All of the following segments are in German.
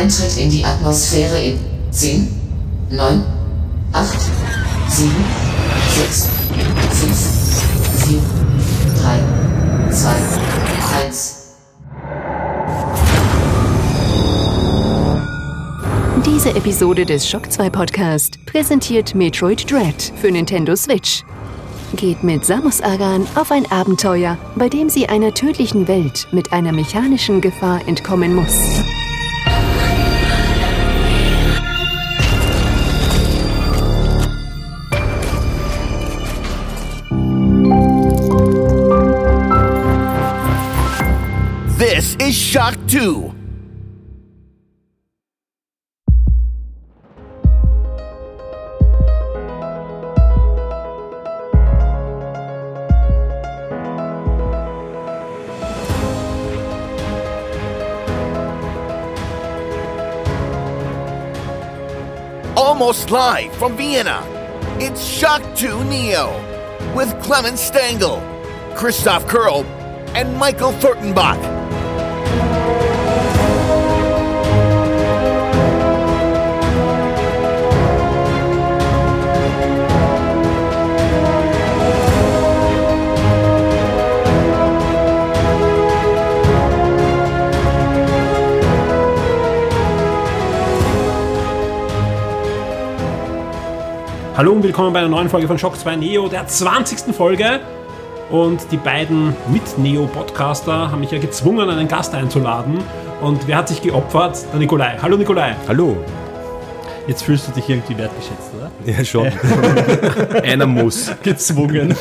Eintritt in die Atmosphäre in 10, 9, 8, 7, 6, 5, 4, 3, 2, 1. Diese Episode des Shock 2 Podcast präsentiert Metroid Dread für Nintendo Switch. Geht mit Samus Aran auf ein Abenteuer, bei dem sie einer tödlichen Welt mit einer mechanischen Gefahr entkommen muss. This is Shock 2. Almost live from Vienna, it's Shock 2 Neo with Clement Stengel, Christoph Kurl, and Michael Furtenbach. Hallo und willkommen bei einer neuen Folge von Shock 2 Neo, der 20. Folge. Und die beiden Mit-Neo-Podcaster haben mich ja gezwungen, einen Gast einzuladen. Und wer hat sich geopfert? Der Nikolai. Hallo Nikolai. Hallo. Jetzt fühlst du dich irgendwie wertgeschätzt, oder? Ja, schon. Einer muss. Gezwungen.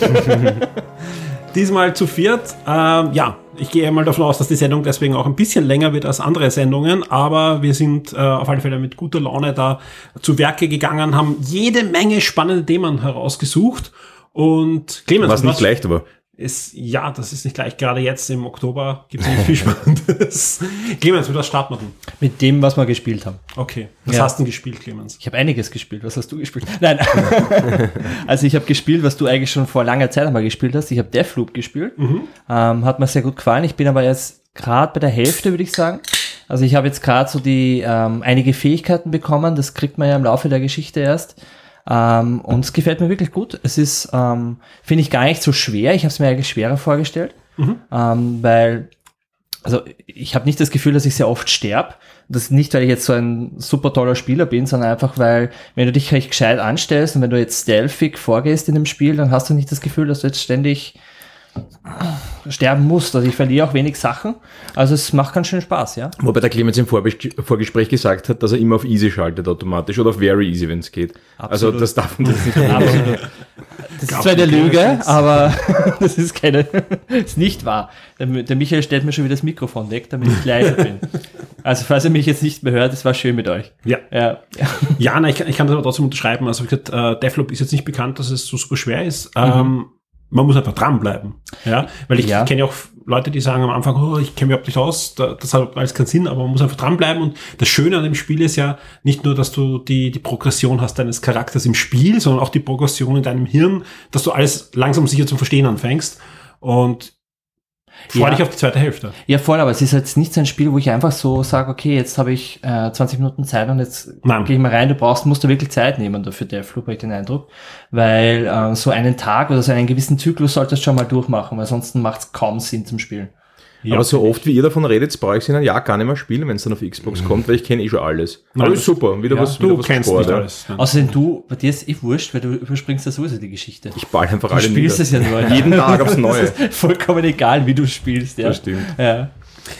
Diesmal zu viert. Ähm, ja, ich gehe mal davon aus, dass die Sendung deswegen auch ein bisschen länger wird als andere Sendungen, aber wir sind äh, auf alle Fälle mit guter Laune da zu Werke gegangen, haben jede Menge spannende Themen herausgesucht. Und Clemens, Was was- nicht leicht, aber ist, ja, das ist nicht gleich. Gerade jetzt im Oktober gibt es nicht viel Spannendes. Clemens, mit was starten wir denn? Mit dem, was wir gespielt haben. Okay. Was Ja. hast du gespielt, Clemens? Ich habe einiges gespielt. Was hast du gespielt? Nein. also ich habe gespielt, was du eigentlich schon vor langer Zeit einmal gespielt hast. Ich habe Deathloop gespielt. Ähm, hat mir sehr gut gefallen. Ich bin aber jetzt gerade bei der Hälfte, würde ich sagen. Also ich habe jetzt gerade so die ähm, einige Fähigkeiten bekommen. Das kriegt man ja im Laufe der Geschichte erst. Ähm, und es gefällt mir wirklich gut. Es ist, ähm, finde ich, gar nicht so schwer. Ich habe es mir eigentlich schwerer vorgestellt. Ähm, weil also ich habe nicht das Gefühl, dass ich sehr oft sterb. Das nicht, weil ich jetzt so ein super toller Spieler bin, sondern einfach, weil wenn du dich recht gescheit anstellst und wenn du jetzt stealthig vorgehst in dem Spiel, dann hast du nicht das Gefühl, dass du jetzt ständig sterben musst. Also ich verliere auch wenig Sachen. Also es macht ganz schön Spaß, ja. wobei der Clemens im Vorbes- Vorgespräch gesagt hat, dass er immer auf Easy schaltet automatisch oder auf Very Easy, wenn es geht. Also Absolut. das darf man das nicht Absolut. Das ist zwar eine Lüge, aber das ist keine, ist nicht wahr. Der, der Michael stellt mir schon wieder das Mikrofon weg, damit ich leise bin. Also falls er mich jetzt nicht mehr hört, es war schön mit euch. Ja. Ja. Ja, nein, ich, kann- ich kann das aber trotzdem unterschreiben. Also, wie gesagt, äh, Deathloop ist jetzt nicht bekannt, dass es so super schwer ist. Ähm, man muss einfach dranbleiben. Ja, weil ich, Ja. kenne ja auch Leute, die sagen am Anfang, oh, ich kenne mich überhaupt nicht aus, da, das hat alles keinen Sinn, aber man muss einfach dranbleiben. Und das Schöne an dem Spiel ist ja nicht nur, dass du die, die Progression hast deines Charakters im Spiel, sondern auch die Progression in deinem Hirn, dass du alles langsam sicher zu verstehen anfängst. Und freu Ja. dich auf die zweite Hälfte. Ja, voll, aber es ist jetzt nicht so ein Spiel, wo ich einfach so sage, okay, jetzt habe ich äh, 20 Minuten Zeit und jetzt gehe ich mal rein. Du brauchst, musst du wirklich Zeit nehmen dafür, der Flug, habe ich den Eindruck. Weil äh, so einen Tag oder so einen gewissen Zyklus solltest du schon mal durchmachen, weil sonst macht es kaum Sinn zum Spielen. Ja, Aber so oft wie ihr davon redet, brauche ich es in einem Jahr gar nicht mehr spielen, wenn es dann auf Xbox kommt, weil ich kenne eh schon alles. Aber das- ist super, wieder ja, was, wieder du was kennst gescored, nicht ja. alles. Ja. Außerdem du, bei dir ist eh wurscht, weil du überspringst ja sowieso die Geschichte. Ich ball einfach Du alle spielst es ja nur. Jeden Tag aufs Neue. Vollkommen egal, wie du spielst, ja. Das stimmt. Ja.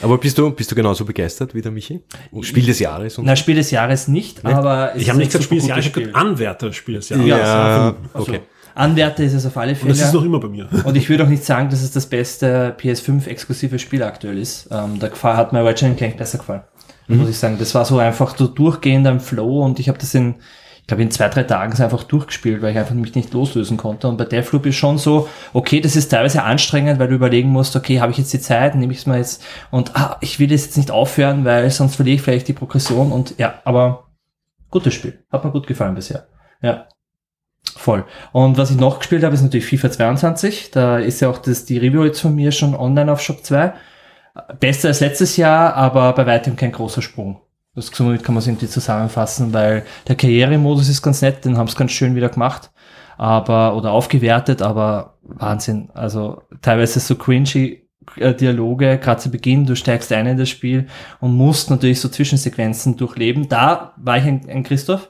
Aber bist du, bist du genauso begeistert wie der Michi? Spiel des Jahres und Na, Spiel des Jahres nicht, aber es Ich habe nicht ein gesagt, Spiel des Jahres, ich habe gesagt, Anwärter Spiel des Jahres. Ja, Also, okay. Anwärter ist es auf alle Und Fälle. das ist noch immer bei mir. Und ich würde auch nicht sagen, dass es das beste PS5-exklusive Spiel aktuell ist. Ähm, da hat mir Ratchet Clank besser gefallen, muss ich sagen. Das war so einfach so durchgehend am Flow und ich habe das in, ich glaube in zwei, drei Tagen so einfach durchgespielt, weil ich einfach mich nicht loslösen konnte. Und bei Deathloop ist schon so, okay, das ist teilweise anstrengend, weil du überlegen musst, okay, habe ich jetzt die Zeit, nehme ich es mal jetzt und ah, ich will das jetzt nicht aufhören, weil sonst verliere ich vielleicht die Progression und ja, aber gutes Spiel. Hat mir gut gefallen bisher. Ja. Voll. Und was ich noch gespielt habe, ist natürlich FIFA 22. Da ist ja auch das, die Review jetzt von mir schon online auf Shop 2. Besser als letztes Jahr, aber bei weitem kein großer Sprung. Das somit kann man es irgendwie zusammenfassen, weil der Karrieremodus ist ganz nett, den haben sie ganz schön wieder gemacht, aber oder aufgewertet, aber Wahnsinn. Also teilweise so cringy äh, Dialoge, gerade zu Beginn, du steigst ein in das Spiel und musst natürlich so Zwischensequenzen durchleben. Da war ich ein, ein Christoph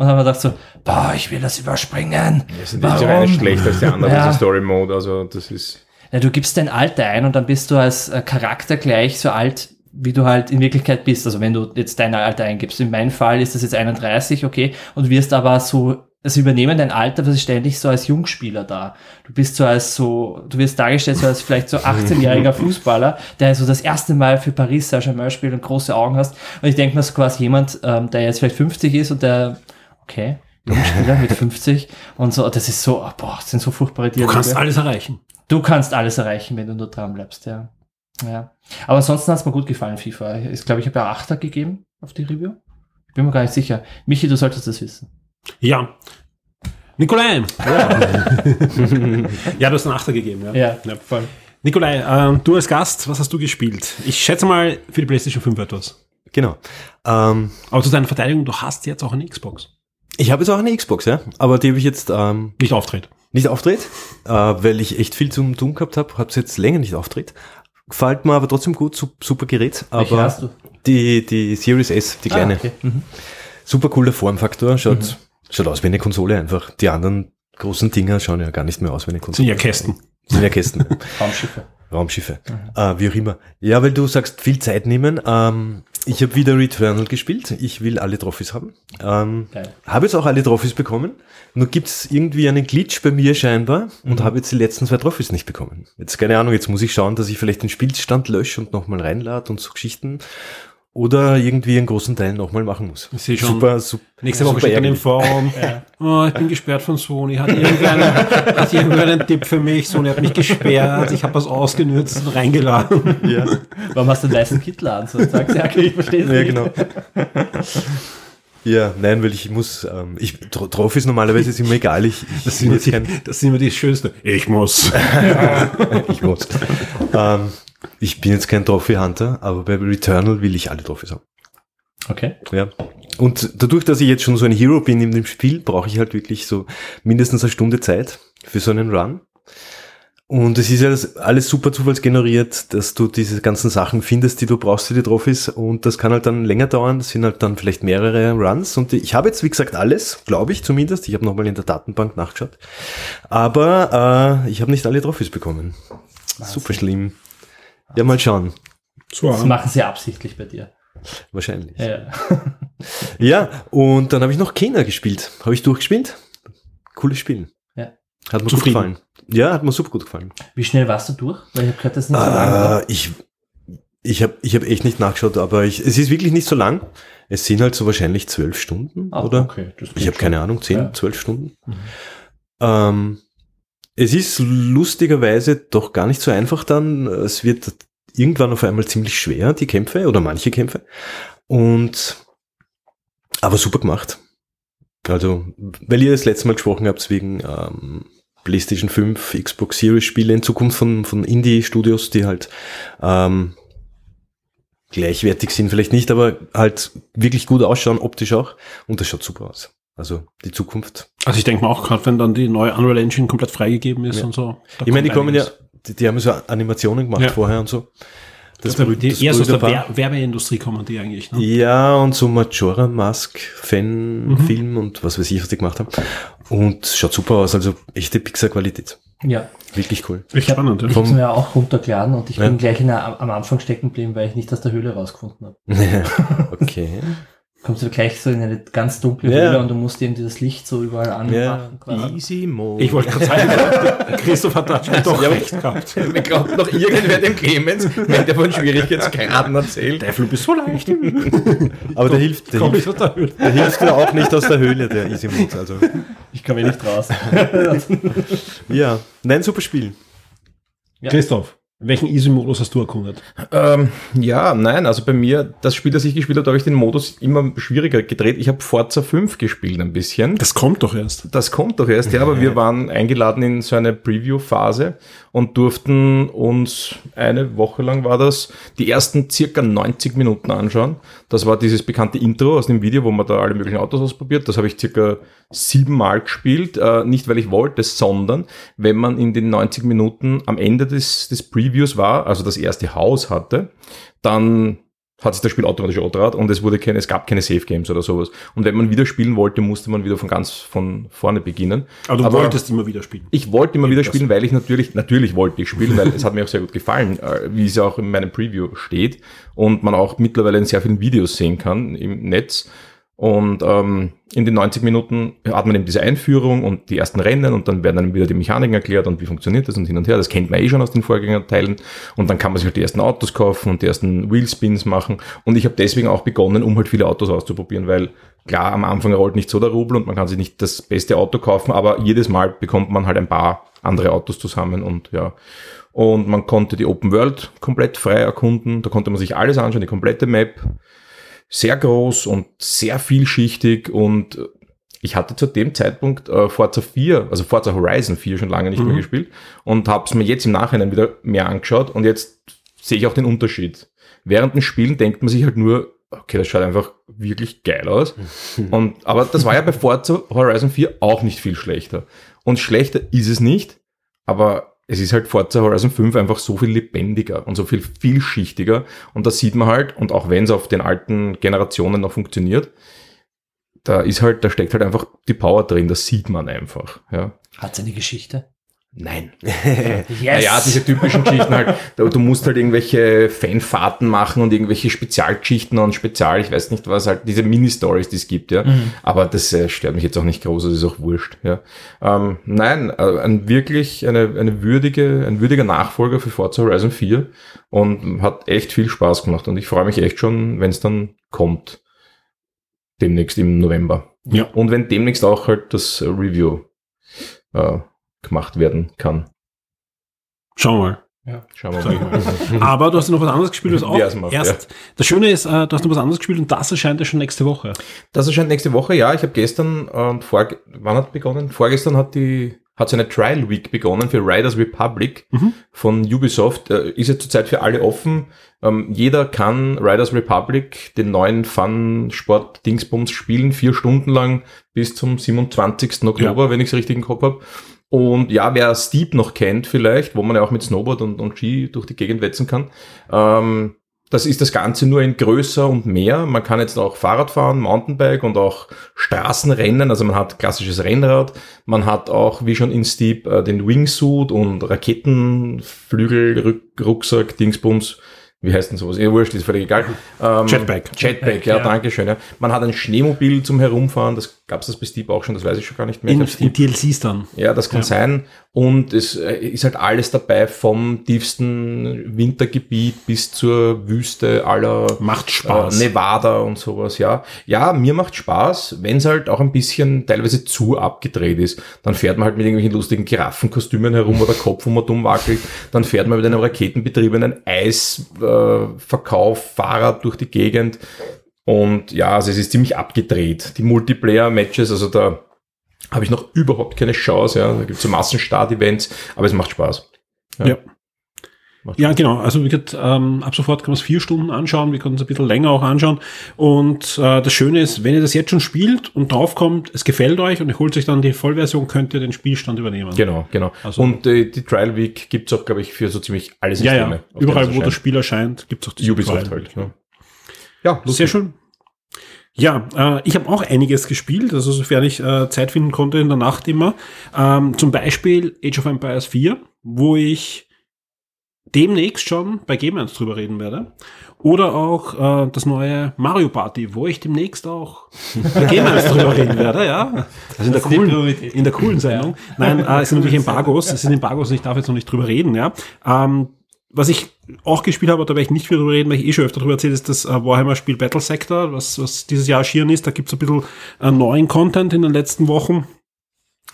und habe mir gedacht so, boah, ich will das überspringen. Das ist natürlich eine der andere, Ja. dieser Story Mode. Also das ist. Ja, du gibst dein Alter ein und dann bist du als äh, Charakter gleich so alt, wie du halt in Wirklichkeit bist. Also wenn du jetzt dein Alter eingibst. In meinem Fall ist das jetzt 31, okay, und wirst aber so, also übernehmen dein Alter, was ist ständig so als Jungspieler da. Du bist so als so, du wirst dargestellt so als vielleicht so 18-jähriger Fußballer, der so das erste Mal für Paris Saint-Germain spielt und große Augen hast. Und ich denke mir so quasi jemand, ähm, der jetzt vielleicht 50 ist und der, okay, Jungspieler mit 50 und so, das ist so, oh, boah, das sind so furchtbare Du Dialoge. kannst alles erreichen. Du kannst alles erreichen, wenn du nur dran bleibst, ja. ja. Aber ansonsten hat es mir gut gefallen, FIFA. Ich glaube, ich habe ja Achter gegeben auf die Review. Ich bin mir gar nicht sicher. Michi, du solltest das wissen. Ja. Nikolai! ja, du hast einen Achter gegeben, ja. Ja, voll. Nikolai, ähm, du als Gast, was hast du gespielt? Ich schätze mal für die PlayStation 5 etwas. Genau. Ähm, Aber zu deiner Verteidigung, du hast jetzt auch eine Xbox. Ich habe jetzt auch eine Xbox, ja, aber die habe ich jetzt ähm, Nicht auftritt. nicht auftritt, äh, weil ich echt viel zum tun gehabt habe. Habe es jetzt länger nicht auftritt. Gefällt mir aber trotzdem gut, su- super Gerät. Welche Aber hast du? die die Series S, die kleine, Ah, okay. mhm. super cooler Formfaktor. Schaut schaut aus wie eine Konsole einfach. Die anderen großen Dinger schauen ja gar nicht mehr aus wie eine Sind Konsole. ja Kästen. Sind ja Kästen. Raumschiffe. Raumschiffe. Äh, wie auch immer. Ja, weil du sagst, viel Zeit nehmen. Ähm, ich habe wieder Returnal gespielt. Ich will alle Trophys haben. Ähm, habe jetzt auch alle Trophys bekommen. Nur gibt's irgendwie einen Glitch bei mir scheinbar und habe jetzt die letzten zwei Trophys nicht bekommen. Jetzt keine Ahnung, jetzt muss ich schauen, dass ich vielleicht den Spielstand lösche und nochmal reinlade und so Geschichten. Oder irgendwie einen großen Teil nochmal machen muss. Ich sehe schon. Super, super. Nächste Woche steht dann im. Forum, oh, ich bin gesperrt von Sony. Hat irgendeiner, hat irgendeinen Tipp für mich? Sony hat mich gesperrt. Ich habe was ausgenutzt und reingeladen. Ja. Warum hast du einen weißen Kittel an? So, sagst ja, okay, ich verstehe es Ja, nicht. genau. Ja, nein, weil ich muss, ähm, ich, Tro- Trophys normalerweise ist immer egal, ich, Das ich sind, bin jetzt die, kein, das sind immer die schönsten. Ich muss. ich muss. ähm, ich bin jetzt kein Trophy-Hunter, aber bei Returnal will ich alle Trophys haben. Okay. Ja. Und dadurch, dass ich jetzt schon so ein Hero bin in dem Spiel, brauche ich halt wirklich so mindestens eine Stunde Zeit für so einen Run. Und es ist ja alles super zufallsgeneriert, dass du diese ganzen Sachen findest, die du brauchst für die Trophys. Und das kann halt dann länger dauern. Das sind halt dann vielleicht mehrere Runs. Und ich habe jetzt, wie gesagt, alles, glaube ich zumindest. Ich habe nochmal in der Datenbank nachgeschaut. Aber äh, ich habe nicht alle Trophys bekommen. Super schlimm. Ja, mal schauen. So, Das machen sie absichtlich bei dir. Wahrscheinlich. Ja. Ja, und dann habe ich noch Kena gespielt. Habe ich durchgespielt. Cooles Spiel. Ja. Hat mir gut Zufrieden? gefallen. Ja, hat mir super gut gefallen. Wie schnell warst du durch? Weil ich habe gehört, das ist nicht so. Äh, ich ich habe ich hab echt nicht nachgeschaut, aber ich, es ist wirklich nicht so lang. Es sind halt so wahrscheinlich zwölf Stunden, Ah, oder? okay, das Ich habe keine Ahnung, zehn, Ja. zwölf Stunden. Ähm, es ist lustigerweise doch gar nicht so einfach dann. Es wird irgendwann auf einmal ziemlich schwer, die Kämpfe oder manche Kämpfe. Und aber super gemacht. Also, weil ihr das letzte Mal gesprochen habt wegen ähm, PlayStation 5, Xbox Series Spiele in Zukunft von, von Indie-Studios, die halt ähm, gleichwertig sind, vielleicht nicht, aber halt wirklich gut ausschauen, optisch auch. Und das schaut super aus. Also die Zukunft. Also ich denke mal auch gerade, wenn dann die neue Unreal Engine komplett freigegeben ist Ja. und so. ich meine, die kommen ja, die, die haben so Animationen gemacht Ja. vorher und so. Das, Das, die, das eher so aus der. Wer Werbeindustrie kommen die eigentlich. Ne? Ja, und so Majora Mask Fan-Film und was weiß ich, was die gemacht haben. Und schaut super aus, also echte Pixar-Qualität. Ja. Wirklich cool. Echt spannend. Ja. Ich mir ja auch runtergeladen und ich Ja. bin gleich in der, am Anfang stecken geblieben, weil ich nicht aus der Höhle rausgefunden habe. okay. Kommst du gleich so in eine ganz dunkle Ja. Höhle und du musst irgendwie das Licht so überall Ja. anmachen. quasi. Easy Mode. Ich wollte gerade sagen, Christoph hat da schon doch recht gehabt. Mir glaubt noch irgendwer dem Clemens, wenn der von Schwierigkeitsgraden erzählt. Der Flug ist so leicht. Aber der hilft, der ich hilft, der Höhle. der hilft dir auch nicht aus der Höhle, der Easy Mode. Also, Ich komme eh nicht raus. ja. Nein, super Spiel. Ja. Christoph, Welchen Easy-Modus hast du erkundet? Ähm, ja, nein, also bei mir, das Spiel, das ich gespielt habe, da habe ich den Modus immer schwieriger gedreht. Ich habe Forza 5 gespielt ein bisschen. Das kommt doch erst. Das kommt doch erst, ja, aber wir waren eingeladen in so eine Preview-Phase und durften uns eine Woche lang war das, die ersten circa 90 Minuten anschauen. Das war dieses bekannte Intro aus dem Video, wo man da alle möglichen Autos ausprobiert. Das habe ich circa siebenmal gespielt. Äh, nicht, weil ich wollte, sondern wenn man in den 90 Minuten am Ende des, des Previews war, also das erste Haus hatte, dann hat sich das Spiel automatisch outrat und es wurde keine, es gab keine Safe Games oder sowas. Und wenn man wieder spielen wollte, musste man wieder von ganz von vorne beginnen. Aber du wolltest immer wieder spielen. Ich wollte immer wieder spielen, weil ich natürlich, natürlich wollte ich spielen, weil es hat mir auch sehr gut gefallen, äh, wie es auch in meinem Preview steht und man auch mittlerweile in sehr vielen Videos sehen kann im Netz. Und ähm, in den 90 Minuten hat man eben diese Einführung und die ersten Rennen und dann werden dann wieder die Mechaniken erklärt und wie funktioniert das und hin und her. Das kennt man eh schon aus den Vorgängerteilen. Und dann kann man sich halt die ersten Autos kaufen und die ersten Wheelspins machen. Und ich habe deswegen auch begonnen, um halt viele Autos auszuprobieren, weil klar, am Anfang rollt nicht so der Rubel und man kann sich nicht das beste Auto kaufen, aber jedes Mal bekommt man halt ein paar andere Autos zusammen und ja. Und man konnte die Open World komplett frei erkunden. Da konnte man sich alles anschauen, die komplette Map sehr groß und sehr vielschichtig und ich hatte zu dem Zeitpunkt äh, Forza 4, also Forza Horizon 4 schon lange nicht Mhm. mehr gespielt und habe es mir jetzt im Nachhinein wieder mehr angeschaut und jetzt sehe ich auch den Unterschied. Während dem Spielen denkt man sich halt nur, okay, das schaut einfach wirklich geil aus. und, aber das war ja bei Forza Horizon 4 auch nicht viel schlechter. Und schlechter ist es nicht, aber es ist halt Forza Horizon 5 einfach so viel lebendiger und so viel vielschichtiger. Und das sieht man halt, und auch wenn es auf den alten Generationen noch funktioniert, da ist halt, da steckt halt einfach die Power drin, das sieht man einfach. Ja. Hat eine Geschichte? Nein. Yes. Naja, diese typischen Geschichten halt, du musst halt irgendwelche Fanfahrten machen und irgendwelche Spezialgeschichten und Spezial, ich weiß nicht was, halt diese Mini-Stories, die es gibt, ja. Aber das äh, stört mich jetzt auch nicht groß, das ist auch wurscht, ja. Ähm, nein, äh, ein wirklich, eine, eine würdige, ein würdiger Nachfolger für Forza Horizon 4 und hat echt viel Spaß gemacht und ich freue mich echt schon, wenn es dann kommt. Demnächst im November. Ja. Und wenn demnächst auch halt das Review äh, gemacht werden kann. Schauen wir mal. Schauen wir mal. Aber du hast noch was anderes gespielt, was auch Ja, macht, erst. Das Schöne ist, äh, du hast noch was anderes gespielt und das erscheint ja schon nächste Woche. Das erscheint nächste Woche, ja. Ich habe gestern äh, und vor, wann hat begonnen? Vorgestern hat die hat so eine Trial Week begonnen für Riders Republic Mhm. von Ubisoft. Äh, ist ja zurzeit für alle offen. Ähm, jeder kann Riders Republic, den neuen Fun-Sport-Dingsbums spielen, vier Stunden lang bis zum 27. Oktober, wenn ich es richtig im Kopf habe. Und ja, wer Steep noch kennt vielleicht, wo man ja auch mit Snowboard und, und Ski durch die Gegend wetzen kann, ähm, das ist das Ganze nur in größer und mehr. Man kann jetzt auch Fahrrad fahren, Mountainbike und auch Straßenrennen. Also man hat klassisches Rennrad. Man hat auch, wie schon in Steep, äh, den Wingsuit und Raketenflügel, Ruck- Rucksack, Dingsbums. Wie heißt denn sowas? Ja, wurscht, ist völlig egal. Ähm, Jetpack. Jetpack, ja, ja. danke schön. Ja. Man hat ein Schneemobil zum Herumfahren. Das gab's das bei Steep auch schon, das weiß ich schon gar nicht mehr. In, in DLCs dann. ja, das kann Ja. sein. Und es äh, ist halt alles dabei, vom tiefsten Wintergebiet bis zur Wüste aller Macht Spaß. äh, Nevada und sowas, ja. Ja, mir macht Spaß, wenn es halt auch ein bisschen teilweise zu abgedreht ist. Dann fährt man halt mit irgendwelchen lustigen Giraffenkostümen herum, wo der Kopf immer dumm wackelt. Dann fährt man mit einem raketenbetriebenen Eisverkauf, Fahrrad durch die Gegend. Und ja, also es ist ziemlich abgedreht. Die Multiplayer-Matches, also da habe ich noch überhaupt keine Chance. Ja. Da gibt es so Massenstart-Events, aber es macht Spaß. Ja. Macht Ja, genau. Also wie gesagt, ähm, ab sofort kann man es vier Stunden anschauen. Wir können es ein bisschen länger auch anschauen. Und äh, das Schöne ist, wenn ihr das jetzt schon spielt und draufkommt, es gefällt euch und ihr holt euch dann die Vollversion, könnt ihr den Spielstand übernehmen. Genau, genau. Also- und äh, die Trial Week gibt's auch, glaube ich, für so ziemlich alle Ja, Systeme. ja. Überall, es wo das. Spiel erscheint, gibt es auch diese Ubisoft Trial. halt. Ja, ja Sehr schön. Ja, äh, ich habe auch einiges gespielt, also sofern ich äh, Zeit finden konnte in der Nacht immer. Ähm, zum Beispiel Age of Empires 4, wo ich demnächst schon bei Game 1 drüber reden werde. Oder auch äh, das neue Mario Party, wo ich demnächst auch bei Game 1 drüber reden werde, ja. Also in der coolen, in der coolen Sendung. Nein, äh, es sind natürlich Embargos, es sind Embargos und ich darf jetzt noch nicht drüber reden, ja. Ähm, was ich auch gespielt habe, da werde ich nicht viel drüber reden, weil ich eh schon öfter drüber erzählt, ist das äh, Warhammer-Spiel Battle Sector, was, was dieses Jahr erschienen ist. Da gibt's ein bisschen äh, neuen Content in den letzten Wochen.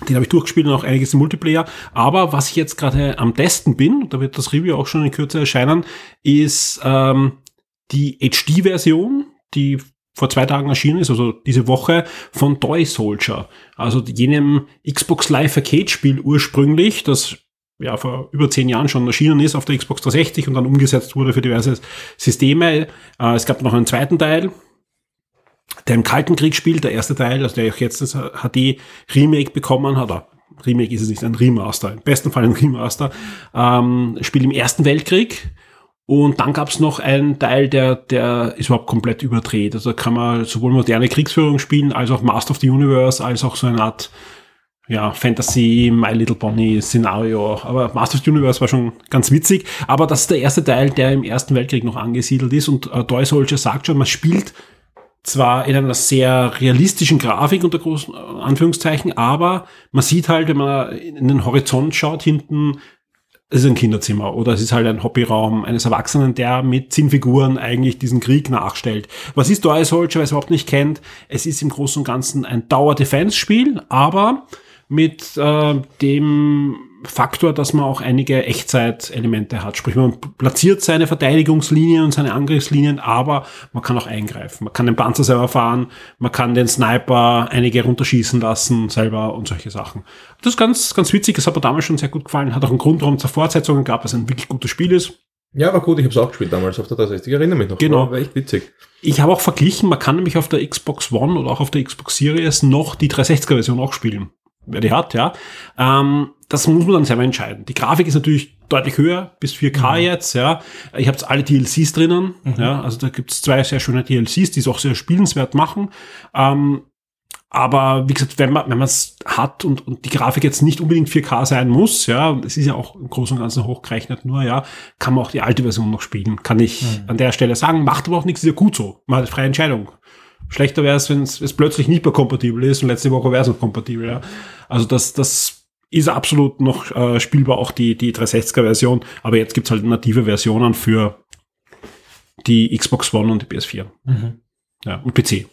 Den habe ich durchgespielt und auch einiges im Multiplayer. Aber was ich jetzt gerade am testen bin, da wird das Review auch schon in Kürze erscheinen, ist ähm, die HD-Version, die vor zwei Tagen erschienen ist, also diese Woche, von Toy Soldier. Also jenem Xbox Live Arcade Spiel ursprünglich, das ja vor über zehn Jahren schon erschienen ist auf der Xbox 360 und dann umgesetzt wurde für diverse Systeme. Äh, es gab noch einen zweiten Teil, der im Kalten Krieg spielt, der erste Teil, also der auch jetzt das HD-Remake bekommen hat, oder Remake ist es nicht, ein Remaster, im besten Fall ein Remaster, ähm, spielt im Ersten Weltkrieg. Und dann gab's noch einen Teil, der, der ist überhaupt komplett überdreht. Also da kann man sowohl moderne Kriegsführung spielen, als auch Master of the Universe, als auch so eine Art ja, Fantasy, My Little Pony Szenario. Aber Master of the Universe war schon ganz witzig. Aber das ist der erste Teil, der im Ersten Weltkrieg noch angesiedelt ist. Und äh, Toy Soldier sagt schon, man spielt zwar in einer sehr realistischen Grafik unter großen äh, Anführungszeichen, aber man sieht halt, wenn man in den Horizont schaut, hinten es ist ein Kinderzimmer oder es ist halt ein Hobbyraum eines Erwachsenen, der mit zehn Figuren eigentlich diesen Krieg nachstellt. Was ist Toy Soldier, wer es überhaupt nicht kennt? Es ist im Großen und Ganzen ein Dauer-Defense-Spiel, aber mit äh, dem Faktor, dass man auch einige Echtzeit-Elemente hat. Sprich, man platziert seine Verteidigungslinien und seine Angriffslinien, aber man kann auch eingreifen. Man kann den Panzer selber fahren, man kann den Sniper einige runterschießen lassen selber und solche Sachen. Das ist ganz, ganz witzig. Das hat mir damals schon sehr gut gefallen. Hat auch einen Grund, warum es Fortsetzungen gab, was ein wirklich gutes Spiel ist. Ja, war gut, ich habe es auch gespielt damals auf der 360, ich erinnere mich noch. Genau. War echt witzig. Ich habe auch verglichen, man kann nämlich auf der Xbox One oder auch auf der Xbox Series noch die 360er-Version auch spielen wer die hat, ja. Ähm, das muss man dann selber entscheiden. Die Grafik ist natürlich deutlich höher, bis 4K mhm. jetzt, ja. Ich habe alle DLCs drinnen, mhm. ja. Also da gibt's zwei sehr schöne DLCs, die es auch sehr spielenswert machen. Ähm, aber wie gesagt, wenn man wenn man es hat und, und die Grafik jetzt nicht unbedingt 4K sein muss, ja, es ist ja auch im Großen und Ganzen hochgerechnet nur, ja, kann man auch die alte Version noch spielen. Kann ich mhm. an der Stelle sagen, macht aber auch nichts, ist ja gut so. Man hat freie Entscheidung. Schlechter wäre es, wenn es plötzlich nicht mehr kompatibel ist und letzte Woche wäre es noch kompatibel. Ja. Also das, das ist absolut noch äh, spielbar, auch die, die 360er-Version. Aber jetzt gibt's halt native Versionen für die Xbox One und die PS4. Mhm. Ja, und PC.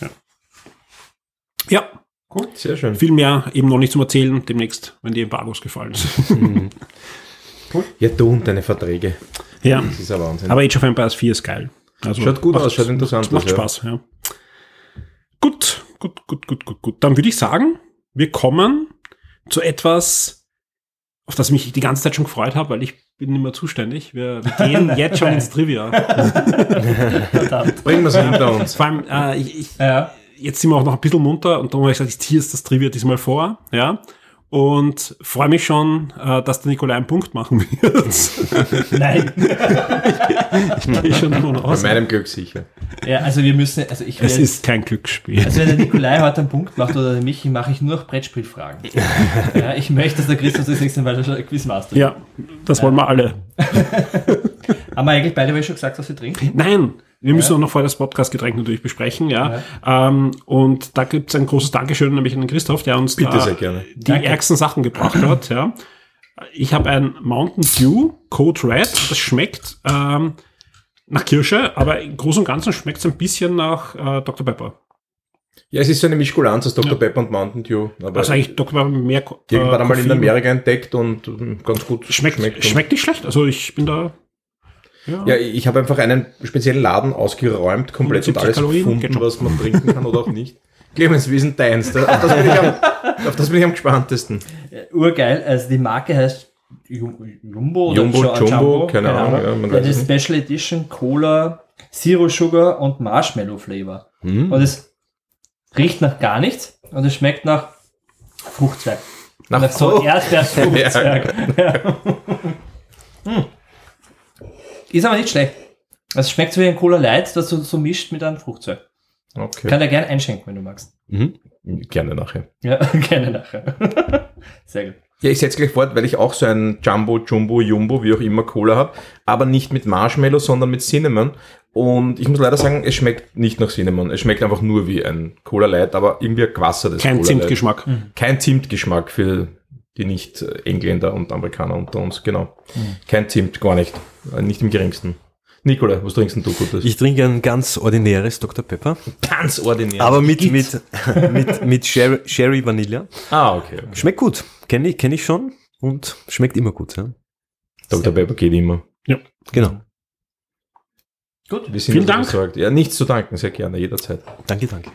Ja. ja. Gut, sehr schön. Viel mehr eben noch nicht zum Erzählen, demnächst, wenn die Embargos gefallen sind. Mhm. Ja, du und deine Verträge. Ja. Das ist ein Wahnsinn. Aber Age of Empires 4 ist geil. Also schaut gut aus, schaut interessant aus. Macht Spaß, ja. Gut, gut, gut, gut, gut, gut. Dann würde ich sagen, wir kommen zu etwas, auf das ich mich die ganze Zeit schon gefreut habe, weil ich bin nicht mehr zuständig. Wir, wir gehen jetzt schon ins Trivia. Bringen wir es hinter uns. Vor allem, äh, ich, ich, ja. jetzt sind wir auch noch ein bisschen munter und darum habe ich gesagt, ich ziehe jetzt das Trivia diesmal vor. Ja und freue mich schon, äh, dass der Nikolai einen Punkt machen wird. Nein. ich, ich gehe schon davon aus. Bei meinem Glück sicher. Ja, also wir müssen, also ich Es ist kein Glücksspiel. Also wenn der Nikolai heute einen Punkt macht oder der Michi, mache ich nur noch Brettspielfragen. ja, ich möchte, dass der Christoph das nächste Mal schon Quizmaster Ja, das wollen wir alle. Haben wir eigentlich beide schon gesagt, was wir trinken? Nein. Wir müssen ja. auch noch vor das Podcast-Getränk natürlich besprechen, ja. ja. Ähm, und da gibt es ein großes Dankeschön, nämlich an Christoph, der uns Bitte da die Danke. ärgsten Sachen gebracht hat, ja. Ich habe ein Mountain Dew Code Red, das schmeckt ähm, nach Kirsche, aber im Großen und Ganzen schmeckt es ein bisschen nach äh, Dr. Pepper. Ja, es ist so eine Mischkulanz aus Dr. Ja. Pepper und Mountain Dew. Aber also eigentlich Dr. Pepper mehr. Äh, irgendwann einmal in Amerika entdeckt und ganz gut schmeckt. Schmeckt, schmeckt nicht schlecht. Also ich bin da ja, ja ich habe einfach einen speziellen Laden ausgeräumt, komplett und alles Kalorien, gefunden, was man trinken kann oder auch nicht. Clemens, wie ist denn deins? Auf das bin ich am, auf das bin ich am gespanntesten. urgeil, also die Marke heißt Jumbo, Jumbo, Jumbo, Jumbo keine, keine Ahnung. Ahnung. Ja, ja, das Special Edition Cola, Zero Sugar und Marshmallow Flavor. Hm. Und es riecht nach gar nichts und es schmeckt nach Fruchtzwerg. Nach, nach so Erdbeerfruchtzwerg. ja. hm. Ist aber nicht schlecht. Also es schmeckt so wie ein Cola Light, das du so mischt mit einem Fruchtzeug. Okay. Kann er gerne einschenken, wenn du magst. Mhm. Gerne nachher. Ja, gerne nachher. Sehr gut. Ja, ich setze gleich fort, weil ich auch so ein Jumbo, Jumbo, Jumbo, wie auch immer Cola habe, aber nicht mit Marshmallow, sondern mit Cinnamon. Und ich muss leider sagen, es schmeckt nicht nach Cinnamon. Es schmeckt einfach nur wie ein Cola Light, aber irgendwie ein gewassertes Kein Zimtgeschmack. Mhm. Kein Zimtgeschmack für die Nicht-Engländer und Amerikaner unter uns, genau. Mhm. Kein Zimt, gar nicht. Nicht im geringsten. Nikola, was trinkst denn du Gutes? Ich trinke ein ganz ordinäres Dr. Pepper, ganz ordinär. aber mit, mit, mit, mit Sherry, Sherry Vanilla. ah, okay. okay. Schmeckt gut. Kenne ich, kenn ich schon und schmeckt immer gut. Ja? Dr. Pepper geht immer. Genau. Gut. Wir sind Vielen also Dank. Besorgt. Ja, nichts zu danken, sehr gerne, jederzeit. Danke, danke.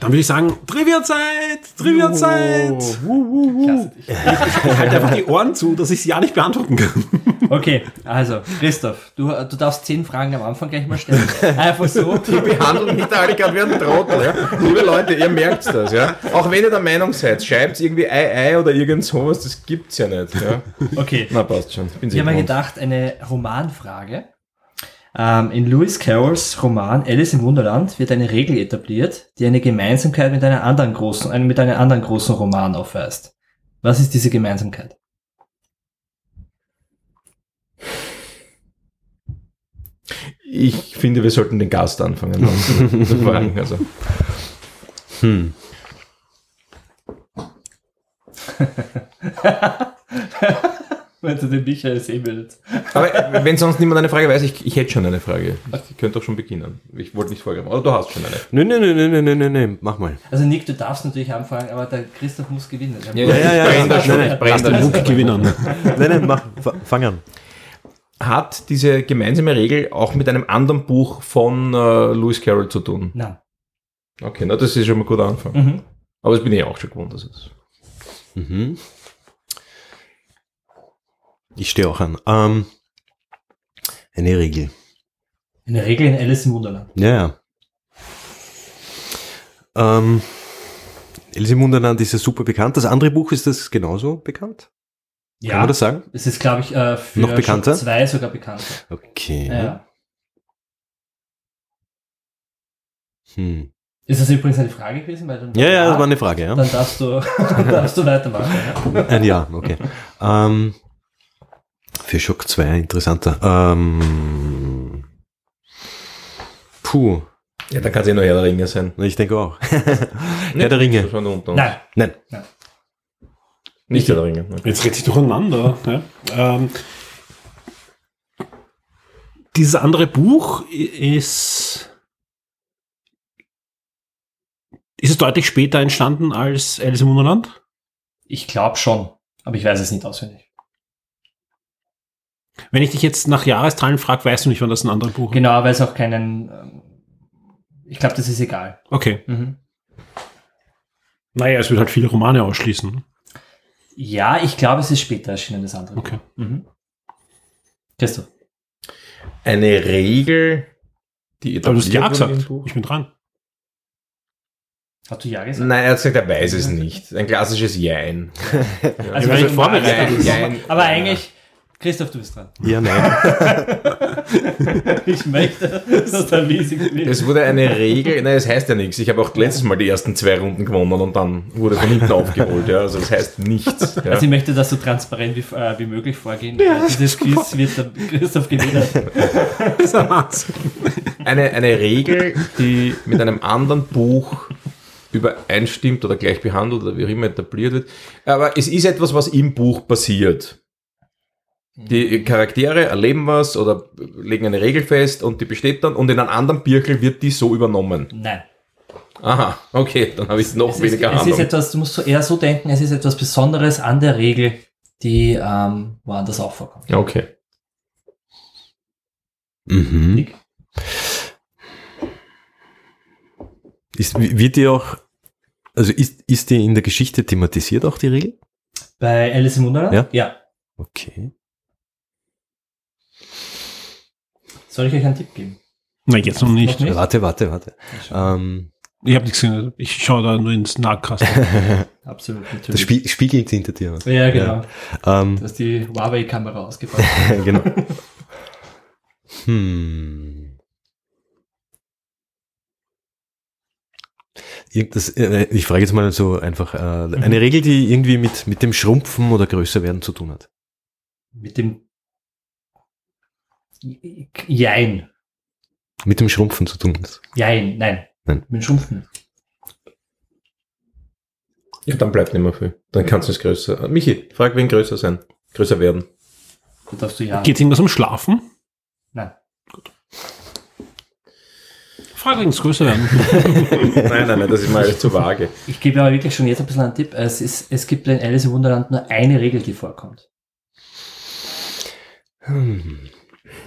Dann würde ich sagen, Trivia-Zeit! Trivia-Zeit! Klasse dich. Ich halte einfach die Ohren zu, dass ich sie ja nicht beantworten kann. Okay, also, Christoph, du, du darfst zehn Fragen am Anfang gleich mal stellen. Einfach so. Wir behandeln nicht alle gerade wie ein Trottel. Ja? Liebe Leute, ihr merkt das. Ja? Auch wenn ihr der Meinung seid, schreibt irgendwie Ei, Ei oder irgend sowas, das gibt's ja nicht. Ja? Okay. Na, passt schon. Bin Ich habe mir gedacht, eine Romanfrage. Ähm, in Lewis Carrolls Roman Alice im Wunderland wird eine Regel etabliert, die eine Gemeinsamkeit mit einer anderen großen, äh, mit einem anderen großen Roman aufweist. Was ist diese Gemeinsamkeit? Ich finde, wir sollten den Gast anfangen. dann zu fragen. Also, Hm. Wenn du den Michael sehen würdet. aber wenn sonst niemand eine Frage weiß, ich, ich hätte schon eine Frage. Ich könnte doch schon beginnen. Ich wollte nicht vorgeben. Oder du hast schon eine. Nö, nö, nö, nö, nö, nö, nö, mach mal. Also Nick, du darfst natürlich anfangen, aber der Christoph muss gewinnen. Ja, ja, ja, ja. da schon. Nein, brenne Lass den. Muck gewinnen. Nein, nein, mach, fa- fang an. Hat diese gemeinsame Regel auch mit einem anderen Buch von äh, Lewis Carroll zu tun? Nein. Okay, na, das ist schon mal ein guter Anfang. Mhm. Aber das bin ich auch schon gewohnt. Das ist. Mhm. Ich stehe auch an. Ähm, eine Regel. Eine Regel in Alice im Wunderland. Ja, ja. Ähm, Alice im Wunderland ist ja super bekannt. Das andere Buch ist das genauso bekannt? Kann Ja, man das sagen? es ist, glaube ich, äh, für Noch bekannter? Zwei sogar bekannter. Okay. Ja. Hm. Ist das übrigens eine Frage gewesen? Weil dann, Ja, ja, das war eine Frage, ja. Dann darfst du, dann darfst du weitermachen. Ja. Ein Ja, okay. Ähm, für Schock 2 interessanter. Ähm, puh, Ja, dann kann es eh nur Herr der Ringe sein. ich denke auch. Herr der Ringe. Uns. Nein, Nein. Nicht Herr der Ringe. Okay. Jetzt redet sich durcheinander. Ja. Ähm, dieses andere Buch i- ist. Ist es deutlich später entstanden als Alice im Wunderland? ich glaube schon, aber ich weiß es nicht auswendig. Wenn ich dich jetzt nach Jahreszahlen frage, weißt du nicht, wann das ein anderes Buch ist. Genau, weil es auch keinen. ähm, Ich glaube, das ist egal. Okay. Mhm. Naja, es wird halt viele Romane ausschließen. Ja, ich glaube, es ist später erschienen, das andere. Okay. Mhm. Christoph. Eine Regel, die Aber du hast ja etabliert gesagt. Buch? Ich bin dran. Hast du ja gesagt? Nein, er hat gesagt, er weiß es nicht. Ein klassisches Jein. Also, Ja, wenn weil du vorbereitet. Aber eigentlich, Christoph, du bist dran. Ja, nein. Ich möchte, dass der Wiese gewinnt. Es wurde eine Regel, nein, es heißt ja nichts. Ich habe auch letztes Mal die ersten zwei Runden gewonnen und dann wurde von hinten aufgeholt. Ja. Also das heißt nichts. Ja. Also ich möchte, dass so transparent wie, äh, wie möglich vorgehen. Ja, Dieses Quiz wird der Christoph gewinnen. Das ist ein Wahnsinn. Eine, eine Regel, die mit einem anderen Buch übereinstimmt oder gleich behandelt oder wie auch immer etabliert wird. Aber es ist etwas, was im Buch passiert. Die Charaktere erleben was oder legen eine Regel fest und die besteht dann und in einem anderen Birkel wird die so übernommen. Nein. Aha, okay, dann habe ich noch Es ist, weniger es ist Ahnung. etwas, du musst so eher so denken, es ist etwas Besonderes an der Regel, die ähm, woanders auch vorkommt. Ja, okay. Mhm. Ist, wird die auch, also ist, ist die in der Geschichte thematisiert auch die Regel? Bei Alice im Wunderland? Ja. ja. Okay. Soll ich euch einen Tipp geben? Nein, jetzt noch nicht. Noch nicht? Warte, warte, warte. Ähm, Ich habe nichts gesehen. Ich schaue da nur ins Nahkasten. Absolut, das natürlich. Spie spiegelt hinter dir. was? ja, genau. Ähm, Du hast die Huawei-Kamera ausgepackt. genau. Hm. Irgend- äh, ich frage jetzt mal so einfach, äh, eine Regel, die irgendwie mit, mit dem Schrumpfen oder Größerwerden zu tun hat. Mit dem Jein. Mit dem Schrumpfen zu tun hat. Jein, nein. Nein. Mit dem Schrumpfen. Ja, dann bleibt nicht mehr viel. Dann kannst du es größer. Michi, frag wen größer sein. Größer werden. Da darfst du ja. Geht irgendwas um Schlafen? Nein. Frag übrigens größer werden. Nein, nein, nein, das ist mal zu vage. Ich gebe aber wirklich schon jetzt ein bisschen einen Tipp. Es, ist, es gibt in Alice im Wunderland nur eine Regel, die vorkommt.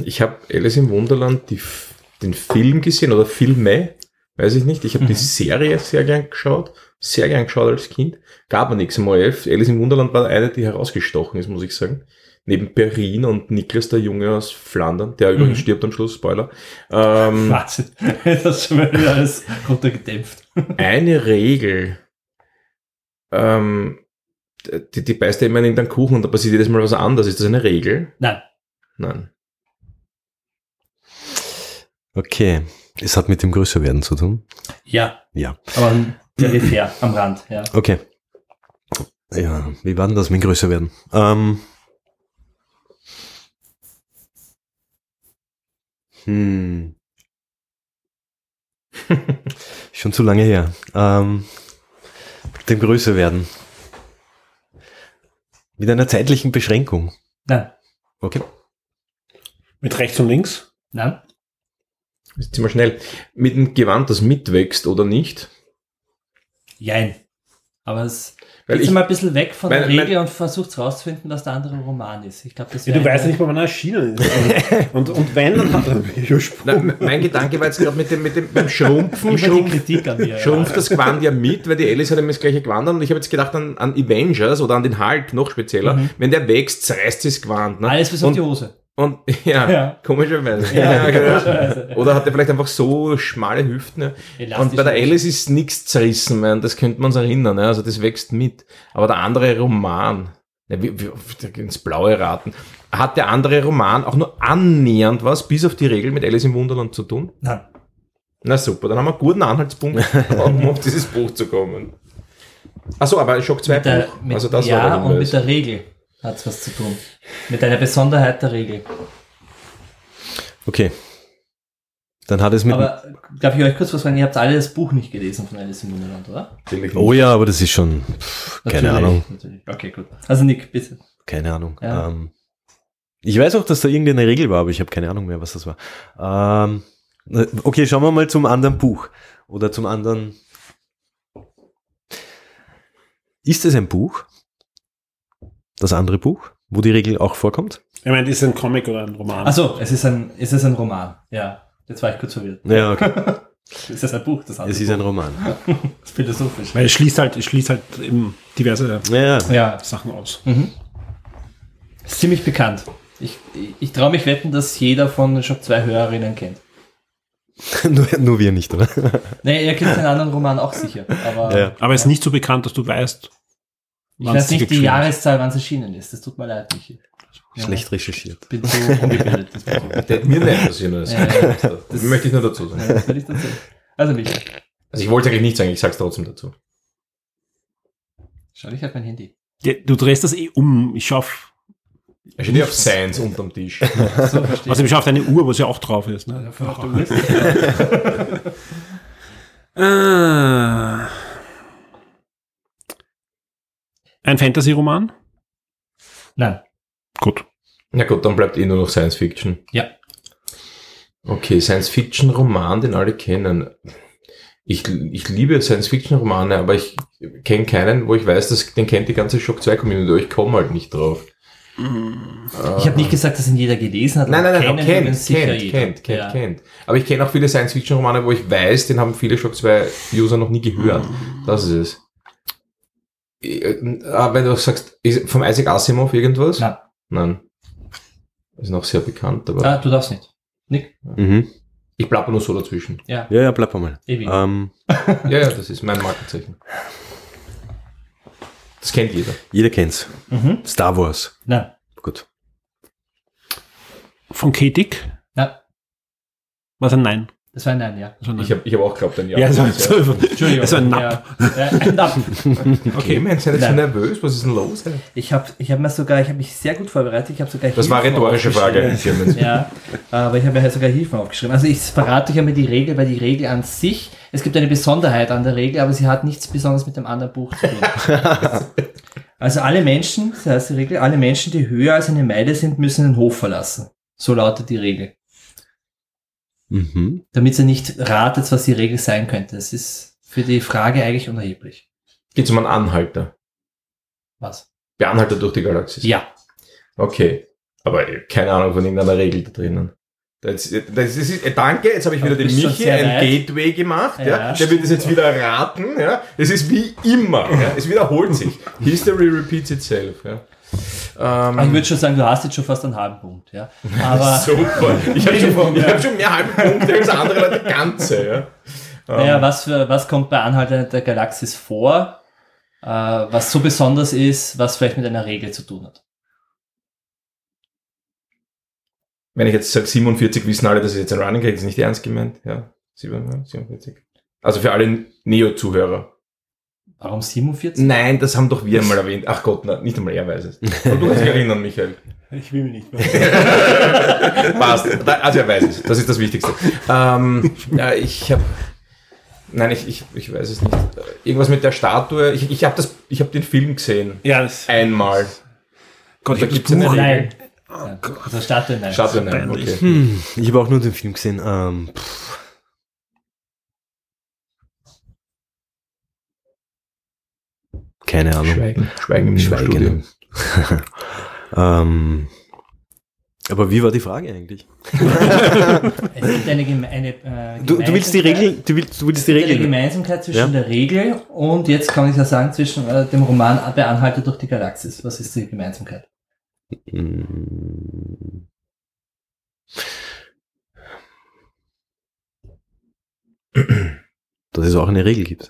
Ich habe Alice im Wunderland die, den Film gesehen oder Filme, weiß ich nicht. Ich habe die Serie sehr gern geschaut, sehr gern geschaut als Kind. Gab aber nichts im ORF. Alice im Wunderland war eine, die herausgestochen ist, muss ich sagen. Neben Perrin und Niklas der Junge aus Flandern, der übrigens stirbt am Schluss, Spoiler. Ähm, Wahnsinn. Das wieder alles runtergedämpft. eine Regel. Ähm, die, die beißt ja immer in irgendeinen Kuchen und da passiert jedes Mal was anderes. Ist das eine Regel? Nein. Nein. Okay. Es hat mit dem Größerwerden zu tun. Ja, Ja. aber peripher, am Rand, ja. Okay. Ja, wie war denn das mit dem Größerwerden? Ähm. Hm. Schon zu lange her. Ähm, mit dem Größerwerden. Mit einer zeitlichen Beschränkung. Nein, Okay. Mit rechts und links. nein. Jetzt sind wir schnell. Mit dem Gewand, das mitwächst oder nicht? Jein. Aber es Weil geht ich- mal ein bisschen weg von der mein- mein- Regel und versucht rauszufinden, dass der andere ein Roman ist. Ich glaube, das Ja, du weißt ja nicht, wann er erschienen ist. Und, und wenn, dann hat er Nein, mein Gedanke war jetzt gerade mit dem, mit dem beim Schrumpfen, schrumpft, Kritik an mir. schrumpft das Gewand ja mit, weil die Alice hat immer das gleiche Gewand an und ich habe jetzt gedacht an, an Avengers oder an den Hulk noch spezieller. Wenn der wächst, zerreißt das Gewand. Ne? Alles bis auf und, die Hose. Und ja, Ja. komischerweise. Ja, genau. komischerweise. Oder hat er vielleicht einfach so schmale Hüften. Ja. Und bei der. Alice ist nichts zerrissen, man. das könnte man uns erinnern. Ja? Also das wächst mit. Aber der andere Roman, ja, wie, wie, ins Blaue raten, hat der andere Roman auch nur annähernd was, bis auf die Regel mit Alice im Wunderland zu tun? Nein. Na super, dann haben wir einen guten Anhaltspunkt, um auf dieses Buch zu kommen. Achso, aber Schock 2 Mit der, Buch. mit, also das ja, war und mit der Regel hat es was zu tun. Mit einer Besonderheit der Regel. Okay. Dann hat es mit. Aber darf ich euch kurz was fragen? Ihr habt alle das Buch nicht gelesen von Alice im Wunderland, oder? Oh ja, aber das ist schon. Pff, keine Natürlich, Ahnung. Natürlich. Okay, gut. Also Nick, bitte. Keine Ahnung. Ja. Ähm, ich weiß auch, dass da irgendeine Regel war, aber ich habe keine Ahnung mehr, was das war. Ähm, okay, schauen wir mal zum anderen Buch. Oder zum anderen. Ist es ein Buch? Das andere Buch, wo die Regel auch vorkommt? Ich meine, ist es ein Comic oder ein Roman? Achso, es ist ein, es ist ein Roman. Ja. Jetzt war ich kurz verwirrt. Ja, okay. Es ist ein Buch, das andere es ist ein Buch. Roman. Das ist philosophisch. Weil es schließt halt, es schließt halt eben diverse Ja, ja. Sachen aus. ist ziemlich bekannt. Ich, ich, ich traue mich wetten, dass jeder von Shop 2 Hörerinnen kennt. nur, nur wir nicht, oder? Nee, ihr kennt den anderen Roman auch sicher. Aber Ja. Aber es ist nicht so bekannt, dass du weißt, ich weiß nicht die ist. Jahreszahl, wann es erschienen ist. Das tut mir leid, Michi. Ja. Schlecht recherchiert. bin zu ungebildet. hat mir nicht passieren das. Ja, ja. das möchte ich nur dazu sagen. Ja, das will ich dazu. Also Michi, Also ich wollte eigentlich nicht sagen, ich sag's trotzdem dazu. schau dich halt mein Handy. Ja, du drehst das eh um. Ich schaue auf, Er steht ja auf Science unterm Tisch. So, verstehe also ich schaue auf deine Uhr, wo es ja auch drauf ist. Ne? Auf der Uhr ist- Ah. Ein Fantasy-Roman? Nein. Gut. Na gut, dann bleibt eh nur noch Science Fiction. Ja. Okay, Science Fiction Roman, den alle kennen. Ich, ich liebe Science Fiction Romane, aber ich kenne keinen, wo ich weiß, dass den kennt die ganze Shock 2 Community, aber ich komme halt nicht drauf. Ich habe nicht gesagt, dass ihn jeder gelesen hat. Nein, aber nein, nein, kennen kennt, kennt, kennt, kennt, ja. kennt. Aber ich kenne auch viele Science Fiction Romane, wo ich weiß, den haben viele Shock 2 User noch nie gehört. Das ist es. Äh, äh, Wenn du sagst, ist vom Isaac Asimov irgendwas? Nein. Nein. Ist noch sehr bekannt, aber Ah, du darfst nicht. Nick? Mhm. ich plapper nur so dazwischen. Ja, Ja, ja, bleib mal. ewig. Ähm, Ja, ja, das ist mein Markenzeichen. Das kennt jeder. jeder kennt's. Mhm. Star Wars. Nein. Gut. Von Ketik? Nein. Was ein Nein. Das war ein Nein, ja. Also ein Nein. Ich habe ich hab auch geglaubt, ein Ja. ja, so, Ja. so, Entschuldigung. Das war ein Napp. Ja. Ein Napp. Okay, Mensch, seid ihr so Nein. nervös? Was ist denn los? Ich habe ich hab mir sogar, ich habe mich sehr gut vorbereitet. Ich habe sogar Das war eine Hilfen rhetorische Frage. aufgeschrieben. Ja, aber ich habe mir halt sogar Hilfen aufgeschrieben. Also ich verrate euch einmal die Regel, weil die Regel an sich, es gibt eine Besonderheit an der Regel, aber sie hat nichts Besonderes mit dem anderen Buch zu tun. also alle Menschen, das heißt die Regel, alle Menschen, die höher als eine Meile sind, müssen den Hof verlassen. So lautet die Regel. Mhm. damit ihr nicht ratet, was die Regel sein könnte. Das ist für die Frage eigentlich unerheblich. Geht um einen Anhalter. Was? Beanhalter durch die Galaxis. Ja. Okay. Aber keine Ahnung von irgendeiner Regel da drinnen. Das, das ist, äh, danke, jetzt habe ich wieder dem schon Michi ein. Gateway gemacht. Ja, Ja, Der wird es jetzt wieder raten. Ja. Es ist wie immer. Ja. Es wiederholt sich. History repeats itself. Ja. Aber ich Ähm, würde schon sagen, du hast jetzt schon fast einen halben Punkt. Ja. Aber super. Ich habe schon, ich hab schon mehr halbe Punkte als andere Leute ganze. Ja. naja, was, für, was kommt bei Anhalter der Galaxis vor, äh, was so besonders ist, was vielleicht mit einer Regel zu tun hat? Wenn ich jetzt sage 47, wissen alle, das ist jetzt ein Running Gag, ist nicht ernst gemeint. Ja, 47. Also für alle Neo-Zuhörer. Warum 47? Nein, das haben doch wir einmal erwähnt. Ach Gott, na, nicht einmal er weiß es. Aber du kannst dich erinnern, Michael. Ich will mich nicht mehr. Passt. Da- Also er weiß es. Das ist das Wichtigste. Ähm, ja, ich habe... Nein, ich, ich, ich weiß es nicht. Irgendwas mit der Statue. Ich, ich habe das, ich habe den Film gesehen. Ja, das, Einmal. Gott, Da hab gibt's das eine Nein. Ja. Also Statue, nein. Statue, nein. Okay. Hm, ich habe auch nur den Film gesehen. Ähm, pff. Keine Ahnung. Schweigen. Schweigen im Studio. Schweigen. ähm, aber wie war die Frage eigentlich? Es gibt eine, Geme eine äh, Du, du willst die Regel, du willst, du willst die Es gibt eine Regel. Gemeinsamkeit zwischen Ja. der Regel und jetzt kann ich ja sagen, zwischen äh, dem Roman Bei Anhalter durch die Galaxis. Was ist die Gemeinsamkeit? Hm. Dass es auch eine Regel gibt.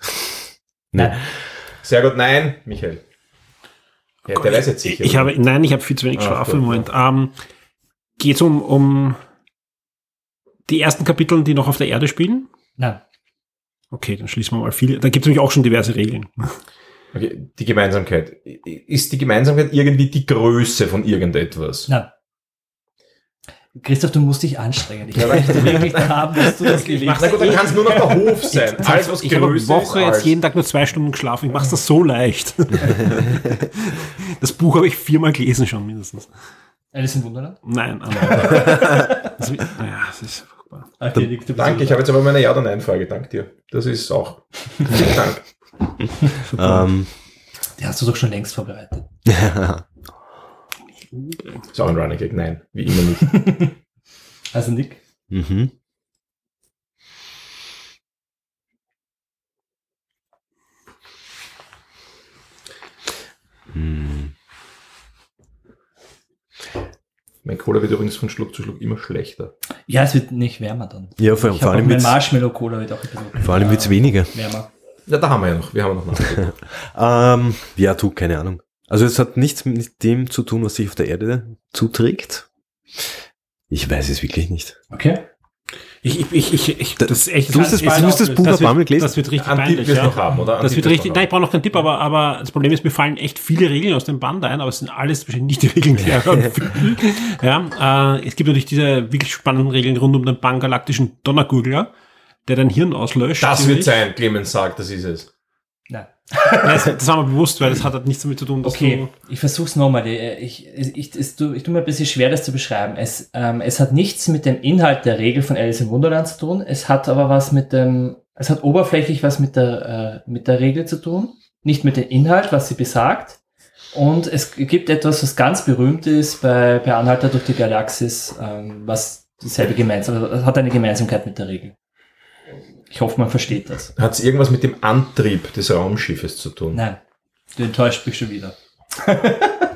Nein. Sehr gut, nein, Michael. Ja, der weiß jetzt sicher. Ich habe, nein, ich habe viel zu wenig Ah, Schlaf gut, im Moment. Ähm, Geht es um, um die ersten Kapitel, die noch auf der Erde spielen? Nein. Okay, dann schließen wir mal viele. Da gibt es nämlich auch schon diverse Regeln. Okay, die Gemeinsamkeit. Ist die Gemeinsamkeit irgendwie die Größe von irgendetwas? Nein. Christoph, du musst dich anstrengen. Ich möchte wirklich haben, dass du das gelesen Na gut, dann kann es nur noch der Hof sein. Alles, was ich habe eine Woche ist jetzt jeden Tag nur zwei Stunden geschlafen. Ich mache das so leicht. das Buch habe ich viermal gelesen schon mindestens. Alice im Wunderland? Nein, aber das, naja, das ist furchtbar. Okay, Nick, du bist Danke, ich habe jetzt aber meine Ja- oder Nein-Frage. Dank dir. Das ist auch. Vielen Dank. Ähm, Die hast du doch schon längst vorbereitet. Ist auch ein Running Gag. Nein, wie immer nicht. Also Nick, mhm. Hm. Mein Cola wird übrigens von Schluck zu Schluck immer schlechter. ja, es wird nicht wärmer dann. Ja, vor, vor allem mein wird's, Marshmallow-Cola wird auch ein bisschen vor allem wird's weniger. wärmer. Ja, da haben wir ja noch. Wir haben noch. Ähm, ja, du, keine Ahnung. Also es hat nichts mit dem zu tun, was sich auf der Erde zuträgt. Ich weiß es wirklich nicht. Okay. Ich, ich, ich, ich, ich das ist echt. Du hast das- das- das Buch das wird, gelesen? das wird richtig Einen Tipp peinlich. Ja. noch haben, oder? Einen Das wird richtig, noch nein, ich brauche noch keinen Tipp, aber, aber das Problem ist, mir fallen echt viele Regeln aus dem Band ein, aber es sind alles wahrscheinlich nicht die Regeln, die er. Ja, äh, es gibt natürlich diese wirklich spannenden Regeln rund um den pangalaktischen Donnergurgler, der dein Hirn auslöscht. Das wird sein, Clemens sagt, das ist es. Das, das war mir bewusst, weil das hat halt nichts damit zu tun, dass Okay, ich versuch's nochmal. Ich, ich, ich, es tu- ich tue mir ein bisschen schwer, das zu beschreiben. Es, ähm, es hat nichts mit dem Inhalt der Regel von Alice im Wunderland zu tun. Es hat aber was mit dem, es hat oberflächlich was mit der, äh, mit der Regel zu tun. Nicht mit dem Inhalt, was sie besagt. Und es gibt etwas, was ganz berühmt ist bei, bei Anhalter durch die Galaxis, ähm, was dieselbe gemeinsam, also hat eine Gemeinsamkeit mit der Regel. Ich hoffe, man versteht das. Hat es irgendwas mit dem Antrieb des Raumschiffes zu tun? Nein, du enttäuscht mich schon wieder.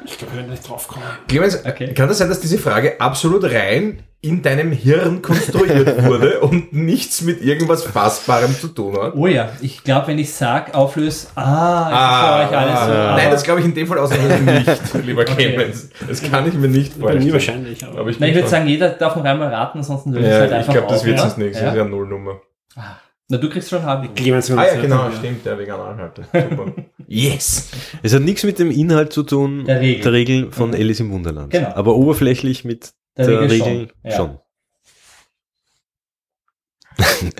ich glaube, wir werden nicht drauf kommen. Clemens, Okay. kann das sein, dass diese Frage absolut rein in deinem Hirn konstruiert wurde und nichts mit irgendwas Fassbarem zu tun hat? Oh ja, ich glaube, wenn ich sag, auflöse, ah, ich verstehe euch alles so. aber- nein, das glaube ich in dem Fall ausnahmsweise nicht, lieber Okay. Clemens. Das kann ich mir nicht Bei vorstellen. mir wahrscheinlich. Aber Aber ich, Nein, ich würde sagen, jeder darf noch einmal raten, ansonsten löse ich ja, halt ich einfach glaube, das wird ja? das nächste. Das ist Ja? ja Nullnummer. Na, du kriegst schon halb. Clemens, Ah ja, genau, stimmt, der vegan Anhalter. Super. yes! Es hat nichts mit dem Inhalt zu tun, Der Regel. von Mhm. Alice im Wunderland. Genau. Aber oberflächlich mit Der der, Regel Regel, schon, ja. schon.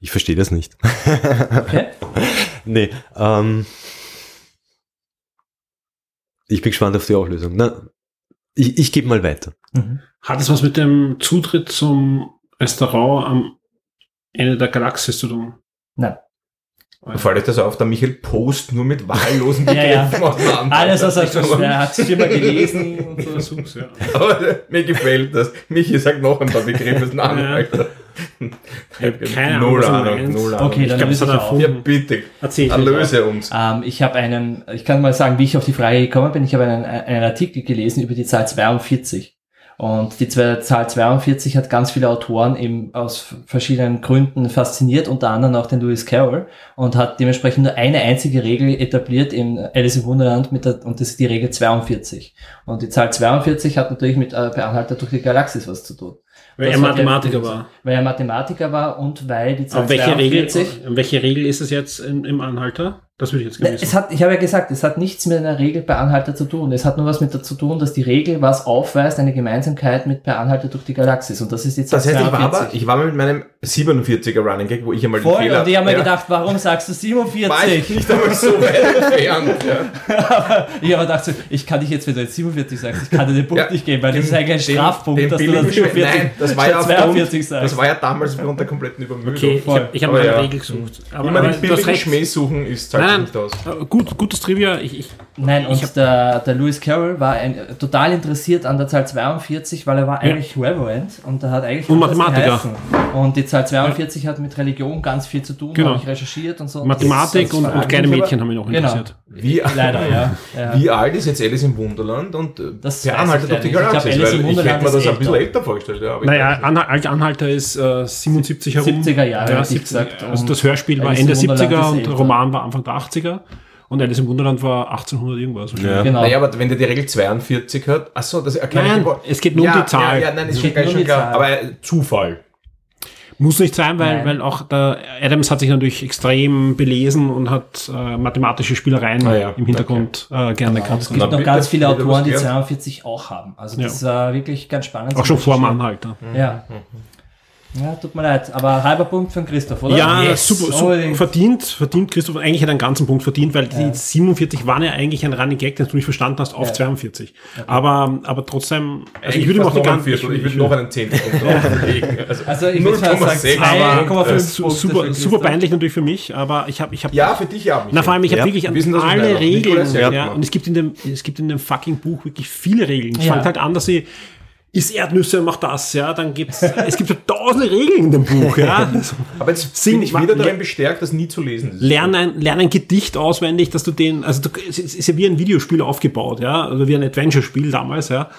ich verstehe das nicht. Okay. nee, ähm, ich bin gespannt auf die Auflösung. Na, ich, ich gebe mal weiter. Mhm. Hat es was mit dem Zutritt zum Restaurant am Ende der Galaxis zu tun. Nein. Fällt euch das auf, der Michael Post nur mit wahllosen Ja, ja. Begriffen auseinander. Alles, was er schon, er hat es viermal gelesen und so. Ja. Aber mir gefällt das. Michi sagt noch ein paar Begriffe Ja. Ich keine Ahnung, null Ahnung, meinst. null Ahnung. Okay, dann glaub, löse das ich auf. Ja, bitte. Erzähl. Erlöse uns. Ähm, ich habe einen, ich kann mal sagen, wie ich auf die Frage gekommen bin. Ich habe einen, einen Artikel gelesen über die Zahl 42. Und die Zahl 42 hat ganz viele Autoren eben aus verschiedenen Gründen fasziniert, unter anderem auch den Lewis Carroll und hat dementsprechend nur eine einzige Regel etabliert im Alice im Wunderland mit der, und das ist die Regel 42. Und die Zahl 42 hat natürlich mit äh, bei Anhalter durch die Galaxis was zu tun. Weil Das er hat der- Mathematiker war. Weil er Mathematiker war und weil die Zahl Aber welche Regel, 42 welche Regel ist es jetzt im, im Anhalter? Das würde ich jetzt gerne es hat, ich habe ja gesagt, es hat nichts mit einer Regel bei Anhalter zu tun. Es hat nur was mit dazu zu tun, dass die Regel was aufweist, eine Gemeinsamkeit mit bei Anhalter durch die Galaxis. Und das ist Zahl Das heißt, ich war, 42. aber, ich war mal mit meinem 47er Running Gag, wo ich einmal Voll, den Fehler... und ich habe mir ja, gedacht, warum sagst du war ich 47? nicht einmal so weit entfernt. Ja. ich habe gedacht, so, ich kann dich jetzt, wenn du jetzt 47 sagst, ich kann dir den Punkt Ja, nicht geben, weil das ist eigentlich ein Den- Strafpunkt, den dass du dann billigen 47 Nein, das war ja statt aufgrund, 42 sagst. das war ja damals aufgrund der kompletten Übermüdung. Okay, ich habe ich hab Aber mal eine ja. Regel gesucht. Aber, Immer aber den billigen. Schmäh suchen ist zahlt Nein, nicht aus. Äh, Gut, gutes Trivia. Ich, ich, Nein, Ich und der, der Lewis Carroll war ein, total interessiert an der Zahl 42, weil er war eigentlich Reverend und er hat eigentlich Und Mathematiker. Und die Zahl 42 hat mit Religion ganz viel zu tun, Genau. habe ich recherchiert und so. Mathematik Das- und, das und kleine Mädchen haben mich noch Genau. interessiert. Wie, Leider, ja. ja. wie alt ist jetzt Alice im Wunderland und äh, Das der Anhalter ich durch die. Ich Galaxis? glaub, Alice im Weil ich Wunderland hätte mir das ist ein bisschen älter. vorgestellt. Ja, ich Naja, Anhalter ist äh, 77 herum. 70er Jahre, hätte ich 70, gesagt. Also das Hörspiel war Ende im Wunderland 70er ist und der Roman war Anfang der 80er. Und Alice im Wunderland war 1800 irgendwas. Ja. Genau. Naja, aber wenn der die Regel 42 hat, achso, das erklärt Nein, es geht nur um die Zahl. Ja, ja, nein, ist Es schon, geht nur um die klar. Zahl. Aber äh, Zufall. Muss nicht sein, weil, Nein. weil auch der Adams hat sich natürlich extrem belesen und hat äh, mathematische Spielereien Ah ja, im Hintergrund äh, gerne es gehabt. gibt Na, noch ganz viele Autoren, die gelernt. 42 auch haben. Also Ja. das war wirklich ganz spannend. Auch schon vor dem recherchieren. Anhalter. Ja. Ja, tut mir leid. Aber halber Punkt für Christoph, oder? Ja, Yes, super, super unbedingt. verdient, verdient Christoph eigentlich hat er einen ganzen Punkt verdient, weil Ja. die 47 waren ja eigentlich ein Running Gag, den du nicht verstanden hast, auf Ja. 42. Aber, aber trotzdem, also ich würde ihm auch die ganze, Viertel. Ich würde noch einen Zehntelpunkt drauflegen. Also, Also ich würde mal sagen 0,6. aber 2,5 äh, super, super peinlich natürlich für mich, aber ich habe, ich habe, ja, für dich ja. Na vor allem, ich Ja, habe wirklich an wissen alle. Regeln, ja, ja. und es gibt in dem, es gibt in dem fucking Buch wirklich viele Regeln. Es Ja. fängt halt an, dass sie isst Erdnüsse und macht das, ja, dann gibt's, es gibt so tausende Regeln in dem Buch, ja. Aber jetzt Sing- bin ich wieder darin bestärkt, das nie zu lesen. Ist Lern ein, lern ein Gedicht auswendig, dass du den, also du, es ist ist ja wie ein Videospiel aufgebaut, ja, oder wie ein Adventure-Spiel damals, ja.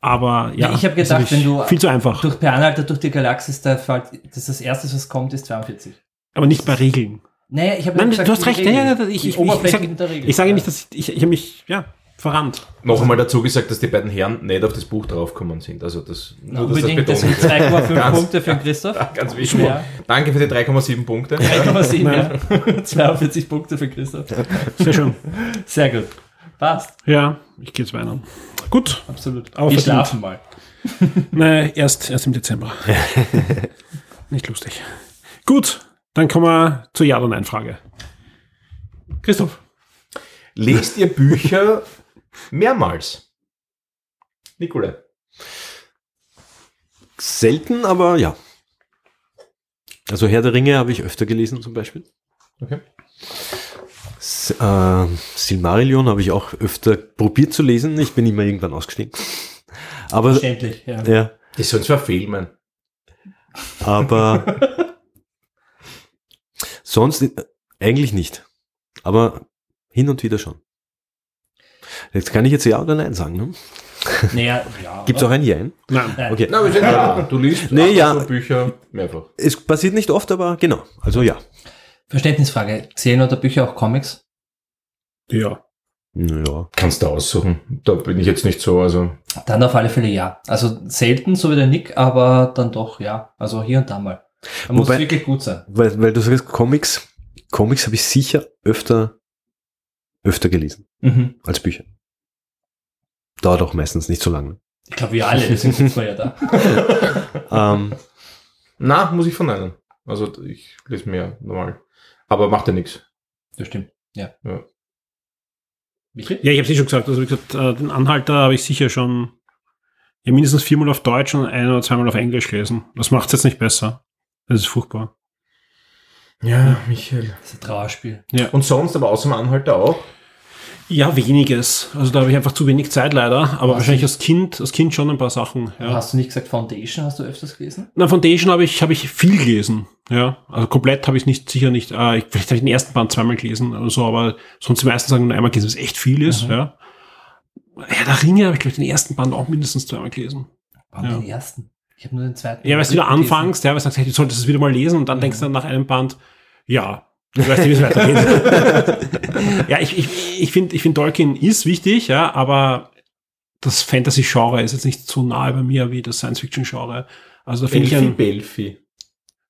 Aber ja, Ich habe ist gedacht, wenn du viel zu einfach. durch Per Anhalter durch die Galaxis, da fällt, das ist das erste, was kommt, ist 42. aber nicht bei Regeln. Naja, ich habe Nein, gesagt, du hast recht. Regeln. Ja, ja, ich, ich, ich, ich, ich sage Ja. nicht, dass ich, ich habe mich ja verrannt. Noch einmal dazu gesagt, dass die beiden Herren nicht auf das Buch draufgekommen sind. Also das, Na, nur, das Unbedingt, das betont sind wird. 2,5 Ganz- Punkte für den Christoph. Ganz wichtig. Ja. Danke für die 3,7 Punkte. 3,7, ja. 42 Punkte für Christoph. Sehr schön. Sehr gut. Passt. Ja, ich gehe jetzt weiter. Gut, Absolut. Aber Wir verdient. schlafen mal. nein, erst, erst im Dezember. nicht lustig. Gut, dann kommen wir zur Ja- oder Nein-Frage. Christoph. Lest ihr Bücher mehrmals? Nikolai. Selten, aber ja. Also Herr der Ringe habe ich öfter gelesen zum Beispiel. Okay. S äh, Silmarillion habe ich auch öfter probiert zu lesen. Ich bin immer irgendwann ausgestiegen. Aber Verständlich, ja. ja, Das sollen zwar filmen. aber sonst äh, eigentlich nicht. Aber hin und wieder schon. Jetzt kann ich jetzt ja oder nein sagen. Ne? Naja, ja. Gibt es auch ein Jein? Nein. Nein. Okay. Na, aber ist ja. Du liest Nee, ja. so Bücher mehrfach. Es passiert nicht oft, aber genau. Also ja. Verständnisfrage. Zählen unter Bücher auch Comics? Ja. Ja. Kannst du aussuchen. Da bin ich jetzt nicht so, also. Dann auf alle Fälle ja. Also selten, so wie der Nick, aber dann doch ja. Also hier und da mal. Da muss wirklich gut sein. Weil, weil du sagst Comics. Comics habe ich sicher öfter, öfter gelesen Mhm. als Bücher. Dauert auch meistens nicht so lange. Ich glaube, wir alle, deswegen sitzen wir ja da. Ähm, Na, muss ich verneinen. Also ich lese mehr normal. Aber macht ja nichts. Das stimmt. Ja. Ja. Michi? Ja, ich habe es eh schon gesagt. Also wie gesagt, äh, den Anhalter habe ich sicher schon ja mindestens viermal auf Deutsch und ein oder zweimal auf Englisch gelesen. Das macht es jetzt nicht besser. Das ist furchtbar. Ja, Michael. Das ist ein Trauerspiel. Und sonst, aber außer dem Anhalter auch? Ja, weniges. Also da habe ich einfach zu wenig Zeit leider. Aber Was? wahrscheinlich als Kind, als Kind schon ein paar Sachen. Ja. Hast du nicht gesagt Foundation, hast du öfters gelesen? Na, Foundation habe ich, habe ich viel gelesen. Ja, also komplett habe ich nicht, sicher nicht, äh, ich, vielleicht habe ich den ersten Band zweimal gelesen oder so, aber sonst die meisten sagen nur einmal gelesen, was echt viel ist, Mhm. ja. Ja, der Ringe habe ich, glaube ich, den ersten Band auch mindestens zweimal gelesen. Warum Ja. den ersten? Ich habe nur den zweiten. Ja, weil du wieder anfängst, ja, weil du sagst, hey, du solltest es wieder mal lesen und dann Mhm. denkst du dann nach einem Band, ja, du weißt nicht, wie es weitergeht. ja, ich, ich, ich finde, ich finde Tolkien ist wichtig, ja, aber das Fantasy-Genre ist jetzt nicht so nahe bei mir wie das Science-Fiction-Genre. Also da finde ich Belfi, ein, Belfi.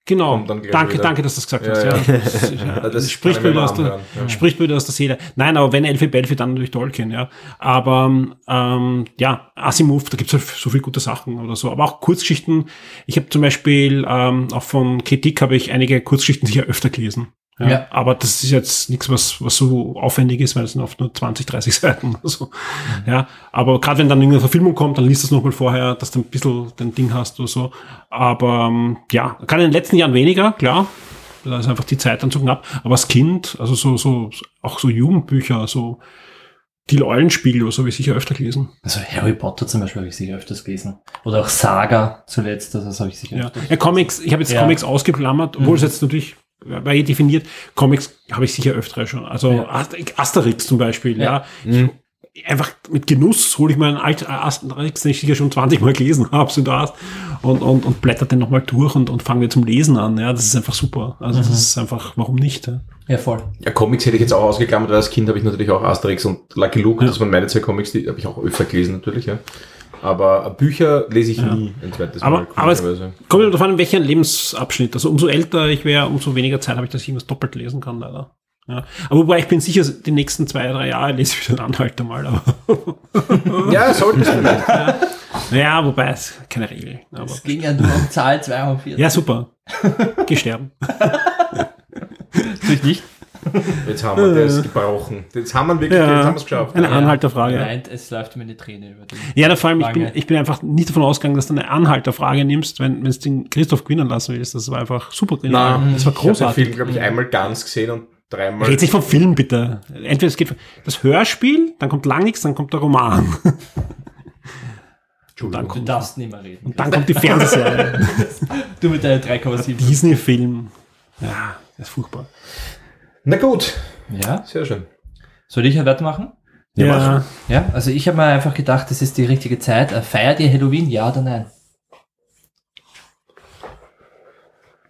genau, danke, wieder. danke, dass du das gesagt Ja, hast, ja. ja. Das, ja, das spricht ich mir aus der, ja. spricht mir aus der Seele. Nein, aber wenn Elfie Belfi, dann natürlich Tolkien, ja. Aber ähm, ja, Asimov, da gibt's halt so viele gute Sachen oder so. Aber auch Kurzgeschichten. Ich habe zum Beispiel ähm, auch von Kritik habe ich einige Kurzgeschichten sicher öfter gelesen. Ja, Ja. Aber das ist jetzt nichts, was, was so aufwendig ist, weil es sind oft nur 20, 30 Seiten oder so. Ja, aber gerade wenn dann irgendeine Verfilmung kommt, dann liest du es nochmal vorher, dass du ein bisschen dein Ding hast oder so. Aber ähm, ja, kann in den letzten Jahren weniger, klar. Da ist einfach die Zeit dann zu knapp. Aber als Kind, also so, so, auch so Jugendbücher, so die Eulenspiegel oder so, habe ich sicher öfter gelesen. Also Harry Potter zum Beispiel habe ich sicher öfters gelesen. Oder auch Saga zuletzt, also das habe ich sicher Ja, öfters ja Comics, ich habe jetzt Ja. Comics ausgeklammert, obwohl Mhm. es jetzt natürlich war eh definiert. Comics habe ich sicher öfter schon. Also Ja. Ast- Asterix zum Beispiel, ja. Ja. Ich, einfach mit Genuss hole ich mir einen alten Asterix, den ich sicher schon 20 Mal gelesen habe, so da und, und, und blätter den nochmal durch und, und fange wieder zum Lesen an. Ja, das ist einfach super. Also das ist einfach, warum nicht? Ja? Ja, voll. Ja, Comics hätte ich jetzt auch ausgeklammert, weil als Kind habe ich natürlich auch Asterix und Lucky Luke, Ja. das waren meine zwei Comics, die habe ich auch öfter gelesen natürlich, ja. Aber Bücher lese ich Ja. nie ein zweites Aber- Mal. aber es-. Kommt immer darauf an, in welcher Lebensabschnitt. Also umso älter ich wäre, umso weniger Zeit habe ich, dass ich irgendwas doppelt lesen kann, leider. Ja. Aber wobei ich bin sicher, die nächsten zwei, drei Jahre lese ich wieder einen Anhalter mal. Aber ja, solltest du nicht. ja, wobei es ist keine Regel. Aber Es ging ja nur um Zahl 42. ja, super. Geh sterben. natürlich nicht. Jetzt haben wir das gebrochen. Jetzt haben wir wirklich, Ja. jetzt haben wir es geschafft. Eine Ja. Anhalterfrage. Meint, es läuft mir eine Träne über den. Ja, da vor allem, ich bin, ich bin einfach nicht davon ausgegangen, dass du eine Anhalterfrage nimmst, wenn es den Christoph gewinnen lassen willst. Das war einfach super. genial. Nein, das war Ich habe den großartig. Film, glaube ich, einmal ganz gesehen und dreimal. Red nicht vom Film, bitte. Entweder es geht das Hörspiel, dann kommt lang nichts, dann kommt der Roman. Entschuldigung. Du darfst nicht mehr reden. Und dann kommt die Fernsehserie. Du mit deinen 3,7. Disney-Film. Ja, das ist furchtbar. Na gut, Ja. sehr schön. Soll ich ja weitermachen? Ja, Ja, also ich habe mir einfach gedacht, das ist die richtige Zeit. Äh, Feiert ihr Halloween, ja oder nein?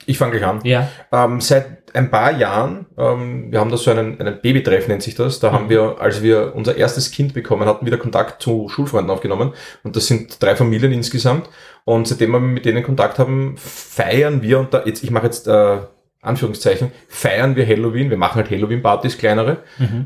Ich fange gleich an. Ja. Ähm, seit ein paar Jahren, ähm, wir haben da so einen, einen Babytreff, nennt sich das. Da haben wir, als wir unser erstes Kind bekommen hatten, wieder Kontakt zu Schulfreunden aufgenommen. Und das sind drei Familien insgesamt. Und seitdem wir mit denen Kontakt haben, feiern wir, und da jetzt, ich mache jetzt äh, Anführungszeichen, feiern wir Halloween. Wir machen halt Halloween-Partys, kleinere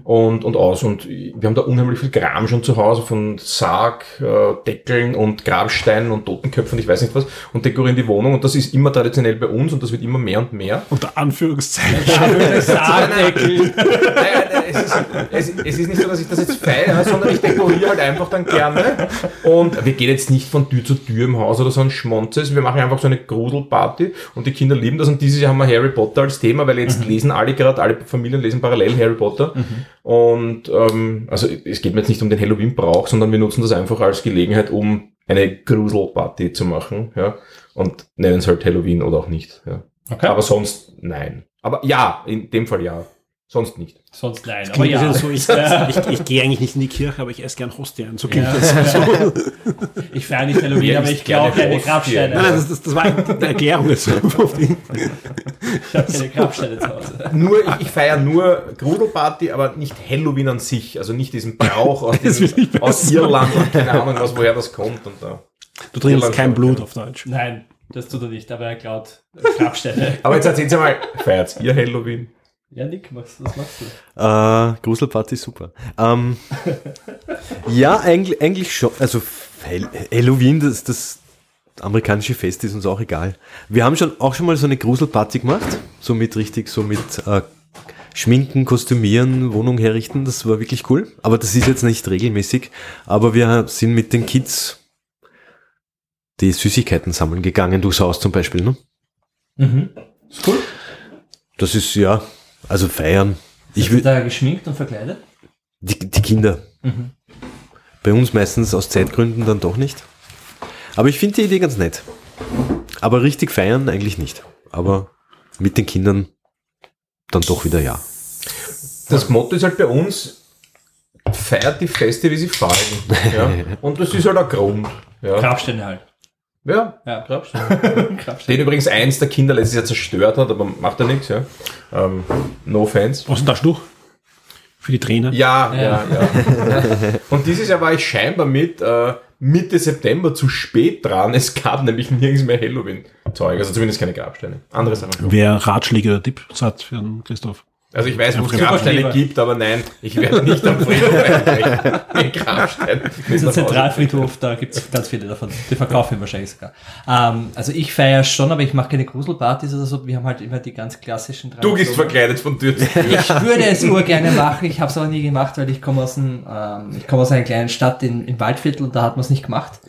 und, und aus. Und wir haben da unheimlich viel Kram schon zu Hause von Sarg, äh, Deckeln und Grabsteinen und Totenköpfen, ich weiß nicht was, und dekorieren die Wohnung. Und das ist immer traditionell bei uns und das wird immer mehr und mehr. unter Anführungszeichen. Sargdeckel. Es, ist, es, es ist nicht so, dass ich das jetzt feiere, sondern ich dekoriere halt einfach dann gerne. Und wir gehen jetzt nicht von Tür zu Tür im Haus oder so ein Schmonzes. Wir machen einfach so eine Grudelparty und die Kinder lieben das. Und dieses Jahr haben wir Harry Potter als Thema, weil jetzt lesen alle gerade, alle Familien lesen parallel Harry Potter. Und ähm, also es geht mir jetzt nicht um den Halloween-Brauch, sondern wir nutzen das einfach als Gelegenheit, um eine Gruselparty zu machen. Ja? Und nennen es halt Halloween oder auch nicht. Ja. Okay. Aber sonst nein. Aber ja, in dem Fall ja. Sonst nicht. Sonst nein. Aber ja. ja. so, ich, ich, ich gehe eigentlich nicht in die Kirche, aber ich esse gern Hostien. So klingt Ja. das. Ich feiere nicht Halloween, Ja, aber ich glaube gerne keine. Grabsteine. Nein, nein, das, das, das war eine Erklärung jetzt. Ich habe keine Grabsteine zu Hause. Nur, ich, ich feiere nur Grudelparty, aber nicht Halloween an sich. Also nicht diesen Brauch aus, diesem, aus. Irland und keine Ahnung was, woher das kommt. Und da. Du trinkst Irland kein Blut ja. auf Deutsch. Nein, das tut er nicht, aber er klaut Grabsteine. Aber jetzt erzählen Sie mal, feiert ihr Halloween? Ja, Nick, was, was machst du? Äh, Gruselparty ist super. Ähm, ja, eigentlich, eigentlich schon. Also Hall- Halloween, das, das amerikanische Fest ist uns auch egal. Wir haben schon auch schon mal so eine Gruselparty gemacht, so mit richtig, so mit äh, Schminken, Kostümieren, Wohnung herrichten. Das war wirklich cool. Aber das ist jetzt nicht regelmäßig. Aber wir sind mit den Kids die Süßigkeiten sammeln gegangen, durchs Haus zum Beispiel. Ne? Mhm. Ist cool. Das ist ja, also feiern. Ich Ich will da geschminkt und verkleidet. die, die Kinder. Mhm. Bei uns meistens aus Zeitgründen dann doch nicht. Aber ich finde die Idee ganz nett. Aber richtig feiern eigentlich nicht. Aber mit den Kindern dann doch wieder ja. Das Motto ist halt bei uns, feiert die Feste, wie sie fallen. Ja? Und das ist halt ein Grund. Ja, Grabsteine halt. Ja. Ja, Grabsteine. Grabsteine. Den übrigens eins der Kinder letztes Jahr zerstört hat, aber macht ja nichts. Ja? Ähm, no offense. Was ist denn das du? Für die Trainer? Ja, ja, ja. Und dieses Jahr war ich scheinbar mit äh, Mitte September zu spät dran. Es gab nämlich nirgends mehr Halloween-Zeug, also zumindest keine Grabsteine. Andere Sachen. Wer Ratschläge oder Tipps hat für den Christoph? Also ich weiß, wo es Grabsteine gibt, aber nein, ich werde nicht am Friedhof einbrechen. Ein Grabstein. Dieser Zentralfriedhof, da gibt es ganz viele davon. Die verkaufen wir wahrscheinlich sogar. Ähm, also ich feiere schon, aber ich mache keine Gruselpartys oder so. Wir haben halt immer die ganz klassischen Du gehst Traditionen. verkleidet von Tür zu Tür. Ich würde es nur gerne machen, ich habe es aber nie gemacht, weil ich komme aus, einem, ähm, ich komme aus einer kleinen Stadt in, in Waldviertel und da hat man es nicht gemacht.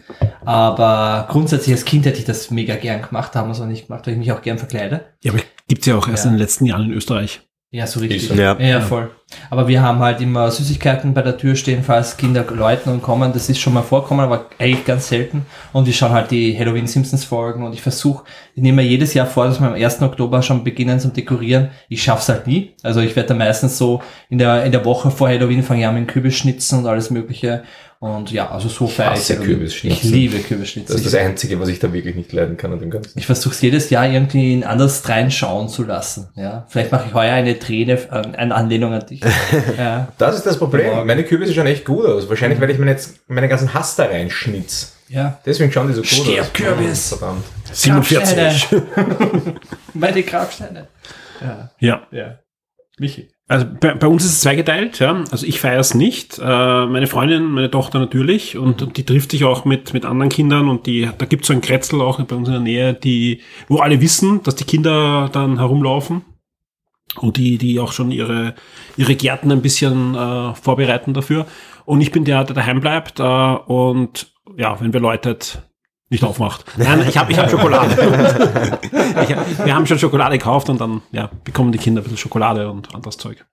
Aber grundsätzlich als Kind hätte ich das mega gern gemacht, da haben wir es aber nicht gemacht, weil ich mich auch gern verkleide. Ja, aber gibt's ja auch erst Ja. in den letzten Jahren in Österreich. Ja, so richtig. Ist so. Ja. Ja, voll. Aber wir haben halt immer Süßigkeiten bei der Tür stehen, falls Kinder läuten und kommen. Das ist schon mal vorkommen, aber eigentlich ganz selten. Und wir schauen halt die Halloween Simpsons Folgen und ich versuche, ich nehme mir jedes Jahr vor, dass wir am 1. Oktober schon beginnen zum Dekorieren. Ich schaff's halt nie. Also ich werde da meistens so in der, in der Woche vor Halloween fange ich an mit Kürbisschnitzen und alles mögliche. Und ja, also so feiere Halloween. Kürbisschnitzen. Ich liebe Das Kürbisschnitzen. ist das Einzige, was ich da wirklich nicht leiden kann an dem Ganzen. Ich versuche es jedes Jahr irgendwie in anders reinschauen zu lassen. Ja, vielleicht mache ich heuer eine Träne, äh, eine Anlehnung an dich. ja. Das ist das Problem. Morgen. Meine Kürbisse schauen echt gut aus. Wahrscheinlich werde ich mir jetzt meinen ganzen Hass da reinschnitz. ja. Deswegen schauen die so gut Stirb, aus. Kürbis. Oh, verdammt. 47. Meine Grabsteine. Ja, Ja. ja. Michi. Also bei, bei uns ist es zweigeteilt, ja. Also ich feiere es nicht. Äh, meine Freundin, meine Tochter natürlich. Und, und die trifft sich auch mit, mit anderen Kindern und die, da gibt es so ein Kretzel auch bei uns in der Nähe, die, wo alle wissen, dass die Kinder dann herumlaufen. Und die, die auch schon ihre, ihre Gärten ein bisschen äh, vorbereiten dafür. Und ich bin der, der daheim bleibt äh, und ja, wenn wer läutet, nicht aufmacht. Nein, ich habe ich hab Schokolade. ich, wir haben schon Schokolade gekauft und dann ja, bekommen die Kinder ein bisschen Schokolade und anderes Zeug.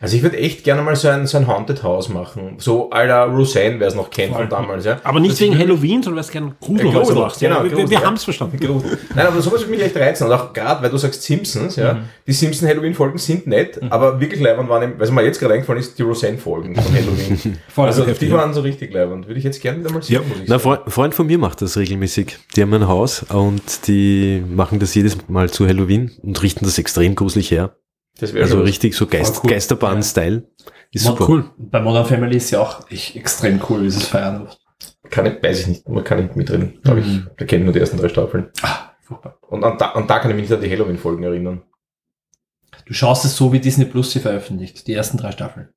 Also ich würde echt gerne mal so ein, so ein Haunted House machen. So à la Roseanne, wer es noch kennt von damals. Ja. Aber nicht Das wegen Halloween, sondern weil es gerne Gruselhäuser Grusel, macht. genau, ja, wir Grusel, wir ja. haben es verstanden. Grusel. Nein, aber sowas würde mich echt reizen. Und auch gerade, weil du sagst Simpsons, ja. Die Simpson Halloween-Folgen sind nett, aber wirklich leibend waren, eben- was mir jetzt gerade eingefallen ist, die Roseanne-Folgen von Halloween. Voll also heftig, die waren so richtig leibend. Würde ich jetzt gerne wieder mal sehen, Ja, na. Freund, Freund von mir macht das regelmäßig. Die haben ein Haus und die machen das jedes Mal zu Halloween und richten das extrem gruselig her. Das wäre Also schon richtig so Geist, cool. Geisterbahn-Style. Ist Mo- super. Cool. Bei Modern Family ist ja auch echt extrem cool, wie sie es feiern. Kann ich, weiß ich nicht, man kann nicht mitreden. Glaube ich, Mhm. da kenne ich nur die ersten drei Staffeln. Ah, furchtbar. Und an da, an da kann ich mich nicht an die Halloween-Folgen erinnern. Du schaust es so, wie Disney Plus sie veröffentlicht, die ersten drei Staffeln.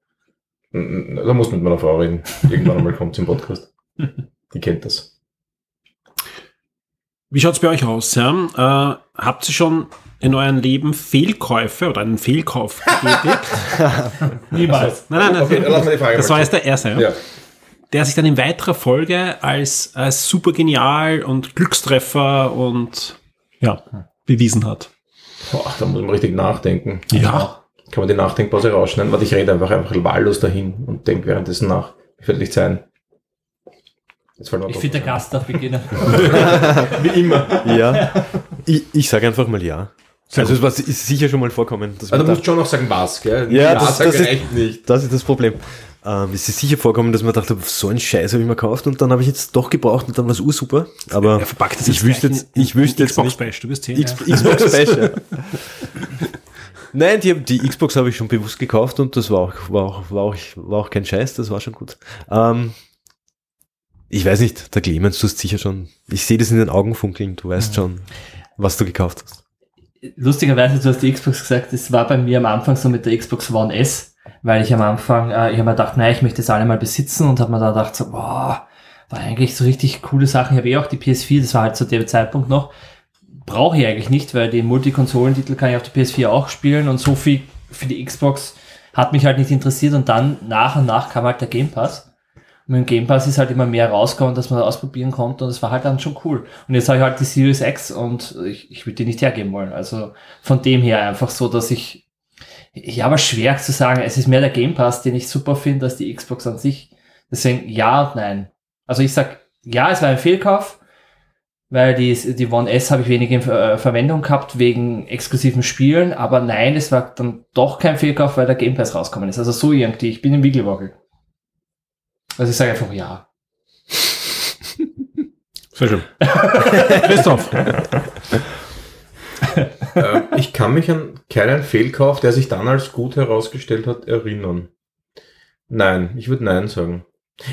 Da muss mit meiner Frau reden. Irgendwann einmal kommt sie im Podcast. Die kennt das. Wie schaut's bei euch aus? Ja? Äh, habt ihr schon in eurem Leben Fehlkäufe oder einen Fehlkauf getätigt? Niemals. nein, nein, nein. Okay, lassen wir die Frage das mal war jetzt der erste, ja? Ja. der sich dann in weiterer Folge als, als super genial und Glückstreffer und ja, bewiesen hat. Boah, da muss man richtig nachdenken. Ja. Kann man die Nachdenkpause rausschneiden? Warte, ich rede einfach einfach wahllos dahin und denke währenddessen nach. Mir fällt nichts ein. Ich finde, der Gast darf beginnen. Wie immer. Ja. ich ich sage einfach mal ja. Also es ist sicher schon mal vorkommen. Dass Also man du musst schon noch sagen, was, gell? Ja, das- sagen das ist- nicht. das ist das Problem. Ähm, es ist sicher vorkommen, dass man dachte, so ein Scheiß habe ich mir gekauft und dann habe ich jetzt doch gebraucht und dann war es ursuper. Aber Er verpackt das ich jetzt wüsste jetzt, ich wüsste jetzt Xbox nicht. Bash, du wirst sehen. X Xbox Special. Nein, die, die Xbox habe ich schon bewusst gekauft und das war auch, war auch, war auch, war auch kein Scheiß, das war schon gut. Ähm, ich weiß nicht, der Clemens, du hast sicher schon, ich sehe das in den Augen funkeln, du weißt schon, was du gekauft hast. Lustigerweise, du hast die Xbox gesagt, es war bei mir am Anfang so mit der Xbox One S, weil ich am Anfang, äh, ich habe mir gedacht, naja, ich möchte das alle mal besitzen und habe mir da gedacht, so, boah, war eigentlich so richtig coole Sachen. Ich habe eh auch die PS4, das war halt zu dem Zeitpunkt noch. Brauche ich eigentlich nicht, weil den Multikonsolentitel kann ich auf der PS4 auch spielen und so viel für die Xbox hat mich halt nicht interessiert und dann nach und nach kam halt der Game Pass. Mit dem Game Pass ist halt immer mehr rausgekommen, dass man da ausprobieren konnte und es war halt dann schon cool. Und jetzt habe ich halt die Series X und ich, ich würde die nicht hergeben wollen. Also von dem her einfach so, dass ich, ja, aber schwer zu sagen, es ist mehr der Game Pass, den ich super finde, als die Xbox an sich. Deswegen ja und nein. Also ich sag, ja, es war ein Fehlkauf, weil die, die One S habe ich wenig in äh, Verwendung gehabt wegen exklusiven Spielen, aber nein, es war dann doch kein Fehlkauf, weil der Game Pass rausgekommen ist. Also so irgendwie, ich bin im Wiggelwoggle. Also ich sage einfach ja. Sehr schön. Christoph. Äh, ich kann mich an keinen Fehlkauf, der sich dann als gut herausgestellt hat, erinnern. Nein, ich würde Nein sagen.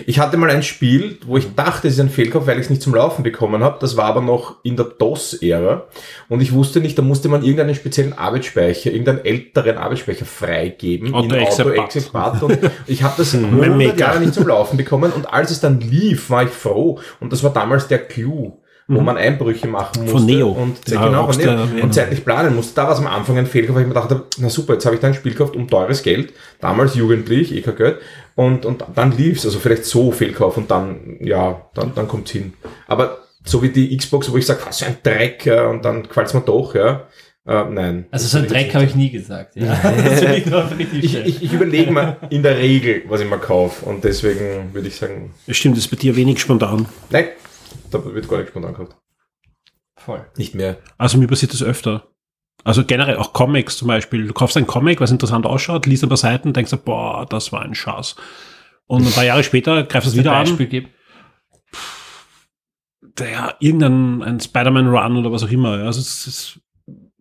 Ich hatte mal ein Spiel, wo ich dachte, es ist ein Fehlkauf, weil ich es nicht zum Laufen bekommen habe. Das war aber noch in der DOS-Ära. Und ich wusste nicht, da musste man irgendeinen speziellen Arbeitsspeicher, irgendeinen älteren Arbeitsspeicher freigeben Auto in Exebat. Auto Exebat. Und ich habe das 100 Mega. Jahre nicht zum Laufen bekommen. Und als es dann lief, war ich froh. Und das war damals der Clou wo man Einbrüche machen musste Von Neo. und Ja, genau, von Neo. ja. und zeitlich planen musste. Da war es am Anfang ein Fehlkauf, weil ich mir dachte, na super, jetzt habe ich da ein Spiel gekauft um teures Geld, damals jugendlich, eh kein Geld, und, und dann lief's, also vielleicht so Fehlkauf und dann, ja, dann, dann kommt's hin. Aber so wie die Xbox, wo ich sage, was für ein Dreck, ja, und dann gefällt's mir doch, ja, äh, nein. Also Das so ein Dreck habe ich nie gesagt. Ja. das ich ich, ich, überlege mir in der Regel, was ich mir kaufe. Und deswegen würde ich sagen, Stimmt, das ist bei dir wenig spontan. nein, da wird gar nicht spontan gekauft. Voll. Nicht mehr. Also mir passiert das öfter. Also generell auch Comics zum Beispiel. Du kaufst ein Comic, was interessant ausschaut, liest ein paar Seiten, denkst du, boah, das war ein Schatz. Und ein paar Jahre später greifst du es wieder ein an. Beispiel geben. Ja, irgendein ein Spider-Man-Run oder was auch immer. Also es ist,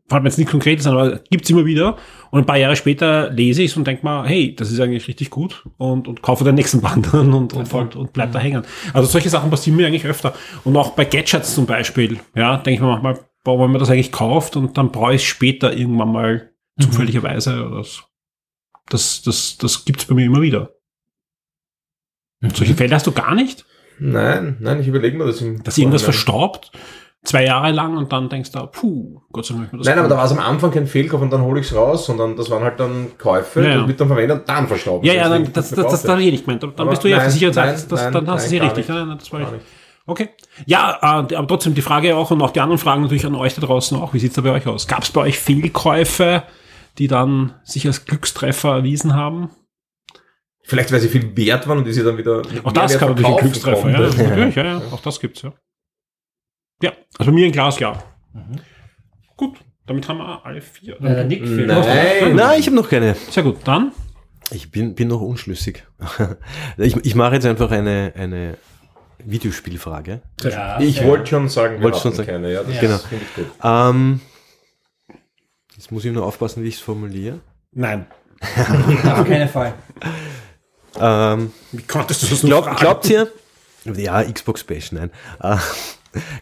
fällt mir jetzt nicht konkret an, aber gibt's immer wieder. Und ein paar Jahre später lese ich es und denk mal, hey, das ist eigentlich richtig gut und, und kaufe den nächsten Band dann und, und, und, und bleib da hängen. Also solche Sachen passieren mir eigentlich öfter. Und auch bei Gadgets zum Beispiel, ja, denke ich mir manchmal, boah, wenn man das eigentlich kauft und dann brauche ich es später irgendwann mal zufälligerweise oder so. Das, das, das gibt's bei mir immer wieder. Solche Fälle hast du gar nicht? Nein, nein, ich überlege mir das im Dass irgendwas verstaubt, zwei Jahre lang und dann denkst du, puh, Gott sei Dank ich mir das Nein, aber da war es am Anfang kein Fehlkauf und dann hole ich es raus, sondern das waren halt dann Käufe, Ja, ja. wird dann verwendet und dann verstaubt. Ja, ja, das, mir das, das, gekauft, das habe ich nicht gemeint. Dann Aber bist du ja nein, versichert nein, sagst, das, nein, dann hast du sie richtig. nicht. Nein, nein, das war Gar nicht. Okay. Ja, äh, aber trotzdem die Frage auch und auch die anderen Fragen natürlich an euch da draußen auch. Wie sieht's da bei euch aus? Gab es bei euch Fehlkäufe, die dann sich als Glückstreffer erwiesen haben? Vielleicht, weil sie viel wert waren und die sie dann wieder. Auch das kann natürlich ein Glückstreffer, ja. konnte. Natürlich, ja, ja. Auch das gibt's, ja. Ja, also bei mir ein Glas, ja. Gut, damit haben wir alle vier. Äh, Nick Nein. noch. Nein, ich habe noch keine. Sehr gut, dann. Ich bin, bin noch unschlüssig. ich, ich mache jetzt einfach eine, eine Videospielfrage. Ja, Ich ja. wollte schon sagen, hatten schon sagen. keine. Ja, das Ja. Genau. finde ich gut. Ähm, jetzt muss ich nur aufpassen, wie ich es formuliere. Nein. Auf keinen Fall. Ähm, Wie konntest du das glaub, fragen? glaubt ihr, ja, Xbox Bash, nein. Äh,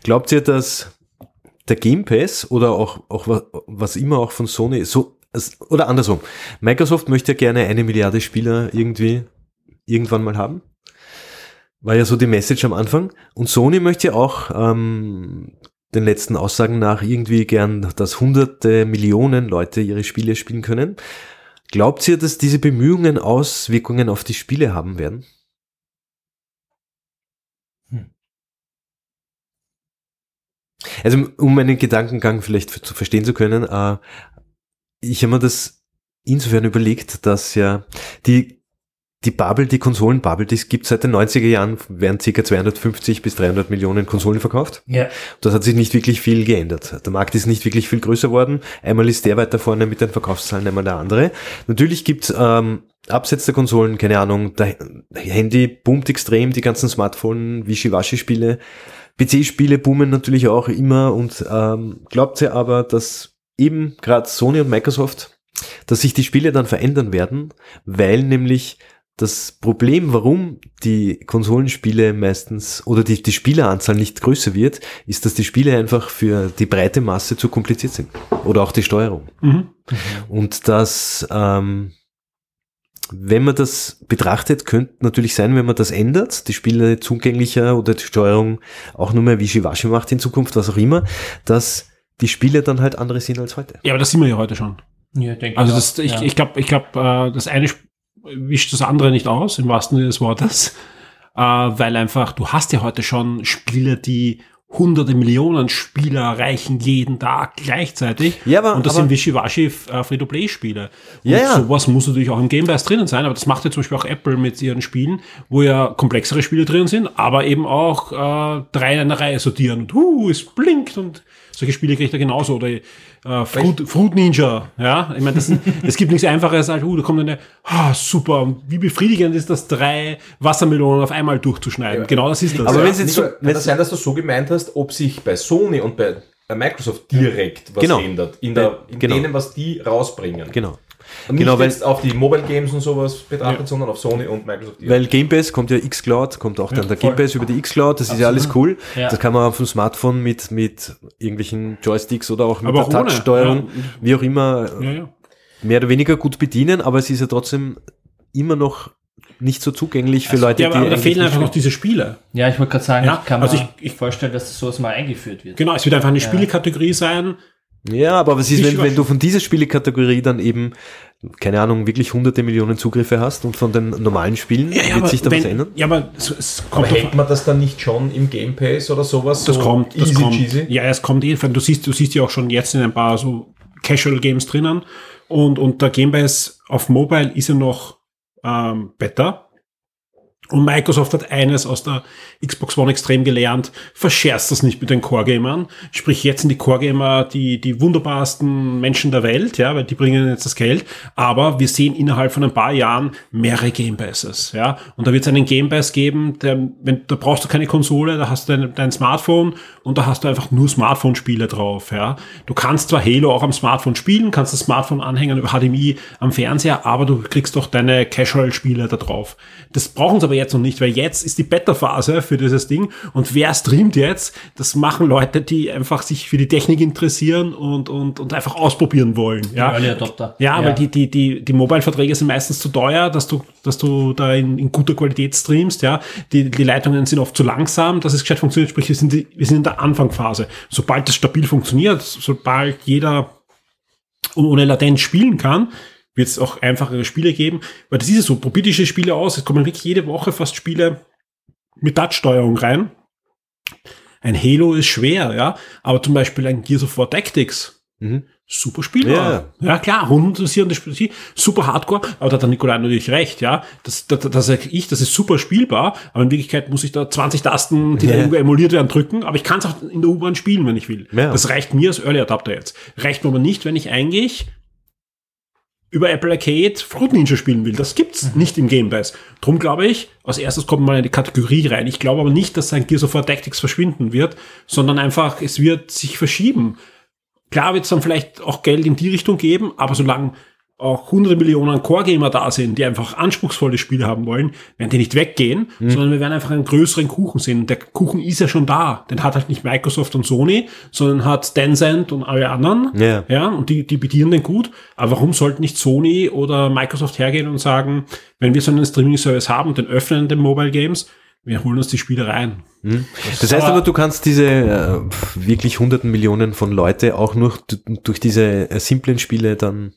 glaubt ihr, dass der Game Pass oder auch, auch wa- was immer auch von Sony so, oder andersrum, Microsoft möchte ja gerne eine Milliarde Spieler irgendwie irgendwann mal haben. War ja so die Message am Anfang. Und Sony möchte ja auch ähm, den letzten Aussagen nach irgendwie gern, dass hunderte Millionen Leute ihre Spiele spielen können. Glaubt ihr, dass diese Bemühungen Auswirkungen auf die Spiele haben werden? Also um meinen Gedankengang vielleicht zu verstehen zu können, äh, ich habe mir das insofern überlegt, dass ja die die Bubble, die Konsolenbubble, die es gibt seit den 90er Jahren, werden ca. 250 bis 300 Millionen Konsolen verkauft. Ja. Das hat sich nicht wirklich viel geändert. Der Markt ist nicht wirklich viel größer worden. Einmal ist der weiter vorne mit den Verkaufszahlen, einmal der andere. Natürlich gibt ähm, abseits der Konsolen, keine Ahnung, der Handy boomt extrem, die ganzen Smartphone, Wischiwaschi-Spiele, PC-Spiele boomen natürlich auch immer und ähm, glaubt ihr aber, dass eben gerade Sony und Microsoft, dass sich die Spiele dann verändern werden, weil nämlich das Problem, warum die Konsolenspiele meistens oder die, die Spieleranzahl nicht größer wird, ist, dass die Spiele einfach für die breite Masse zu kompliziert sind. Oder auch die Steuerung. Mhm. Und das, ähm, wenn man das betrachtet, könnte natürlich sein, wenn man das ändert, die Spiele zugänglicher oder die Steuerung auch nur mehr Wischiwaschi macht in Zukunft, was auch immer, dass die Spiele dann halt andere sind als heute. Ja, aber das sind wir ja heute schon. Ja, denke Also das, ich, ja. ich glaube, ich glaub, äh, das eine wischt das andere nicht aus, im wahrsten Sinne des Wortes. äh, weil einfach, du hast ja heute schon Spiele, die hunderte Millionen Spieler erreichen jeden Tag gleichzeitig. Ja, aber- und das aber- sind Wischiwaschi äh, Free-to-Play-Spiele. Und Ja, ja. sowas muss natürlich auch im Game Pass drinnen sein, aber das macht ja zum Beispiel auch Apple mit ihren Spielen, wo ja komplexere Spiele drin sind, aber eben auch äh, drei in einer Reihe sortieren und uh, es blinkt und solche Spiele kriegt er genauso. Oder äh, Fruit, Fruit Ninja, ja. Ich meine, das, es gibt nichts einfaches als, uh, da kommt eine, ah, super, wie befriedigend ist das, drei Wassermelonen auf einmal durchzuschneiden. Genau das ist das. Aber ja. wenn es jetzt so, kann wenn das sein, dass du so gemeint hast, ob sich bei Sony und bei bei Microsoft direkt was Genau. ändert? In, der, in Genau. denen, was die rausbringen. genau. Und nicht Genau, weil- jetzt auf die Mobile Games und sowas betrachtet, sondern auf Sony und Microsoft. Weil Game Pass kommt ja xCloud, kommt auch dann der Game Pass über die xCloud, das ist ja alles cool. Ja. Das kann man auf dem Smartphone mit, mit irgendwelchen Joysticks oder auch mit Aber der Touchsteuerung, ja. wie auch immer, ja, ja. mehr oder weniger gut bedienen, aber es ist ja trotzdem immer noch nicht so zugänglich für Leute, ja, aber, die aber da fehlen einfach noch diese Spiele. Ja, ich wollte gerade sagen, Ja, ich kann also mir ich- ich- vorstellen, dass sowas mal eingeführt wird. Genau, es wird einfach eine Spielekategorie sein. Ja, aber was ist, wenn, wenn du von dieser Spielekategorie dann eben, keine Ahnung, wirklich hunderte Millionen Zugriffe hast und von den normalen Spielen, Ja, ja, wird aber sich da was wenn, ändern? Ja, aber es, es Aber kommt hält man das dann nicht schon im Game Pass oder sowas? Das so kommt, das easy kommt. cheesy? Ja, es kommt eh. Du siehst, du siehst ja auch schon jetzt in ein paar so Casual Games drinnen. Und, und der Game Pass auf Mobile ist ja noch ähm, besser. Und Microsoft hat eines aus der Xbox One extrem gelernt, verscherzt das nicht mit den Core-Gamern. Sprich, jetzt sind die Core-Gamer die, die wunderbarsten Menschen der Welt, ja, weil die bringen jetzt das Geld. Aber wir sehen innerhalb von ein paar Jahren mehrere Game Passes, ja. Und da wird es einen Game Pass geben, der, wenn, da brauchst du keine Konsole, da hast du dein, dein Smartphone und da hast du einfach nur Smartphone-Spiele drauf, ja. Du kannst zwar Halo auch am Smartphone spielen, kannst das Smartphone anhängen über HDMI am Fernseher, aber du kriegst doch deine Casual-Spiele da drauf. Das brauchen sie aber jetzt noch nicht, weil jetzt ist die Beta-Phase für dieses Ding und wer streamt jetzt? Das machen Leute, die einfach sich für die Technik interessieren und, und, und einfach ausprobieren wollen, ja. Early Adopter. Ja, Ja. weil die, die, die, die Mobile-Verträge sind meistens zu teuer, dass du, dass du da in, in guter Qualität streamst, ja. Die, die Leitungen sind oft zu langsam, dass es gescheit funktioniert, sprich, wir sind, die, wir sind in der Anfangphase. Sobald das stabil funktioniert, sobald jeder ohne Latenz spielen kann, wird es auch einfachere Spiele geben. Weil das ist ja so, probier diese Spiele aus. Es kommen wirklich jede Woche fast Spiele mit Touchsteuerung rein. Ein Halo ist schwer, ja. Aber zum Beispiel ein Gears of War Tactics, Mhm. super spielbar. Ja, klar, rundenbasierende Spiele, super hardcore, aber da hat der Nikolai natürlich recht, ja. Das, das, das sag ich, das ist super spielbar, aber in Wirklichkeit muss ich da 20 Tasten, die da Ja. irgendwo emuliert werden, drücken, aber ich kann es auch in der U-Bahn spielen, wenn ich will. Ja. Das reicht mir als Early Adapter jetzt. Reicht mir aber nicht, wenn ich eigentlich über Apple Arcade Fruit Ninja spielen will. Das gibt's nicht im Game Pass. Drum glaube ich, als erstes kommt mal in die Kategorie rein. Ich glaube aber nicht, dass sein Gears of War Tactics verschwinden wird, sondern einfach, es wird sich verschieben. Klar wird es dann vielleicht auch Geld in die Richtung geben, aber solange auch hunderte Millionen Core-Gamer da sind, die einfach anspruchsvolle Spiele haben wollen, werden die nicht weggehen, sondern wir werden einfach einen größeren Kuchen sehen. Der Kuchen ist ja schon da. Den hat halt nicht Microsoft und Sony, sondern hat Tencent und alle anderen. Ja. Ja, und die, die bedienen den gut. Aber warum sollten nicht Sony oder Microsoft hergehen und sagen, wenn wir so einen Streaming-Service haben, den öffnen den Mobile Games, wir holen uns die Spiele rein. Das heißt aber, du kannst diese äh, wirklich hunderten Millionen von Leute auch nur durch diese äh, simplen Spiele dann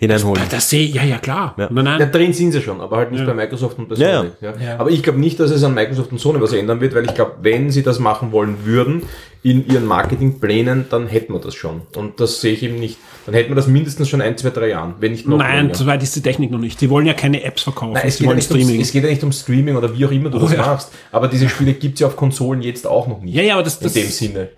hineinholen. Das sehe ich, ja, ja, klar. Ja. Nein, nein. Ja, drin sind sie schon, aber halt nicht Ja. bei Microsoft und bei Ja, Sony. Ja, Aber ich glaube nicht, dass es an Microsoft und Sony was ändern wird, weil ich glaube, wenn sie das machen wollen würden, in ihren Marketingplänen, dann hätten wir das schon. Und das sehe ich eben nicht. Dann hätten wir das mindestens schon ein, zwei, drei Jahren, wenn nicht noch Nein, so weit ist die Technik noch nicht. Die wollen ja keine Apps verkaufen. Nein, es, sie geht ja wollen nicht um, es geht ja nicht um Streaming oder wie auch immer du Oh das ja. machst. Aber diese Spiele gibt's ja auf Konsolen jetzt auch noch nicht. Ja, ja, aber das, das in dem Sinne.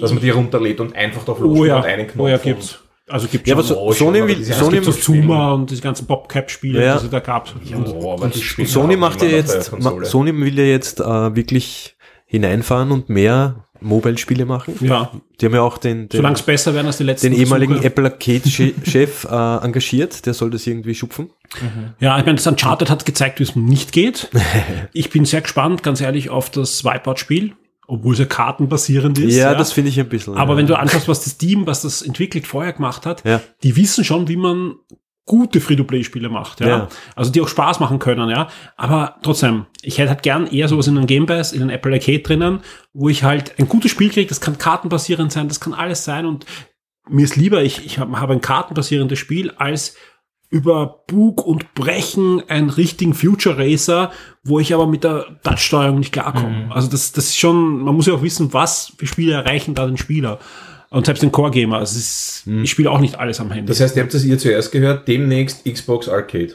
Dass man die runterlädt und einfach drauf Oh losspielt ja, und einen Knopf. oh ja, und- gibt's. Also gibt's Ja, aber so, Sony, will, es Sony, gibt so. Zoomer und diese ganzen Bobcap-Spiele, Ja. die es da gab. Oh, aber die Spiele Sony haben macht ja jetzt, Sony will ja jetzt äh, wirklich hineinfahren und mehr Mobile-Spiele machen. Ja, Die haben ja auch den, den, solange es besser werden als die letzten den ehemaligen Versuche. Apple Arcade-Chef äh, engagiert, der soll das irgendwie schupfen. Ja, ich meine, das Uncharted hat gezeigt, wie es nicht geht. Ich bin sehr gespannt, ganz ehrlich, auf das Wipeout-Spiel, obwohl es ja kartenbasierend ist. Ja, das finde ich ein bisschen. Aber ja. wenn du anschaust, was das Team, was das entwickelt, vorher gemacht hat, Ja. die wissen schon, wie man gute Free-to-Play-Spiele macht, ja? Ja. Also die auch Spaß machen können, ja. Aber trotzdem, ich hätte halt gern eher sowas in einem Game Pass, in einem Apple Arcade drinnen, wo ich halt ein gutes Spiel kriege, das kann kartenbasierend sein, das kann alles sein und mir ist lieber, ich, ich habe hab ein kartenbasierendes Spiel als über Bug und Brechen einen richtigen Future Racer, wo ich aber mit der Touchsteuerung nicht klarkomme. Mhm. Also das, das ist schon, man muss ja auch wissen, was für Spiele erreichen da den Spieler. Und selbst den Core Gamer, also ist, ich spiele auch nicht alles am Handy. Das heißt, ihr habt das ihr zuerst gehört, demnächst Xbox Arcade.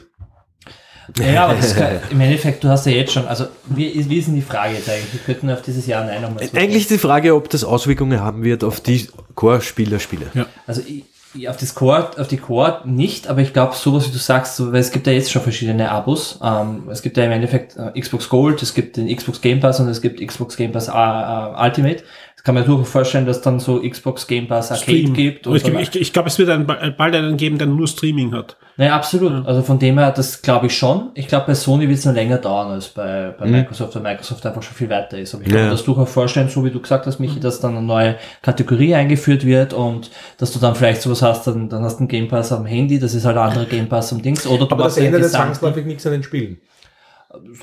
Ja, aber das kann, im Endeffekt, du hast ja jetzt schon, also wie, wie ist denn die Frage jetzt eigentlich? Wir könnten auf dieses Jahr Nein nochmal Eigentlich ist die Frage, ob das Auswirkungen haben wird auf die Core-Spieler-Spiele. Ja. Also ich, ich- auf, das Core, auf die Core nicht, aber ich glaube, sowas wie du sagst, so, weil es gibt ja jetzt schon verschiedene Abos. Ähm, es gibt ja im Endeffekt äh, Xbox Gold, es gibt den Xbox Game Pass und es gibt Xbox Game Pass äh, äh, Ultimate. Kann man sich durchaus vorstellen, dass dann so Xbox Game Pass Arcade Stream. gibt. Und ich, so ich, ich glaube, es wird einen, bald einen geben, der nur Streaming hat. Naja, absolut. Also von dem her, das glaube ich schon. Ich glaube, bei Sony wird es noch länger dauern als bei, bei Microsoft, weil Microsoft einfach schon viel weiter ist. Aber ich kann Ja. mir das durchaus vorstellen, so wie du gesagt hast, Michi, dass dann eine neue Kategorie eingeführt wird und dass du dann vielleicht sowas hast, dann, dann hast du einen Game Pass am Handy, das ist halt ein anderer Game Pass am Dings. Oder du Aber das ändert gesamten- zwangsläufig nichts an den Spielen.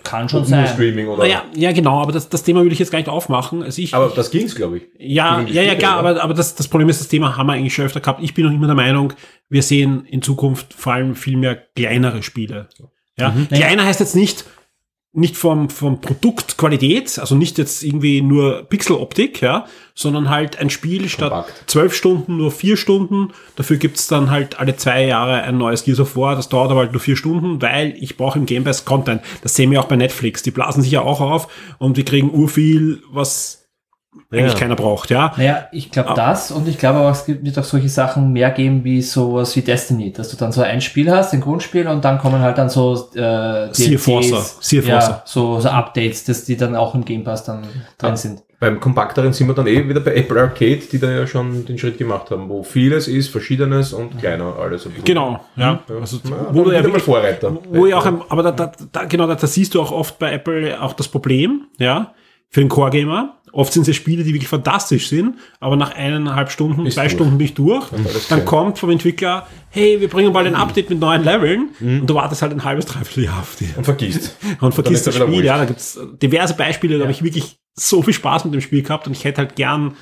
Kann schon sein. Streaming oder. Naja, ja, genau, aber das, das Thema will ich jetzt gar nicht aufmachen. Also ich, Aber das ging's, glaube ich. Ja, ja, ja, klar, oder? aber, aber das, das Problem ist, das Thema haben wir eigentlich schon öfter gehabt. Ich bin noch immer der Meinung, wir sehen in Zukunft vor allem viel mehr kleinere Spiele. Ja, kleiner heißt jetzt nicht, nicht vom, vom Produkt Qualität, also nicht jetzt irgendwie nur Pixeloptik, ja, sondern halt ein Spiel statt Kompakt. zwölf Stunden nur vier Stunden. Dafür gibt's dann halt alle zwei Jahre ein neues Gears of War. Das dauert aber halt nur vier Stunden, weil ich brauche im Game Pass Content. Das sehen wir auch bei Netflix. Die blasen sich ja auch auf und wir kriegen urviel, was eigentlich Ja. keiner braucht, ja. Naja, ich glaube Ah. das und ich glaube aber, es gibt, wird auch solche Sachen mehr geben wie sowas wie Destiny, dass du dann so ein Spiel hast, ein Grundspiel und dann kommen halt dann so äh, Sea ja, Forcer. so, so Updates, dass die dann auch im Game Pass dann drin sind. Beim kompakteren sind wir dann eh wieder bei Apple Arcade, die da ja schon den Schritt gemacht haben, wo vieles ist, verschiedenes und kleiner alles. Genau, ja. Ja. Also, Ja, wo du ja wirklich, Vorreiter. wo ja auch, aber da, da, da, genau, da, da siehst du auch oft bei Apple auch das Problem, ja, für den Core-Gamer. Oft sind es ja Spiele, die wirklich fantastisch sind, aber nach eineinhalb Stunden, Bist zwei durch. Stunden bin ich durch. Dann klar. kommt vom Entwickler, hey, wir bringen bald ein Update mit neuen Leveln und du wartest halt ein halbes, dreiviertel Jahr auf die. Und vergisst. Und vergisst das ist Spiel, ja, da gibt's diverse Beispiele, da habe ich wirklich so viel Spaß mit dem Spiel gehabt und ich hätte halt gern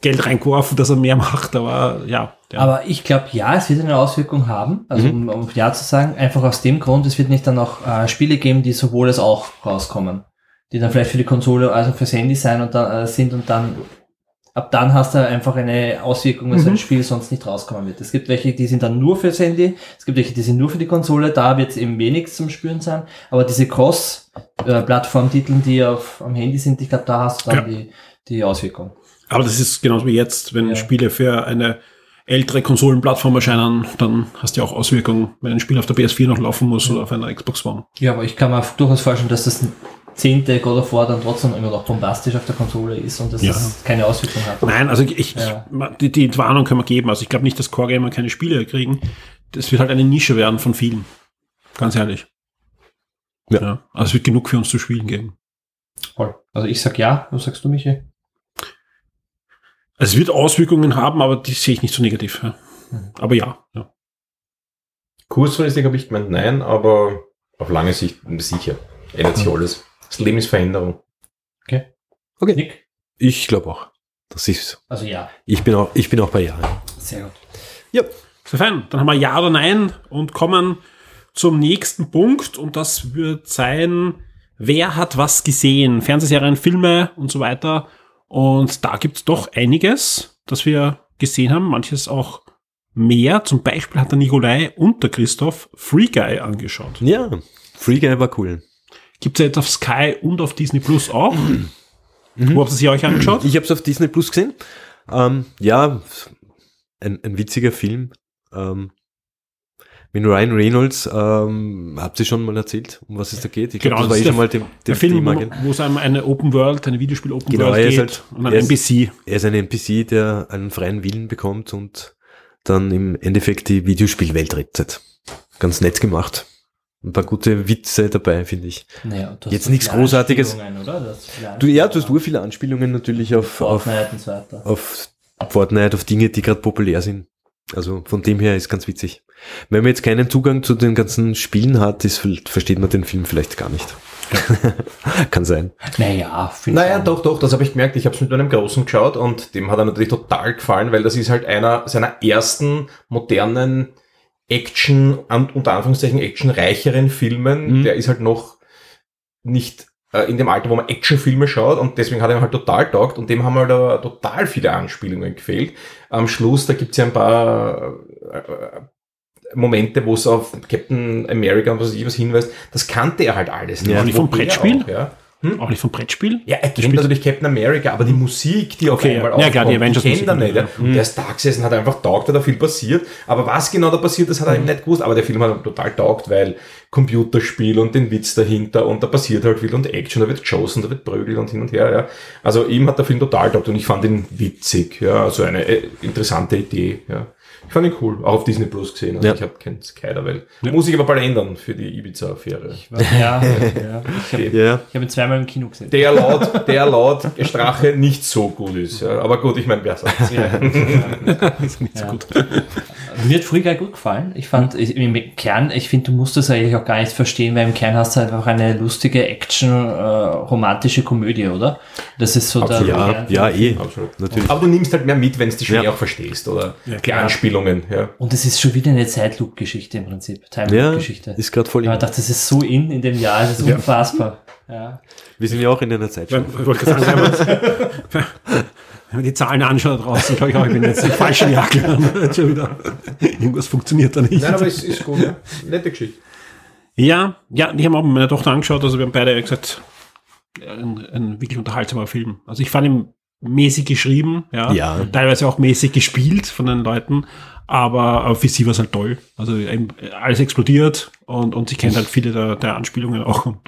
Geld reingeworfen, dass er mehr macht, aber ja. ja. Aber ich glaube, ja, es wird eine Auswirkung haben. Also um, um ja zu sagen, einfach aus dem Grund, es wird nicht dann auch äh, Spiele geben, die sowohl als auch rauskommen, die dann vielleicht für die Konsole, also fürs Handy sein und dann, äh, sind und dann ab dann hast du einfach eine Auswirkung, dass ein Spiel sonst nicht rauskommen wird. Es gibt welche, die sind dann nur fürs Handy, es gibt welche, die sind nur für die Konsole, da wird es eben wenig zum Spüren sein, aber diese Cross-Plattform-Titel, die auf, am Handy sind, ich glaube, da hast du dann Ja. die, die Auswirkung. Aber das ist genauso wie jetzt, wenn Ja. Spiele für eine ältere Konsolenplattform erscheinen, dann hast du ja auch Auswirkungen, wenn ein Spiel auf der PS4 noch laufen muss oder auf einer Xbox One. Ja, aber ich kann mir durchaus vorstellen, dass das zehnte God of War dann trotzdem immer noch bombastisch auf der Konsole ist und dass Ja. es keine Auswirkung hat. Nein, also ich, Ja. die, die Warnung können wir geben. Also ich glaube nicht, dass Core-Gamer keine Spiele kriegen. Das wird halt eine Nische werden von vielen. Ganz ehrlich. Ja. Also es wird genug für uns zu spielen geben. Voll. Also ich sag ja, was sagst du, Michi? Es wird Auswirkungen haben, aber die sehe ich nicht so negativ. Ja. Aber ja, ja. Kurzfristig habe ich gemeint, nein, aber auf lange Sicht sicher. Ändert sich alles. Das Leben ist Veränderung. Okay. Nick? Ich glaube auch. Das ist, Also ja. ich bin auch, ich bin auch bei Ja. Sehr gut. Ja. Sehr fein. Dann haben wir Ja oder Nein und kommen zum nächsten Punkt und das wird sein, wer hat was gesehen? Fernsehserien, Filme und so weiter. Und da gibt's doch einiges, das wir gesehen haben, manches auch mehr. Zum Beispiel hat der Nikolai und der Christoph Free Guy angeschaut. Ja, Free Guy war cool. Gibt's ja jetzt auf Sky und auf Disney Plus auch. Wo habt ihr sie euch angeschaut? Ich habe es auf Disney Plus gesehen. Ähm, ja, ein, ein witziger Film. Ähm, mit Ryan Reynolds, ähm, habt ihr schon mal erzählt, um was es da geht? Ich Genau, das war das eh ist schon mal dem, dem Der Film, Thema. wo, es um eine Open World, eine Videospiel Open Genau, World er ist geht halt- und ein er ist- NPC. Er ist ein NPC, der einen freien Willen bekommt und dann im Endeffekt die Videospielwelt rettet. Ganz nett gemacht. Ein paar gute Witze dabei, finde ich. Naja, du hast Jetzt so nichts Großartiges. Du hast viele Du, ja, du hast ur viele Anspielungen natürlich auf, auf auf, Fortnite und so weiter. auf Fortnite, auf Dinge, die gerade populär sind. Also von dem her ist ganz witzig. Wenn man jetzt keinen Zugang zu den ganzen Spielen hat, ist, versteht man den Film vielleicht gar nicht. Kann sein. Naja, Naja, doch, doch, das habe ich gemerkt. Ich habe es mit meinem Großen geschaut und dem hat er natürlich total gefallen, weil das ist halt einer seiner ersten modernen Action, unter Anführungszeichen actionreicheren Filmen, Mhm. der ist halt noch nicht äh, in dem Alter, wo man Actionfilme schaut und deswegen hat er halt total taugt und dem haben halt aber total viele Anspielungen gefehlt. Am Schluss, da gibt's ja ein paar äh, äh, Momente, wo es auf Captain America und was weiß ich was hinweist, das kannte er halt alles. Ja, nicht vom Brettspiel? Auch, ja. Auch nicht vom Brettspiel? Ja, er kennt spielt- natürlich Captain America, aber die Musik, die auf Okay, einmal ja. Ja, klar, die Avengers kennt er nicht. Ja. ja. Und der ist da gesessen, hat einfach taugt, da da viel passiert. Aber was genau da passiert, das hat er eben nicht gewusst. Aber der Film hat ihm total taugt, weil Computerspiel und den Witz dahinter und da passiert halt viel und Action, da wird geschossen, da wird prügelt und hin und her. Ja. Also ihm hat der Film total taugt und ich fand ihn witzig. Ja, also eine äh, interessante Idee. Ja. Ich fand ihn cool, auch auf Disney Plus gesehen. Also Ja. ich habe kein keiner, weil muss ich aber bald ändern für die Ibiza-Affäre. Ja, ja. Ich habe Ja, ich hab ihn zweimal im Kino gesehen. Der laut, der laut Strache nicht so gut ist. Ja. Aber gut, ich meine, wer sagt's? ist nicht so Ja. gut. Mir hat Free Guy gut gefallen. Ich fand, ich, im Kern, ich finde, du musst das eigentlich auch gar nicht verstehen, weil im Kern hast du einfach eine lustige Action, äh, romantische Komödie, oder? Das ist so Absolut. der ja, Kern. ja, eh. Absolut. Natürlich. Aber du nimmst halt mehr mit, wenn du die Ja. auch verstehst, oder? die klar. Anspielungen, ja. Und es ist schon wieder eine Zeitloop-Geschichte im Prinzip. Ja, Time-Loop-Geschichte. ist gerade voll. Ja, ich dachte, das ist so in in dem Jahr, das ist unfassbar. Ja. Wir sind ja auch in einer Zeit. Ich wollte gerade sagen, wenn man, die Zahlen anschaut draußen, glaube ich auch, ich bin jetzt im falschen Jahr gelandet. Schon wieder. Irgendwas funktioniert da nicht. Nein, aber es ist gut. Ja. Nette Geschichte. Ja, ja, ich habe auch mit meiner Tochter angeschaut, also wir haben beide gesagt, ein, ein wirklich unterhaltsamer Film. Also ich fand ihn mäßig geschrieben, ja, Ja. teilweise auch mäßig gespielt von den Leuten, aber äh, für sie war es halt toll. Also alles explodiert und, und sie kennt halt viele der, der Anspielungen auch und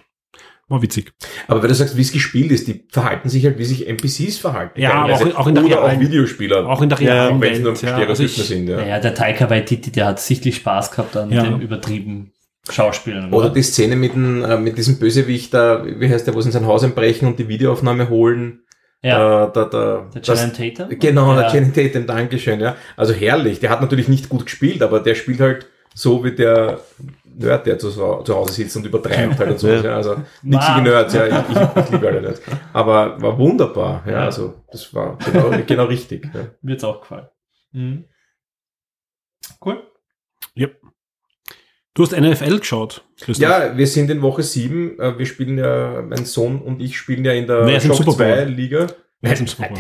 war witzig. Aber wenn du sagst, wie es gespielt ist, die verhalten sich halt, wie sich NPCs verhalten. Ja, aber auch- auch in der Oder auch realen- Videospieler. Auch in der Ja, realen wenn sie nur Welt. Ja, also ich, sind, ja. Naja, der Taika Waititi, der hat sichtlich Spaß gehabt an Ja. dem übertrieben Schauspielern. Oder die Szene mit, dem, äh, mit diesem Bösewicht da, wie heißt der, wo sie in sein Haus einbrechen und die Videoaufnahme holen. Ja, Äh, da, da, der das- Channing Tatum. Genau, ja. der Channing Tatum, Dankeschön, ja. Also herrlich. Der hat natürlich nicht gut gespielt, aber der spielt halt so wie der Nerd, der zu, zu Hause sitzt und übertreibt halt und so. Ja. Ja. Also nixige Mann. Nerds, ja. Ich, ich, ich liebe alle Nerds. Aber war wunderbar, ja. Also das war genau, genau richtig. Ja. Mir jetzt auch gefallen. Mhm. Cool. Du hast NFL geschaut, Christoph. ja, wir sind in Woche 7. Wir spielen ja, mein Sohn und ich spielen ja in der Wer Shock Super Bowl? 2 Liga. Wer ist im Super Bowl?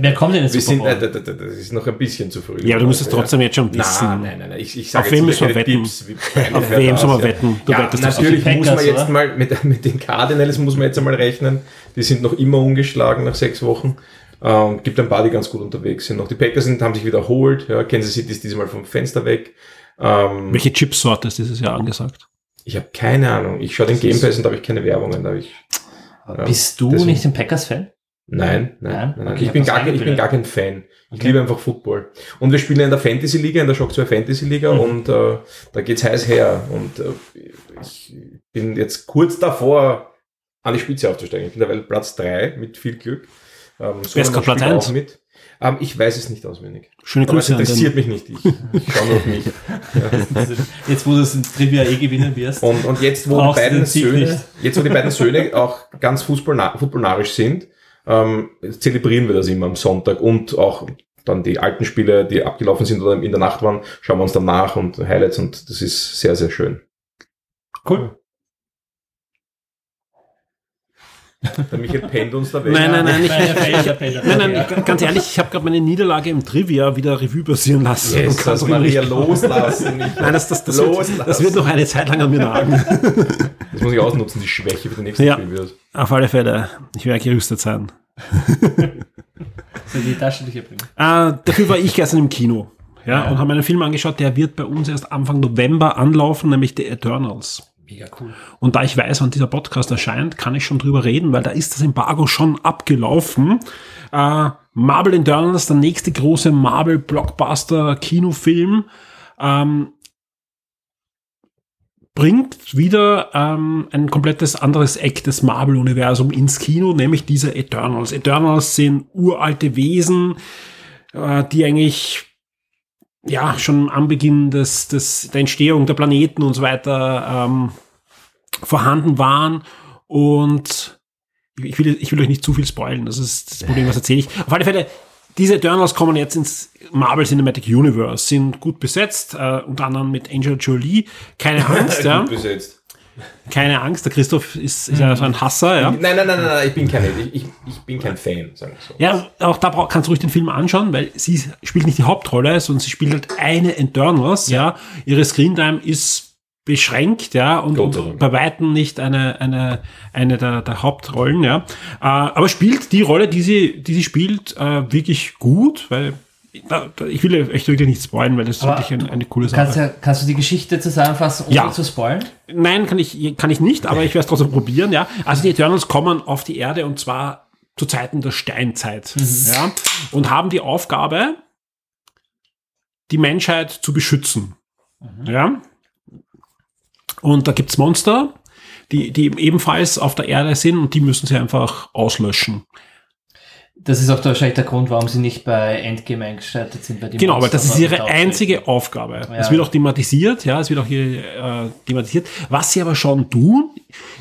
Wer kommt denn ins Wir Super sind, Bowl? äh, d- d- d- das ist noch ein bisschen zu früh. Ja, aber du musst es trotzdem jetzt schon wissen. Nein, nein, nein, nein. Ich, ich Auf jetzt wem müssen wir wetten? Tipps, Auf wem soll man ja. wetten? Du ja, wettest natürlich auf die muss man Packers, jetzt oder? mal mit, mit den Cardinals muss man jetzt einmal rechnen. Die sind noch immer ungeschlagen nach sechs Wochen. Ähm, gibt ein paar, die ganz gut unterwegs sind. Noch die Packers sind, haben sich wiederholt. Ja, Kansas City ist diesmal vom Fenster weg. Ähm, Welche Chipsorte ist dieses Jahr angesagt? ich habe keine Ahnung. Ich schaue den Game Pass und da habe ich keine Werbungen. Da ich, ja, Bist du deswegen- nicht ein Packers-Fan? Nein, nein, Nein? nein. nein. Okay, ich, bin gar, ich bin gar kein Fan. Ich liebe einfach Football. Und wir spielen in der Fantasy Liga, in der Shock 2 Fantasy Liga Mhm. und äh, da geht's heiß her. Und äh, ich bin jetzt kurz davor, an die Spitze aufzusteigen. Ich bin derweil Platz 3 mit viel Glück. Ähm, Wer ist Sohnemann gerade Platz spielt eins? auch mit. Ähm, ich weiß es nicht auswendig. Schöne Aber es Grüße an interessiert mich nicht. Ich, ich schaue nur auf mich. Jetzt, wo du es in Trivia eh gewinnen wirst. Und, und jetzt, wo die beiden Söhne, nicht. jetzt, wo die beiden Söhne auch ganz footballnarisch sind, ähm, zelebrieren wir das immer am Sonntag und auch dann die alten Spiele, die abgelaufen sind oder in der Nacht waren, schauen wir uns dann nach und Highlights und das ist sehr, sehr schön. Cool. Der Michael pennt uns da weg. Nein, nein, nein, ich, Fehler. nein, nein, ganz ehrlich, ich habe gerade meine Niederlage im Trivia wieder Revue passieren lassen. Yes, Und kann das Maria loslassen. Ich, Nein, das, das, das, Loslassen. wird, das wird noch eine Zeit lang an mir nagen. das muss ich ausnutzen, die Schwäche für die nächsten Ja. Videos. Auf alle Fälle, ich werde gerüstet sein. So die taschentücher bringen. Äh, dafür war ich gestern im Kino. Ja, und habe mir einen Film angeschaut, der wird bei uns erst Anfang November anlaufen, nämlich The Eternals. Mega cool. Und da ich weiß, wann dieser Podcast erscheint, kann ich schon drüber reden, weil da ist das Embargo schon abgelaufen. Äh, Marvel Eternals, der nächste große Marvel-Blockbuster-Kinofilm, ähm, bringt wieder ähm, ein komplettes anderes Eck des Marvel-Universum ins Kino, nämlich diese Eternals. Eternals sind uralte Wesen, äh, die eigentlich ja schon am Beginn des, des, der Entstehung der Planeten und so weiter ähm, vorhanden waren und ich will, ich will euch nicht zu viel spoilen, das ist das Problem, was erzähle ich. Auf alle Fälle, diese Eternals kommen jetzt ins Marvel Cinematic Universe, sind gut besetzt, äh, unter anderem mit Angel Jolie. Keine Angst, ja. Gut besetzt. Keine Angst, der Christoph ist, ist ja so ein Hasser, ja. Nein, nein, nein, nein, nein, ich bin kein, ich, ich, bin kein Fan, sagen wir so. Ja, auch da brauch, kannst du ruhig den Film anschauen, weil sie spielt nicht die Hauptrolle, sondern sie spielt halt eine Eternals, ja. Ihre Screentime ist beschränkt, ja, und, und bei Weitem nicht eine, eine, eine der, der Hauptrollen, ja. Äh, aber spielt die Rolle, die sie, die sie spielt, äh, wirklich gut, weil ich will echt wirklich nicht spoilen, weil das ist wirklich eine, eine coole Kannst, Sache. ja, kannst du die Geschichte zusammenfassen, ohne Ja. zu spoilen? Nein, kann ich, kann ich nicht, aber ich werde es trotzdem probieren, ja. Also die Eternals kommen auf die Erde und zwar zu Zeiten der Steinzeit, ja, und haben die Aufgabe, die Menschheit zu beschützen, ja. Und da gibt's Monster, die, die ebenfalls auf der Erde sind und die müssen sie einfach auslöschen. Das ist auch wahrscheinlich der Grund, warum sie nicht bei Endgame eingeschaltet sind. Bei Genau, aber Monstern, das ist ihre einzige Aufgabe. Ja. Es wird auch thematisiert, ja, es wird auch hier äh, thematisiert. Was sie aber schon tun,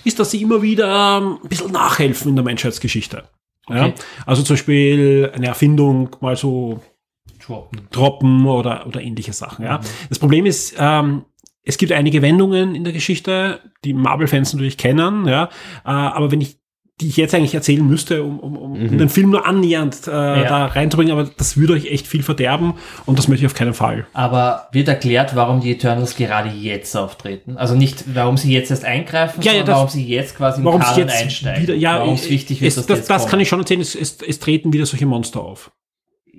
ist, dass sie immer wieder ähm, ein bisschen nachhelfen in der Menschheitsgeschichte. Ja? Okay. Also zum Beispiel eine Erfindung mal so Droppen. droppen oder, oder ähnliche Sachen. Ja. Das Problem ist, ähm, es gibt einige Wendungen in der Geschichte, die Marvel-Fans natürlich kennen, ja. Äh, aber wenn ich die ich jetzt eigentlich erzählen müsste, um, um, um Mhm. den Film nur annähernd äh, da reinzubringen, aber das würde euch echt viel verderben und das möchte ich auf keinen Fall. Aber wird erklärt, warum die Eternals gerade jetzt auftreten? Also nicht, warum sie jetzt erst eingreifen, Ja, ja, sondern das- warum sie jetzt quasi im Warum Kanon jetzt einsteigen. wieder, ja, warum es wichtig wird, es, dass das, das kommen. kann ich schon erzählen, es, es, es treten wieder solche Monster auf.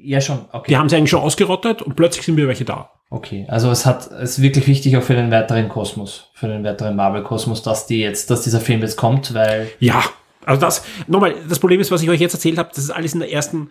Ja, schon, okay. Die haben sie eigentlich schon ausgerottet und plötzlich sind wieder welche da. Okay, also es hat, es ist wirklich wichtig auch für den weiteren Kosmos, für den weiteren Marvel-Kosmos, dass die jetzt, dass dieser Film jetzt kommt, weil, Ja, also das, nochmal, das Problem ist, was ich euch jetzt erzählt habe, das ist alles in der ersten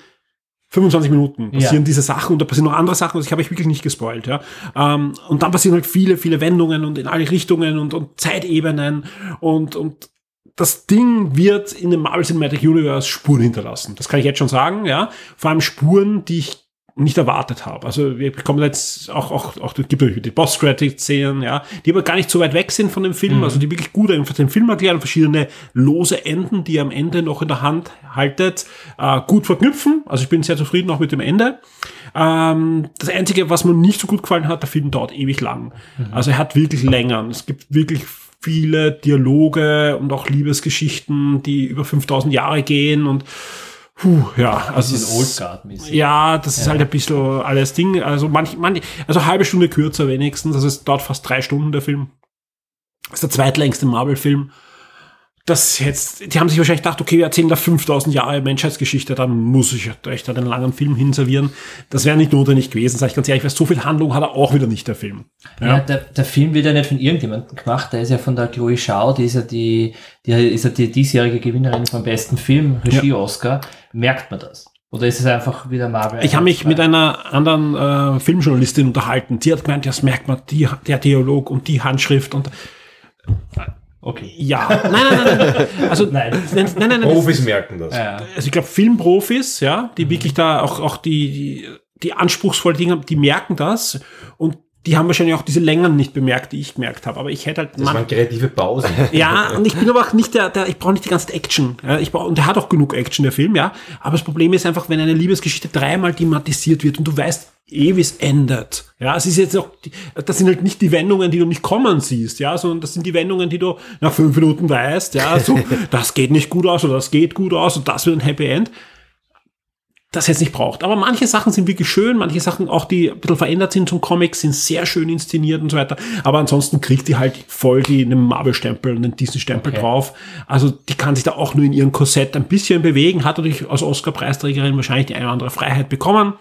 25 Minuten passieren Ja. diese Sachen und da passieren noch andere Sachen, also ich habe euch wirklich nicht gespoilt, ja. Ähm, und dann passieren halt viele, viele Wendungen und in alle Richtungen und, und Zeitebenen und, und das Ding wird in dem Marvel Cinematic Universe Spuren hinterlassen. Das kann ich jetzt schon sagen, ja. Vor allem Spuren, die ich nicht erwartet habe. Also wir bekommen jetzt auch, auch, auch es gibt natürlich die Post-Credit-Szenen, ja, die aber gar nicht so weit weg sind von dem Film, also die wirklich gut einfach den Film erklären, verschiedene lose Enden, die ihr am Ende noch in der Hand haltet, äh, gut verknüpfen. Also ich bin sehr zufrieden auch mit dem Ende. Ähm, das Einzige, was mir nicht so gut gefallen hat, der Film dauert ewig lang. Also er hat wirklich Längern. Es gibt wirklich viele Dialoge und auch Liebesgeschichten, die über 5000 Jahre gehen und puh, ja, also ist ja, das ist halt ein bisschen alles Ding. Also manch, manch, also halbe Stunde kürzer wenigstens. Also es dauert fast drei Stunden der Film. Das ist der zweitlängste Marvel-Film. Das jetzt, die haben sich wahrscheinlich gedacht, okay, wir erzählen da 5000 Jahre Menschheitsgeschichte, dann muss ich euch da den langen Film hinservieren. Das wäre nicht notwendig gewesen, sage ich ganz ehrlich, weil so viel Handlung hat er auch wieder nicht, der Film. Ja, der, der Film wird ja nicht von irgendjemandem gemacht, der ist ja von der Chloe Schau, die ist ja die, die ist ja die diesjährige Gewinnerin vom besten Film, Regie-Oscar. Merkt man das? Oder ist es einfach wieder Marvel? Ich habe mich mit einer anderen äh, Filmjournalistin unterhalten. Die hat gemeint, ja, das merkt man, die, der Dialog und die Handschrift und Okay. ja, nein, nein, nein, nein. Also Nein. nein, nein, nein, nein das- Profis merken das. Ja. also ich glaube Filmprofis, ja, die wirklich da auch, auch die, die, die anspruchsvollen Dinge haben, die merken das und die haben wahrscheinlich auch diese Längern nicht bemerkt, die ich gemerkt habe. Aber ich hätte halt Das waren kreative Pausen. ja, und ich bin aber auch nicht der, der ich brauche nicht die ganze Action. Ja, ich brauch, und der hat auch genug Action, der Film, ja. Aber das Problem ist einfach, wenn eine Liebesgeschichte dreimal thematisiert wird und du weißt eh, wie es endet. Ja, es ist jetzt auch, das sind halt nicht die Wendungen, die du nicht kommen siehst, ja, sondern das sind die Wendungen, die du nach fünf Minuten weißt, ja, so, das geht nicht gut aus oder das geht gut aus und das wird ein Happy End das jetzt nicht braucht. Aber manche Sachen sind wirklich schön, manche Sachen auch, die ein bisschen verändert sind zum Comic, sind sehr schön inszeniert und so weiter. Aber ansonsten kriegt die halt voll die einen Marvel-Stempel, einen Disney-Stempel Okay. drauf. Also die kann sich da auch nur in ihrem Korsett ein bisschen bewegen, hat natürlich als Oscar-Preisträgerin wahrscheinlich die eine oder andere Freiheit bekommen.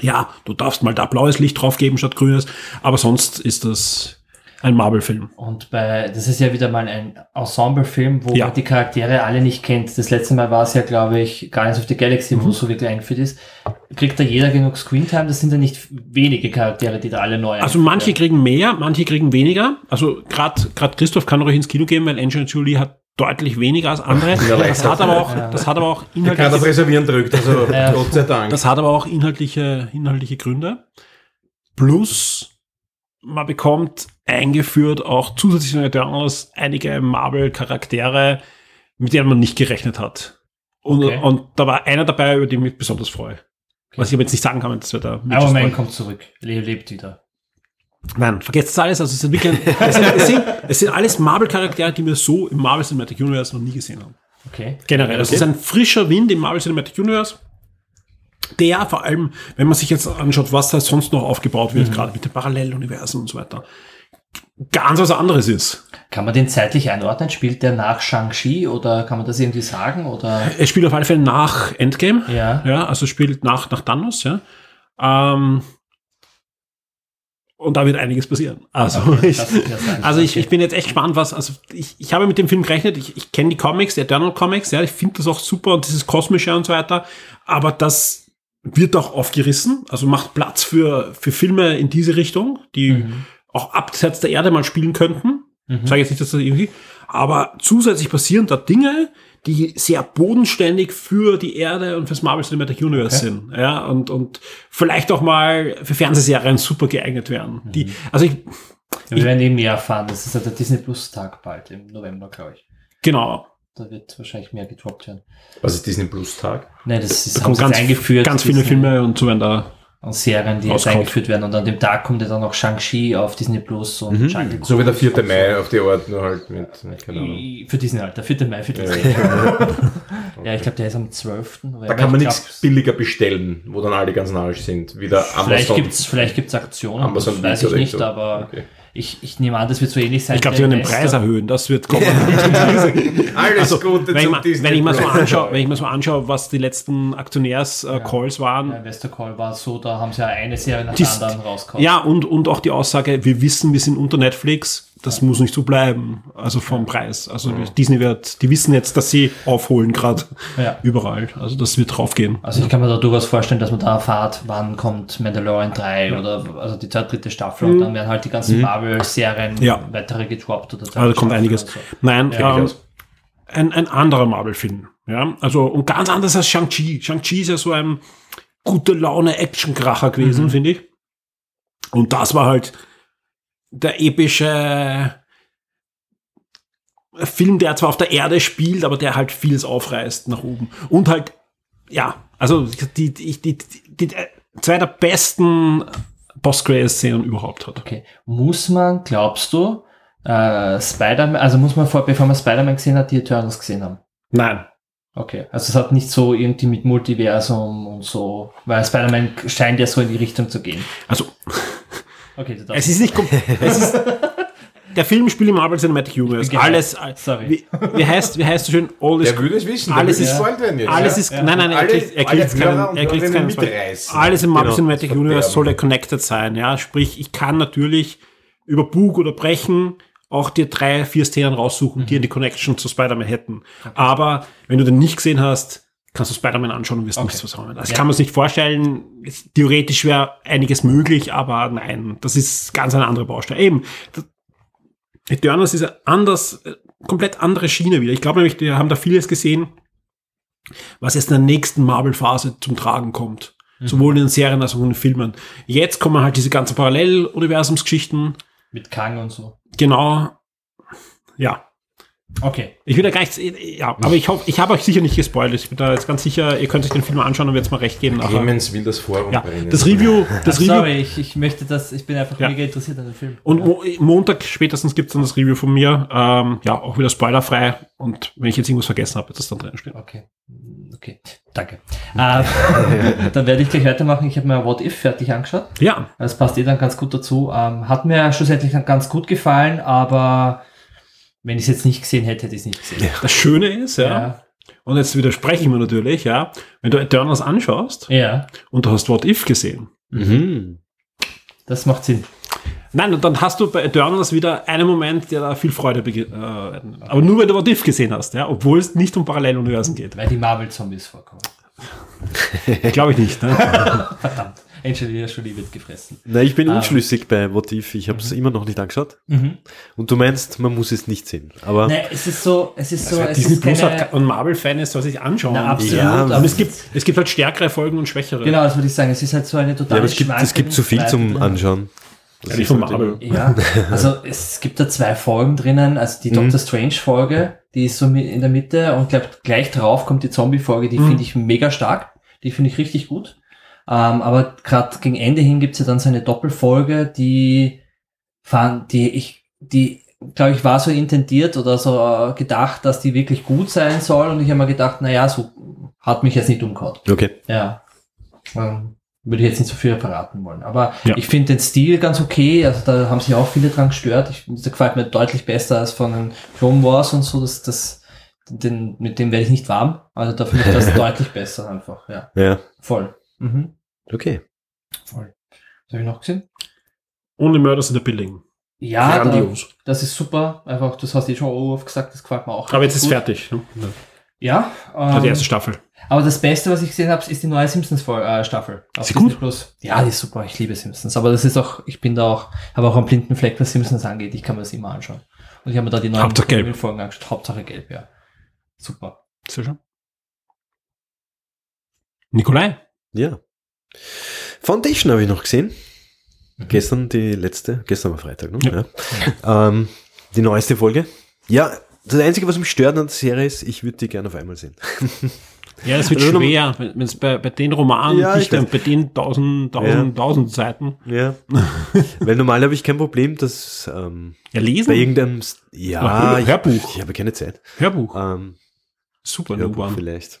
Ja, du darfst mal da blaues Licht drauf geben statt grünes, aber sonst ist das ein Marvel-Film. Und bei, das ist ja wieder mal ein Ensemble-Film, wo Ja. man die Charaktere alle nicht kennt. Das letzte Mal war es ja, glaube ich, Guardians of the Galaxy, Mhm. wo es so wirklich eingeführt ist. Kriegt da jeder genug Screentime? Das sind ja nicht wenige Charaktere, die da alle neu Also manche werden. kriegen mehr, manche kriegen weniger. Also gerade gerade Christoph kann euch ins Kino gehen, weil Angelina Jolie hat deutlich weniger als andere. Das hat aber auch, das hat aber auch Der kann auf inhaltliche, Reservieren drückt, also. Gott sei Dank. das hat aber auch inhaltliche, inhaltliche Gründe. Plus man bekommt eingeführt auch zusätzlich in Eternals einige Marvel-Charaktere, mit denen man nicht gerechnet hat. Und, Okay. und da war einer dabei, über den ich mich besonders freue. Was ich aber jetzt nicht sagen kann, das wird da Iron Man kommt zurück, Le lebt wieder. Nein, vergesst das alles. Also es sind wirklich, es sind, es sind, es sind alles Marvel-Charaktere, die wir so im Marvel Cinematic Universe noch nie gesehen haben. Okay. Generell. Das ist ein frischer Wind im Marvel Cinematic Universe. Der vor allem, wenn man sich jetzt anschaut, was da sonst noch aufgebaut wird, gerade mit den Paralleluniversen und so weiter, ganz was anderes ist. Kann man den zeitlich einordnen? Spielt der nach Shang-Chi oder kann man das irgendwie sagen? Oder? Es spielt auf alle Fälle nach Endgame. Ja. Ja, also spielt nach, nach Thanos, ja. Ähm, und da wird einiges passieren. Also, Okay, ich, also ich, ich bin jetzt echt gespannt, was, also ich, ich habe mit dem Film gerechnet, ich, ich kenne die Comics, die Eternal Comics, ja, ich finde das auch super und dieses Kosmische und so weiter, aber das wird auch aufgerissen, also macht Platz für, für Filme in diese Richtung, die Mhm. auch abseits der Erde mal spielen könnten. Ich sage jetzt nicht, dass das irgendwie, aber zusätzlich passieren da Dinge, die sehr bodenständig für die Erde und fürs Marvel Cinematic Universe Okay. sind. Ja, und, und vielleicht auch mal für Fernsehserien super geeignet werden. Die, Mhm. also ich, Wir werden eben mehr erfahren. Das ist ja der Disney Plus Tag bald im November, glaube ich. genau. Da wird wahrscheinlich mehr gedroppt werden. Was ist Disney Plus Tag? Nein, das ist Da haben jetzt ganz, eingeführt. ganz viele Filme und so werden da. und Serien, die jetzt rauskommt. eingeführt werden. Und an dem Tag kommt ja dann noch Shang-Chi auf Disney Plus und Jungle So wie der Cruise 4. und Mai auf die Art, nur halt mit, keine Ahnung. Für Disney halt, der 4. Mai für Disney. Ja, ich glaube, der ist am 12. Da kann man nichts billiger bestellen, wo dann alle ganz narrisch sind. Wie der Vielleicht Amazon. gibt's, vielleicht gibt's Aktionen, Amazon das weiß ich nicht, so. aber Okay. Ich, ich nehme an, das wird so ähnlich sein. Ich glaube, die werden den Preis erhöhen. Das wird kommen. Alles Gute wenn, ich Disney wenn, ich mal so anschaue, wenn ich mir so anschaue, was die letzten Aktionärs-Calls waren, Der Investor Call war so, da haben sie ja eine Serie nach der anderen rausgehauen. Ja, und, und auch die Aussage, wir wissen, wir sind unter Netflix, das muss nicht so bleiben, also vom Preis. Also Disney wird, die wissen jetzt, dass sie aufholen gerade Ja. überall. Also das wird draufgehen. Also ich kann mir da durchaus vorstellen, dass man da erfahrt, wann kommt Mandalorian 3 oder also die zweite, dritte Staffel und dann werden halt die ganzen Marvel-Serien Mhm. Ja. weitere gedroppt oder Also da kommt einiges. so. Nein, Ja, ähm, ein, ein anderer Marvel-Film. Ja, also und ganz anders als Shang-Chi. Shang-Chi ist ja so ein gute Laune Action-Kracher gewesen, finde ich. Und das war halt der epische Film, der zwar auf der Erde spielt, aber der halt vieles aufreißt nach oben. Und halt, ja, also die, die, die, die, die zwei der besten Post-Credit-Szenen überhaupt hat. Okay. Muss man, glaubst du, äh, Spider-Man, also muss man vor, bevor man Spider-Man gesehen hat, die Eternals gesehen haben? Nein. Okay. Also es hat nicht so irgendwie mit Multiversum und so, weil Spider-Man scheint ja so in die Richtung zu gehen. Also Okay, du darfst. Es ist nicht kom- es ist, der Film spielt im Marvel Cinematic Universe. Alles, Sorry. wie, wie heißt, wie heißt so schön? All is, Der würde es wissen, alles ist, werden jetzt. alles ja. ist, nein, nein, er Alle- kriegt, er kriegt keinen, er kriegt keinen. Alles im Marvel Genau, Cinematic Universe soll ja connected sein, ja. Sprich, ich kann natürlich über Bug oder Brechen auch dir drei, vier Szenen raussuchen, die die Connection zu Spider-Man hätten. Aber wenn du den nicht gesehen hast, kannst du Spider-Man anschauen und wirst Okay. nichts zusammen. Das Ja. kann man sich nicht vorstellen. Theoretisch wäre einiges möglich, aber nein, das ist ganz eine andere Baustelle. Eben, Eternals ist anders, äh, komplett andere Schiene wieder. Ich glaube nämlich, wir haben da vieles gesehen, was jetzt in der nächsten Marvel-Phase zum Tragen kommt. Sowohl in den Serien als auch in den Filmen. Jetzt kommen halt diese ganzen Parallel-Universumsgeschichten. Mit Kang und so. Genau. Ja. Okay. Ich will da gar nichts, ja, aber ich hoffe, ich habe euch sicher nicht gespoilt. Ich bin da jetzt ganz sicher, ihr könnt euch den Film mal anschauen und wird es mal recht geben. Clemens will das Forum Ja, das Review, das Review. Sorry, ich, ich möchte das, ich bin einfach Ja. mega interessiert an dem Film. Und ja. Mo Montag spätestens gibt es dann das Review von mir. Ähm, ja, auch wieder spoilerfrei. Und wenn ich jetzt irgendwas vergessen habe, wird das dann drin stehen. Okay. Okay. Danke. Äh, dann werde ich gleich weitermachen. Ich habe mir What If fertig angeschaut. Ja, Das passt eh dann ganz gut dazu. Ähm, hat mir schlussendlich dann ganz gut gefallen, aber wenn ich es jetzt nicht gesehen hätte, hätte ich es nicht gesehen. das Schöne ist, ja, Ja. und jetzt widerspreche ich mir natürlich, ja, wenn du Eternals anschaust ja, und du hast What If gesehen, Mhm. das macht Sinn. Nein, und dann hast du bei Eternals wieder einen Moment, der da viel Freude beginnt. Äh, aber nur, wenn du What If gesehen hast, ja, obwohl es nicht um Paralleluniversen geht. Weil die Marvel-Zombies vorkommen. Glaube ich nicht. Ne? Verdammt. Angelina Jolie wird gefressen. Na, ich bin Ah. unschlüssig bei If. Ich habe es immer noch nicht angeschaut. Mhm. Und du meinst, man muss es nicht sehen. Aber Ne, es ist so, es ist so, Also es Disney ist Plus keine, hat und Marvel-Fan ist, soll sich anschauen. Na, absolut. Ja, Und es gibt, es gibt halt stärkere Folgen und schwächere. Genau, das würde ich sagen. Es ist halt so eine ja, totale aber es gibt, es gibt zu viel zum Anschauen. Das Ja, von halt Marvel. Ja, also es gibt da zwei Folgen drinnen, also die Mhm. Doctor Strange Folge, die ist so in der Mitte und glaub, gleich drauf kommt die Zombie Folge, die Mhm. finde ich mega stark, die finde ich richtig gut. Ähm, aber gerade gegen Ende hin gibt's ja dann so eine Doppelfolge, die fand, die ich, die, glaube ich, war so intendiert oder so äh, gedacht, dass die wirklich gut sein soll. Und ich habe mir gedacht, na ja, so hat mich jetzt nicht umgehauen. Okay. Ja. Ähm, würde ich jetzt nicht so viel verraten wollen. Aber Ja. ich finde den Stil ganz okay. Also da haben sich auch viele dran gestört. Ich, der gefällt mir deutlich besser als von den Clone Wars und so. Das, das, den, mit dem werde ich nicht warm. Also da finde ich das deutlich besser einfach. Ja, Ja. voll. Mhm. Okay. Voll. Was habe ich noch gesehen? Only Murders in the Building. Ja, da, das ist super. Einfach, das hast du eh schon oft gesagt, das gefällt mir auch. Aber jetzt ist gut. fertig. Ne? Ja, ähm, die erste Staffel. Aber das Beste, was ich gesehen habe, ist die neue Simpsons-Staffel. Ist sie gut? Plus. Ja, die ist super. Ich liebe Simpsons. Aber das ist auch, ich bin da auch, habe auch einen blinden Fleck, was Simpsons angeht. Ich kann mir das immer anschauen. Und ich habe mir da die neuen Hauptsache gelb. Folgen angeschaut. Hauptsache gelb, ja. Super. Sehr schön. Nikolai. Ja. Foundation habe ich noch gesehen. Gestern die letzte, gestern war Freitag, ne? Ja. Ja. Ähm, die neueste Folge. Ja, das Einzige, was mich stört an der Serie ist, ich würde die gerne auf einmal sehen. Ja, es wird Also, schwer, wenn es bei, bei den Romanen, Ja, weiß. bei den tausend, tausend, tausend Seiten. Ja. Weil normal habe ich kein Problem, dass ähm, Ja, bei lesen. irgendeinem, S- ja, Hör- ich, Hörbuch. ich habe keine Zeit. Hörbuch. Ähm, Super, Hörbuch vielleicht.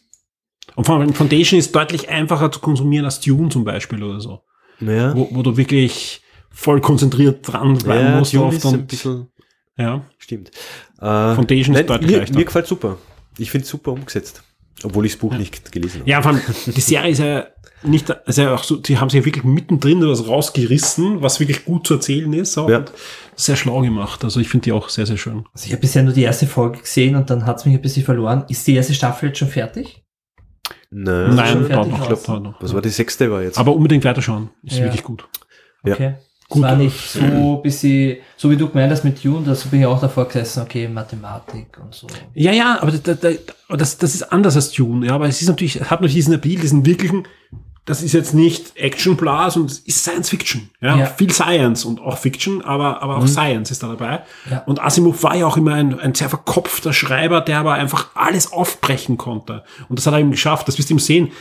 Und vor allem Foundation ist deutlich einfacher zu konsumieren als Dune zum Beispiel oder so. Ja, Wo, wo du wirklich voll konzentriert dran bleiben ja musst. Dune oft ist ein und, bisschen, ja. stimmt. Äh, Foundation ist nein, deutlich mir, leichter. mir gefällt super. Ich finde es super umgesetzt. Obwohl ich das Buch nicht gelesen habe. Ja, vor allem, die Serie ist ja nicht, also ja auch so, die haben sich ja wirklich mittendrin was rausgerissen, was wirklich gut zu erzählen ist. Auch Ja. und sehr schlau gemacht. Also ich finde die auch sehr, sehr schön. Also ich habe bisher nur die erste Folge gesehen und dann hat es mich ein bisschen verloren. Ist die erste Staffel jetzt schon fertig? Nein, Nein, dauert fertig noch, glaube, dauert noch. Was war die sechste war jetzt? Aber unbedingt weiterschauen. Ist Ja. wirklich gut. Ja. Okay. Gut. Es war nicht so bisschen, so wie du gemeint hast mit Dune, da bin ich auch davor gesessen, okay, Mathematik und so. Ja, ja, aber das, das, das, das ist anders als Dune. Ja, aber es ist natürlich, es hat noch diesen Appeal, diesen wirklichen, das ist jetzt nicht Action bla, sondern es ist Science Fiction. Ja, Ja. viel Science und auch Fiction, aber, aber auch Science ist da dabei. Ja. Und Asimov war ja auch immer ein, ein sehr verkopfter Schreiber, der aber einfach alles aufbrechen konnte. Und das hat er eben geschafft. Das wirst du ihm sehen.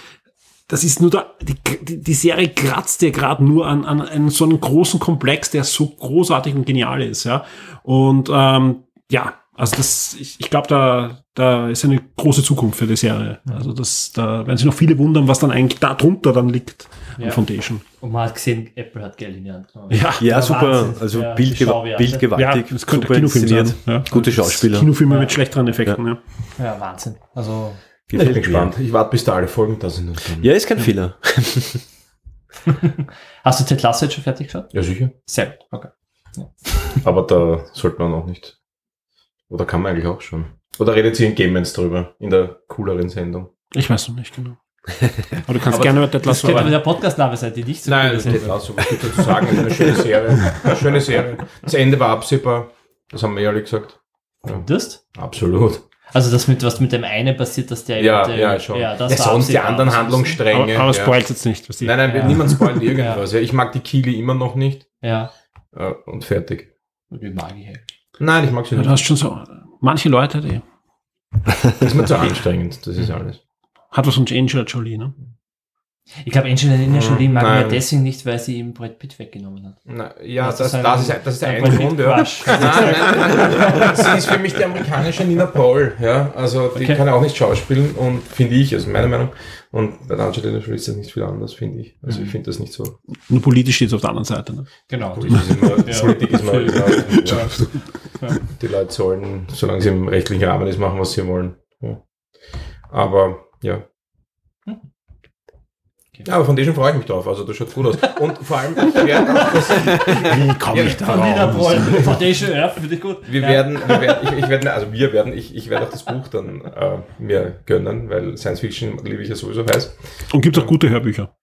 Das ist nur da, die, die, Serie kratzt ja gerade nur an, an, an so einem großen Komplex, der so großartig und genial ist, ja. Und ähm, ja, also das, ich, ich glaube, da, da ist eine große Zukunft für die Serie. Also das, da werden sich noch viele wundern, was dann eigentlich da drunter dann liegt Ja. an Foundation. Und man hat gesehen, Apple hat Geld in die Hand genommen. Ja, ja, Ja, super. Wahnsinn. Also Ja, Bild, die Schauwerte. Bild gewaltig. ja, das könnte super Kinofilm sein. Ja. Gute Schauspieler. Kinofilme Ja. mit schlechteren Effekten, ja. Ja, Wahnsinn. Also, Ich bin gespannt. Ich warte, bis da alle Folgen da sind. Ja, ist kein Fehler. hast du Ted Lasso jetzt schon fertig geschaut? ja, sicher. Sehr gut, okay. Aber da sollte man auch nicht. Oder kann man eigentlich auch schon. Oder redet sie in Gamens drüber, in der cooleren Sendung. Ich weiß noch nicht genau. Aber du kannst Aber gerne über Ted Das Lasso könnte aber der Podcast-Name sein, die nicht so Nein, das geht Lasso, was gibt dazu sagen? Eine schöne Serie. Eine schöne Serie. Das Ende war absehbar. Das haben wir ja alle gesagt. Das? Absolut. Also das mit, was mit dem einen passiert, dass der Ja, mit dem, ja, schon. Ja, Ja, das war sonst die anderen Das Handlungsstränge. Aber, aber ja. spoilt jetzt nicht. Was die, Nein, nein, Ja. niemand spoilt irgendwas. Ja. Ich mag die Kili immer noch nicht. Ja, Äh, Und fertig. wie mag ich halt. Nein, ich mag sie Ja, du nicht. hast schon so, manche Leute, die, Das ist mir zu anstrengend. Das ist alles. hat was von Angela Jolie, ne? Ich glaube, Angelina Jolie mag Nein. mir deswegen nicht, weil sie ihm Brad Pitt weggenommen hat. Na, ja, Das das, ist ein- das, ist, das ist der ein eine Brad Grund, ja. Crush. Nein, nein, nein, nein. Sie ist für mich die amerikanische Nina Paul, ja. Also, die Okay. kann auch nicht schauspielen und finde ich, also meine Meinung. Und bei der Angelina Jolie ist das nicht viel anders, finde ich. Also, Mhm. ich finde das nicht so. Nur politisch steht es auf der anderen Seite, ne? Genau. Politik ist immer, Ja. Politik ist immer, Ja. ja. Die Leute sollen, solange sie im rechtlichen Rahmen ist, machen, was sie wollen. Ja. Aber, ja. Ja, aber von Foundation freue ich mich drauf. Also, das schaut gut aus. Und vor allem, wir werden, Wie komme Ja, ich da raus? Foundation, ja, finde ich gut. wir ja. werden, wir werden ich, ich werde, also wir werden, ich, ich werde auch das Buch dann äh, mir gönnen, weil Science Fiction liebe ich ja sowieso heiß. Und gibt auch gute Hörbücher.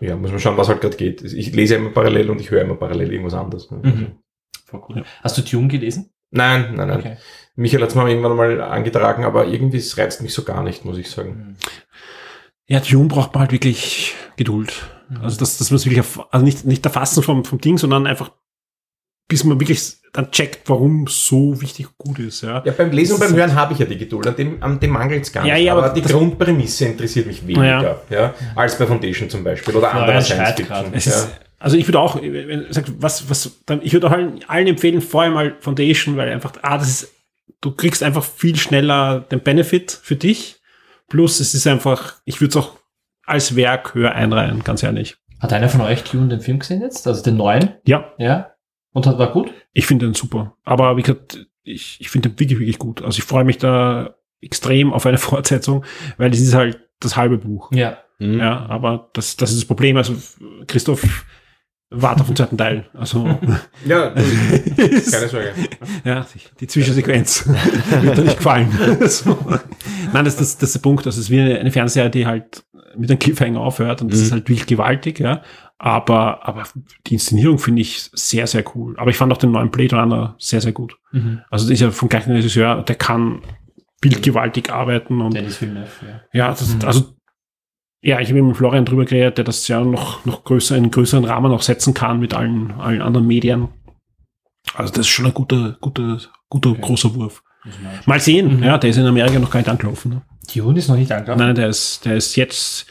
Ja, muss man schauen, was halt gerade geht. Ich lese ja immer parallel und ich höre immer parallel irgendwas anderes. Mhm. Voll cool. Hast du Dune gelesen? Nein, nein, nein. Okay. Michael hat es mal irgendwann mal angetragen, aber irgendwie es reizt mich so gar nicht, muss ich sagen. Mhm. Ja, Dune braucht man halt wirklich Geduld. Also das, das muss wirklich, also nicht, nicht erfassen vom, vom Ding, sondern einfach, bis man wirklich dann checkt, warum so wichtig gut ist. Ja, Ja, beim Lesen und beim Hören habe ich ja die Geduld, an dem, an dem mangelt es gar nicht. Ja, ja, aber, aber die Grundprämisse interessiert mich weniger, ja. als bei Foundation zum Beispiel oder anderer Florian Science Fiction. Ja. also ich würde auch, was, was, dann, ich würde auch allen, allen empfehlen, vorher mal Foundation, weil einfach, ah, das ist, du kriegst einfach viel schneller den Benefit für dich. Plus, es ist einfach, ich würde es auch als Werk höher einreihen, ganz ehrlich. Hat einer von euch Dune den Film gesehen jetzt? Also den neuen? Ja, Ja. Und hat war gut? ich finde den super. Aber wie gesagt, ich, ich finde den wirklich, wirklich gut. Also ich freue mich da extrem auf eine Fortsetzung, weil es ist halt das halbe Buch. Ja. Mhm. Ja, aber das, das ist das Problem. Also Christoph wartet auf den zweiten Teil. Also Ja, keine Sorge. Ja, die, Zwischensequenz wird dir nicht gefallen. so. Nein, das, das, das ist der Punkt. Das ist wie eine, Fernsehserie, die halt mit einem Cliffhanger aufhört und das Mhm. ist halt wirklich gewaltig, ja. Aber, aber die Inszenierung finde ich sehr, sehr cool. Aber ich fand auch den neuen Blade Runner sehr, sehr gut. Mhm. Also der ist ja vom gleichen Regisseur, der kann bildgewaltig arbeiten und Dennis Villeneuve, ja. ja, das, also ja, ich habe mit Florian drüber geredet, der das ja noch, noch größer, in einen größeren Rahmen auch setzen kann mit allen, allen anderen Medien. Also das ist schon ein guter, guter, guter großer Wurf. Mal sehen, Mhm. ja, der ist in Amerika noch gar nicht angelaufen. Ne? Dune ist noch nicht angelaufen. Nein, der ist, der ist jetzt,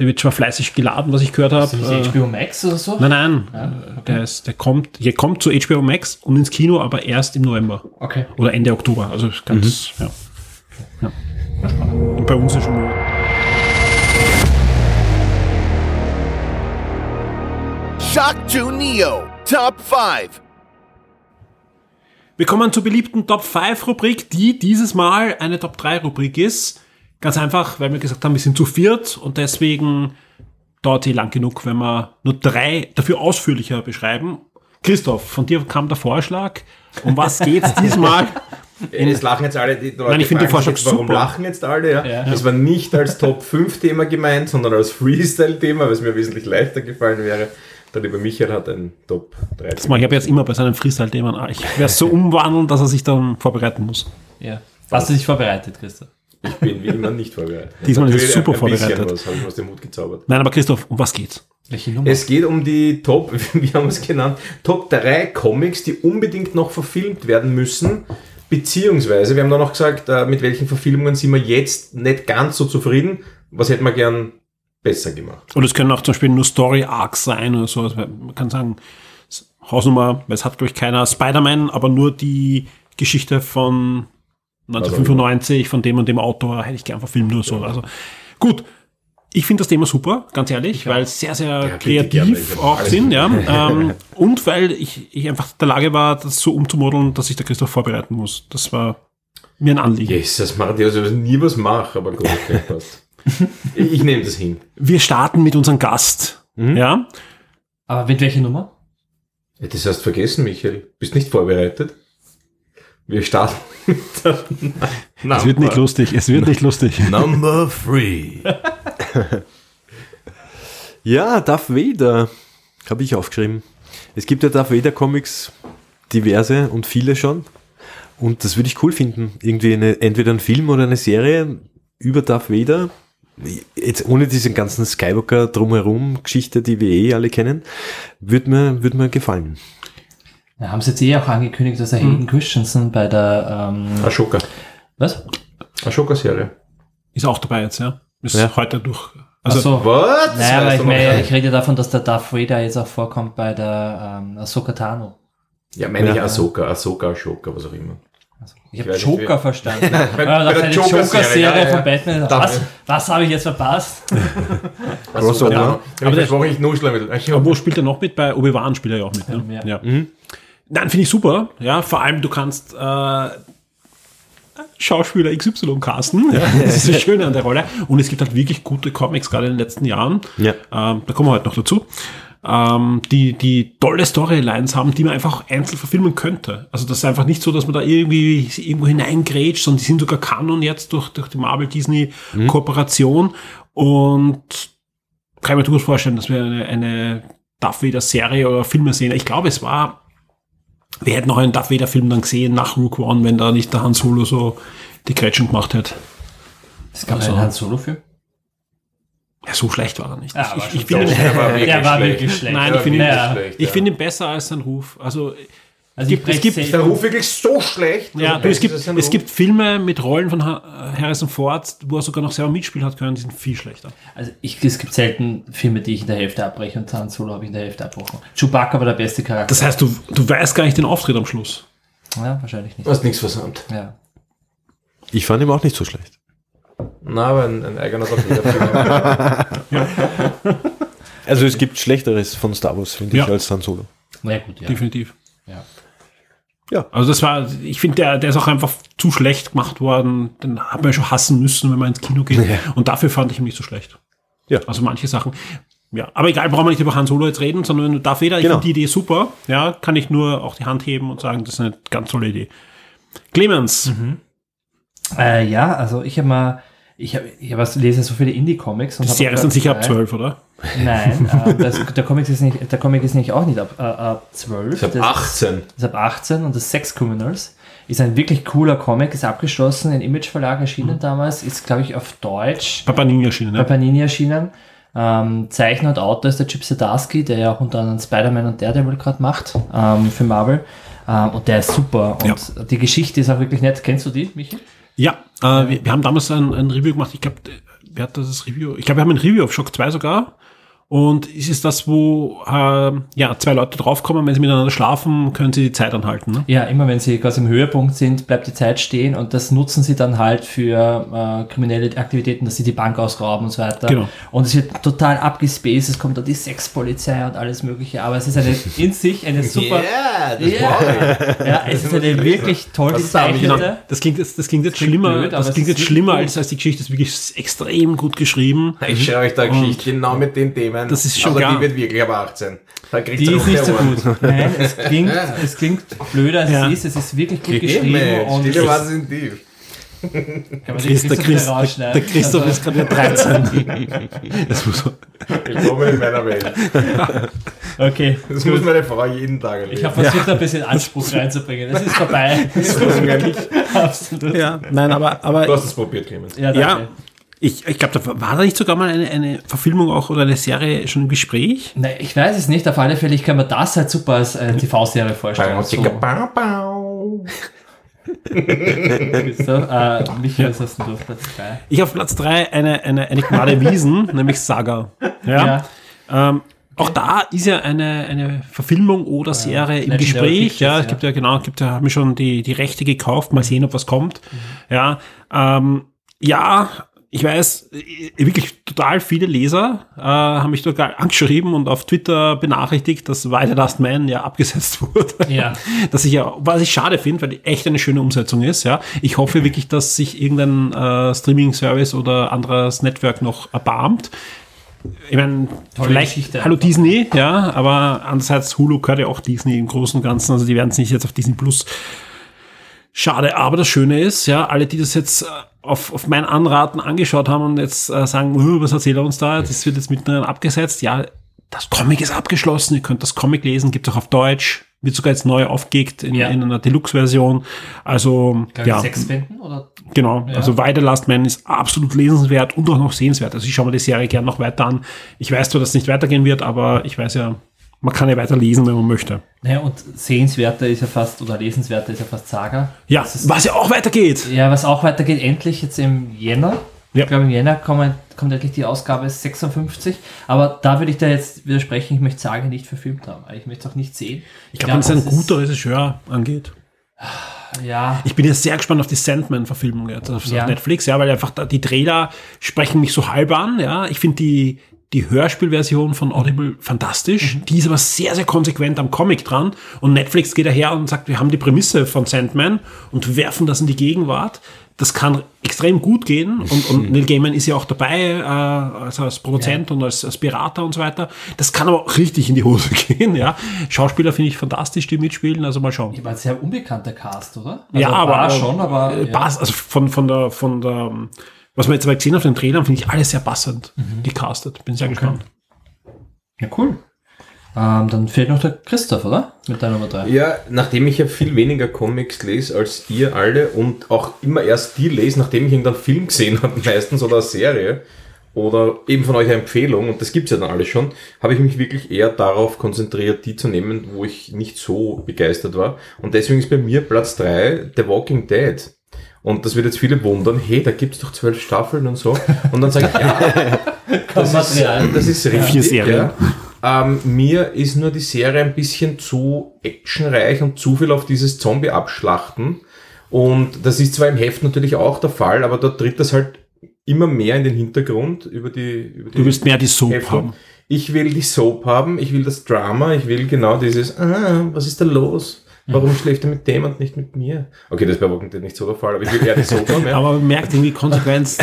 der wird zwar fleißig geladen, was ich gehört habe. Äh, HBO Max oder so? nein, nein, Ja, okay. der ist, der kommt, der kommt zu HBO Max und ins Kino, aber erst im November Okay. oder Ende Oktober. Also ganz, ja. ja. Und bei uns ist schon mal. Shock 2 Neo, Top 5. Wir kommen zur beliebten Top 5 Rubrik, die dieses Mal eine Top 3 Rubrik ist. Ganz einfach, weil wir gesagt haben, wir sind zu viert und deswegen dauert sie lang genug, wenn wir nur drei dafür ausführlicher beschreiben. Christoph, von dir kam der Vorschlag. Um was geht's diesmal? Es lachen jetzt alle, die Leute Nein, ich finde den Vorschlag jetzt, warum super. lachen jetzt alle? Ja? Ja. Es war nicht als Top 5 Thema gemeint, sondern als Freestyle-Thema, weil es mir wesentlich leichter gefallen wäre. Der liebe Michael hat ein Top 3. Das mache ich aber jetzt immer bei seinen Freestyle-Themen. Ich werde es so umwandeln, dass er sich dann vorbereiten muss. Ja. Hast du dich vorbereitet, Christoph? Ich bin wie immer nicht vorbereitet. Diesmal ist es super ein vorbereitet. Was habe ich aus dem Hut gezaubert. Nein, aber Christoph, um was geht's? Welche Nummer? Es geht um die Top, wie haben wir es genannt, Top 3 Comics, die unbedingt noch verfilmt werden müssen. Beziehungsweise, wir haben da noch gesagt, äh, mit welchen Verfilmungen sind wir jetzt nicht ganz so zufrieden. Was hätten wir gern besser gemacht? Und es können auch zum Beispiel nur Story-Arcs sein oder so. Also man kann sagen, Hausnummer, weil es hat, glaube ich, keiner Spider-Man, aber nur die Geschichte von 1995 von dem und dem Autor hätte ich gern verfilmt oder so. Also gut. Ich finde das Thema super, ganz ehrlich, weil es sehr, sehr gerne, kreativ auch sind, ja. ähm, und weil ich, ich einfach in der Lage war, das so umzumodeln, dass ich der Christoph vorbereiten muss. Das war mir ein Anliegen. Jesus, Martin, also ich nie was mache, aber gut, passt. Ich, nehme das hin. Wir starten mit unserem Gast. Ja. Aber mit welcher Nummer? Ja, Das hast du vergessen, Michael. Bist nicht vorbereitet? Wir starten mit der Es wird nicht lustig, es wird nicht lustig. Number 3. Ja, Darth Vader habe ich aufgeschrieben. Es gibt ja Darth Vader Comics, diverse und viele schon. Und das würde ich cool finden. Irgendwie eine, entweder ein Film oder eine Serie über Darth Vader. Jetzt ohne diesen ganzen Skywalker drumherum Geschichte, die wir eh alle kennen, würde mir, würde mir gefallen. Da haben sie jetzt eh auch angekündigt, dass er Hayden Christensen bei der, ähm, Ashoka. was? Ashoka-Serie. Ist auch dabei jetzt, ja. Ist Ja. heute durch. Also, so. Was? Naja, aber ich, meine, ich rede davon, dass der Darth Vader jetzt auch vorkommt bei der ähm, Ahsoka Tano. Ja, meine ich Ja. Ahsoka, Ahsoka, Ashoka, was auch immer. Ich habe nicht, Joker wie- verstanden. bei- ja, bei das der eine Joker-Serie, Joker-Serie ja, ja. von Batman. Was, was habe ich jetzt verpasst? Ahsoka, Crossover. ja. Aber ich nuschle mit. Ich aber wo spielt er noch mit? Bei Obi-Wan spielt er ja auch mit. Ne? Ja. Ja. Nein, finde ich super. Ja, vor allem du kannst äh, Schauspieler XY casten. Ja, das ist das Schöne an der Rolle. Und es gibt halt wirklich gute Comics, gerade in den letzten Jahren. Ja. Ähm, da kommen wir heute noch dazu. Ähm, die, die tolle Storylines haben, die man einfach einzeln verfilmen könnte. Also das ist einfach nicht so, dass man da irgendwie irgendwo hineingrätscht, sondern die sind sogar Kanon jetzt durch, durch die Marvel-Disney-Kooperation. Und kann ich mir durchaus vorstellen, dass wir eine, eine Darth Vader Serie oder Filme sehen. Ich glaube, es war, wir hätten noch einen Darth Vader Film dann gesehen nach Rook One, wenn da nicht der Han Solo so die Gretchen gemacht hätte. Es gab Also- einen Han Solo-Film. Ja, so schlecht war er nicht. Ja, ich, ich finde Der war wirklich Der war schlecht. wirklich schlecht. Nein, ich finde ihn, Ja. ich finde ihn besser als sein Ruf. Also Also Gibt- es gibt- Ist der Ruf wirklich so schlecht? Ja, Also, du, es, gibt, es gibt Filme mit Rollen von Ha- Harrison Ford, wo er sogar noch selber mitspielen hat können, die sind viel schlechter. Also ich, es gibt selten Filme, die ich in der Hälfte abbreche und Han Solo habe ich in der Hälfte abbrochen. Chewbacca war der beste Charakter. Das heißt, du, du weißt gar nicht den Auftritt am Schluss. ja, wahrscheinlich nicht. Du hast nichts versammelt. Ja. Ich fand ihn auch nicht so schlecht. Na, aber ein, ein eigener Torpedo. Also es gibt Schlechteres von Star Wars, finde ich, Ja. als Han Solo. Na ja, gut, ja. Definitiv. ja. Also das war, ich finde, der, der ist auch einfach zu schlecht gemacht worden. Den hat man ja schon hassen müssen, wenn man ins Kino geht. Und dafür fand ich ihn nicht so schlecht. Ja. Also manche Sachen. Ja, aber egal, brauchen wir nicht über Han Solo jetzt reden, sondern wenn du Darth Vader, ich Genau. finde die Idee super. Ja, kann ich nur auch die Hand heben und sagen, das ist eine ganz tolle Idee. Clemens, Äh, ja, also ich habe mal, ich, hab, ich was- lese so viele Indie-Comics. und die Serie ist dann sicher ab drei. 12, oder? Nein, äh, das, der, Comic ist nicht, der Comic ist nicht auch nicht ab, äh, ab 12. Ich habe das 18. ist ab 18 und das Sex Criminals ist ein wirklich cooler Comic, ist abgeschlossen, in Image Verlag erschienen damals, ist glaube ich auf Deutsch Papa Ninja erschienen, ne? Panini erschienen. Ähm, Zeichner und Autor ist der Chip Zdarsky, der ja auch unter anderem Spider-Man und Daredevil gerade macht ähm, für Marvel. Ähm, und der ist super. Und die Geschichte ist auch wirklich nett. Kennst du die, Michi? Ja, äh, wir, wir haben damals ein, ein Review gemacht. Ich glaube, wer hat das Review? Ich glaube, wir haben ein Review auf Shock 2 sogar. Und es ist das, wo äh, ja, zwei Leute draufkommen, wenn sie miteinander schlafen, können sie die Zeit anhalten. Ne? Ja, immer wenn sie quasi im Höhepunkt sind, bleibt die Zeit stehen und das nutzen sie dann halt für äh, kriminelle Aktivitäten, dass sie die Bank ausrauben und so weiter. Genau. Und es wird total abgespaced, es kommt dann die Sexpolizei und alles mögliche, aber es ist eine in sich eine super... Ja, das Ja, es ist eine wirklich toll gezeichnete. Das klingt jetzt, das klingt jetzt Klingt schlimmer, blöd, das es klingt jetzt schlimmer als, als die Geschichte ist wirklich extrem gut geschrieben. Ich schreibe euch da Geschichte genau mit den Themen. Das ist schon aber klar. die wird wirklich ab 18. Da kriegt Die ist nicht so gut. Nein, es klingt, es klingt blöder als Ja. es ist. Es ist wirklich gut geschrieben. Und Stille kann man die Chris, der, Chris, wieder der, rausschneiden. der Christoph Also, ist gerade wieder 13. das muss Willkommen in meiner Welt. Okay, Das muss meine Frau jeden Tag erleben. ich habe versucht, ein bisschen Anspruch reinzubringen. Es ist vorbei. Absolut. ja, nein, aber, Du aber hast es probiert, Clemens. Ja, ja, danke. Ich, ich glaube, da war da nicht sogar mal eine, eine Verfilmung auch oder eine Serie schon im Gespräch? Nein, ich weiß es nicht. Auf alle Fälle, ich kann mir das halt super als äh, TV-Serie vorstellen. Bau, So, bau, bau. so, äh, Michael, was hast du auf Platz 3? Ich auf Platz 3 eine, eine, eine Gnade Wiesen, nämlich Saga. Ja. Ähm, Auch da ist ja eine, eine Verfilmung oder Serie im Legendary Gespräch. Pictures, Ja, es ja. gibt ja genau, gibt ja, haben wir schon die, die Rechte gekauft, mal sehen, ob was kommt. Ja, ähm, ja, ich weiß, äh, wirklich total viele Leser äh, haben mich total angeschrieben und auf Twitter benachrichtigt, dass Why the Last Man ja abgesetzt wurde. Ja. dass ich ja, was ich schade finde, weil die echt eine schöne Umsetzung ist. Ja, ich hoffe wirklich, dass sich irgendein äh, Streaming-Service oder anderes Network noch erbarmt. Ich meine, vielleicht, Geschichte hallo. Disney, ja, aber andererseits Hulu gehört ja auch Disney im Großen und Ganzen, also die werden es nicht jetzt auf Disney Plus. Schade, aber das Schöne ist, ja, alle, die das jetzt äh, auf, auf mein Anraten angeschaut haben und jetzt äh, sagen, "Uh, was erzählt er uns da, das wird jetzt mittendrin abgesetzt, ja, das Comic ist abgeschlossen, ihr könnt das Comic lesen, gibt es auch auf Deutsch, wird sogar jetzt neu aufgelegt in, Ja. in einer Deluxe-Version, also, Glaube ja, sechs oder? Genau, Ja. also Why the Last Man ist absolut lesenswert und auch noch sehenswert. Also ich schaue mir die Serie gern noch weiter an. Ich weiß zwar, dass es nicht weitergehen wird, aber ich weiß ja, man kann ja weiter lesen, wenn man möchte. Naja, und sehenswerter ist ja fast, oder lesenswerter ist ja fast Saga. Ja, was ja auch weitergeht. ja, was auch weitergeht, endlich jetzt im Jänner. Ja. Ich glaube, im Jänner kommt, kommt endlich die Ausgabe 56. Aber da würde ich da jetzt widersprechen, ich möchte Saga nicht verfilmt haben. Ich möchte es auch nicht sehen. Ich glaube, wenn es ein guter Regisseur angeht. Ja, Ich bin jetzt sehr gespannt auf die Sandman-Verfilmung jetzt auf, Ja. Netflix, ja, weil einfach die Trailer sprechen mich so halb an, ja. Ich finde die, die Hörspielversion von Audible fantastisch. Mhm. Die ist aber sehr, sehr konsequent am Comic dran. Und Netflix geht daher und sagt, wir haben die Prämisse von Sandman und werfen das in die Gegenwart. Das kann extrem gut gehen. Und, und Neil Gaiman ist ja auch dabei, äh, also als Produzent und als, als Berater und so weiter. Das kann aber auch richtig in die Hose gehen, ja. Schauspieler finde ich fantastisch, die mitspielen. Also mal schauen. ich war ein sehr unbekannter Cast, oder? Ja, Also aber war äh, schon, aber. äh, ja. passt, also von, von der, von der, ähm, was wir jetzt aber gesehen auf den Trailern, finde ich alles sehr passend Mhm. gecastet. Bin sehr gespannt. Ja, cool. Ähm, dann fehlt noch der Christoph, oder? Mit deiner Nummer 3. Ja, nachdem ich ja viel weniger Comics lese als ihr alle und auch immer erst die lese, nachdem ich irgendeinen Film gesehen habe, meistens oder eine Serie, oder eben von euch eine Empfehlung, und das gibt's ja dann alles schon, habe ich mich wirklich eher darauf konzentriert, die zu nehmen, wo ich nicht so begeistert war. Und deswegen ist bei mir Platz drei The Walking Dead. Und das wird jetzt viele wundern, hey, da gibt's doch zwölf Staffeln und so. Und dann sage ich, ja, das ist, das ist richtig. Vier Serien. Ja. Ähm, mir ist nur die Serie ein bisschen zu actionreich und zu viel auf dieses Zombie-Abschlachten. Und das ist zwar im Heft natürlich auch der Fall, aber dort tritt das halt immer mehr in den Hintergrund über die, über die Du willst mehr die Soap Hefte. haben. Ich will die Soap haben, ich will das Drama, ich will genau dieses, ah, was ist da los? Warum schläft er mit dem und nicht mit mir? Okay, das ist bei Walking Dead nicht so der Fall, aber ich will eher die Soap haben. Ja. Aber man merkt irgendwie Konsequenz,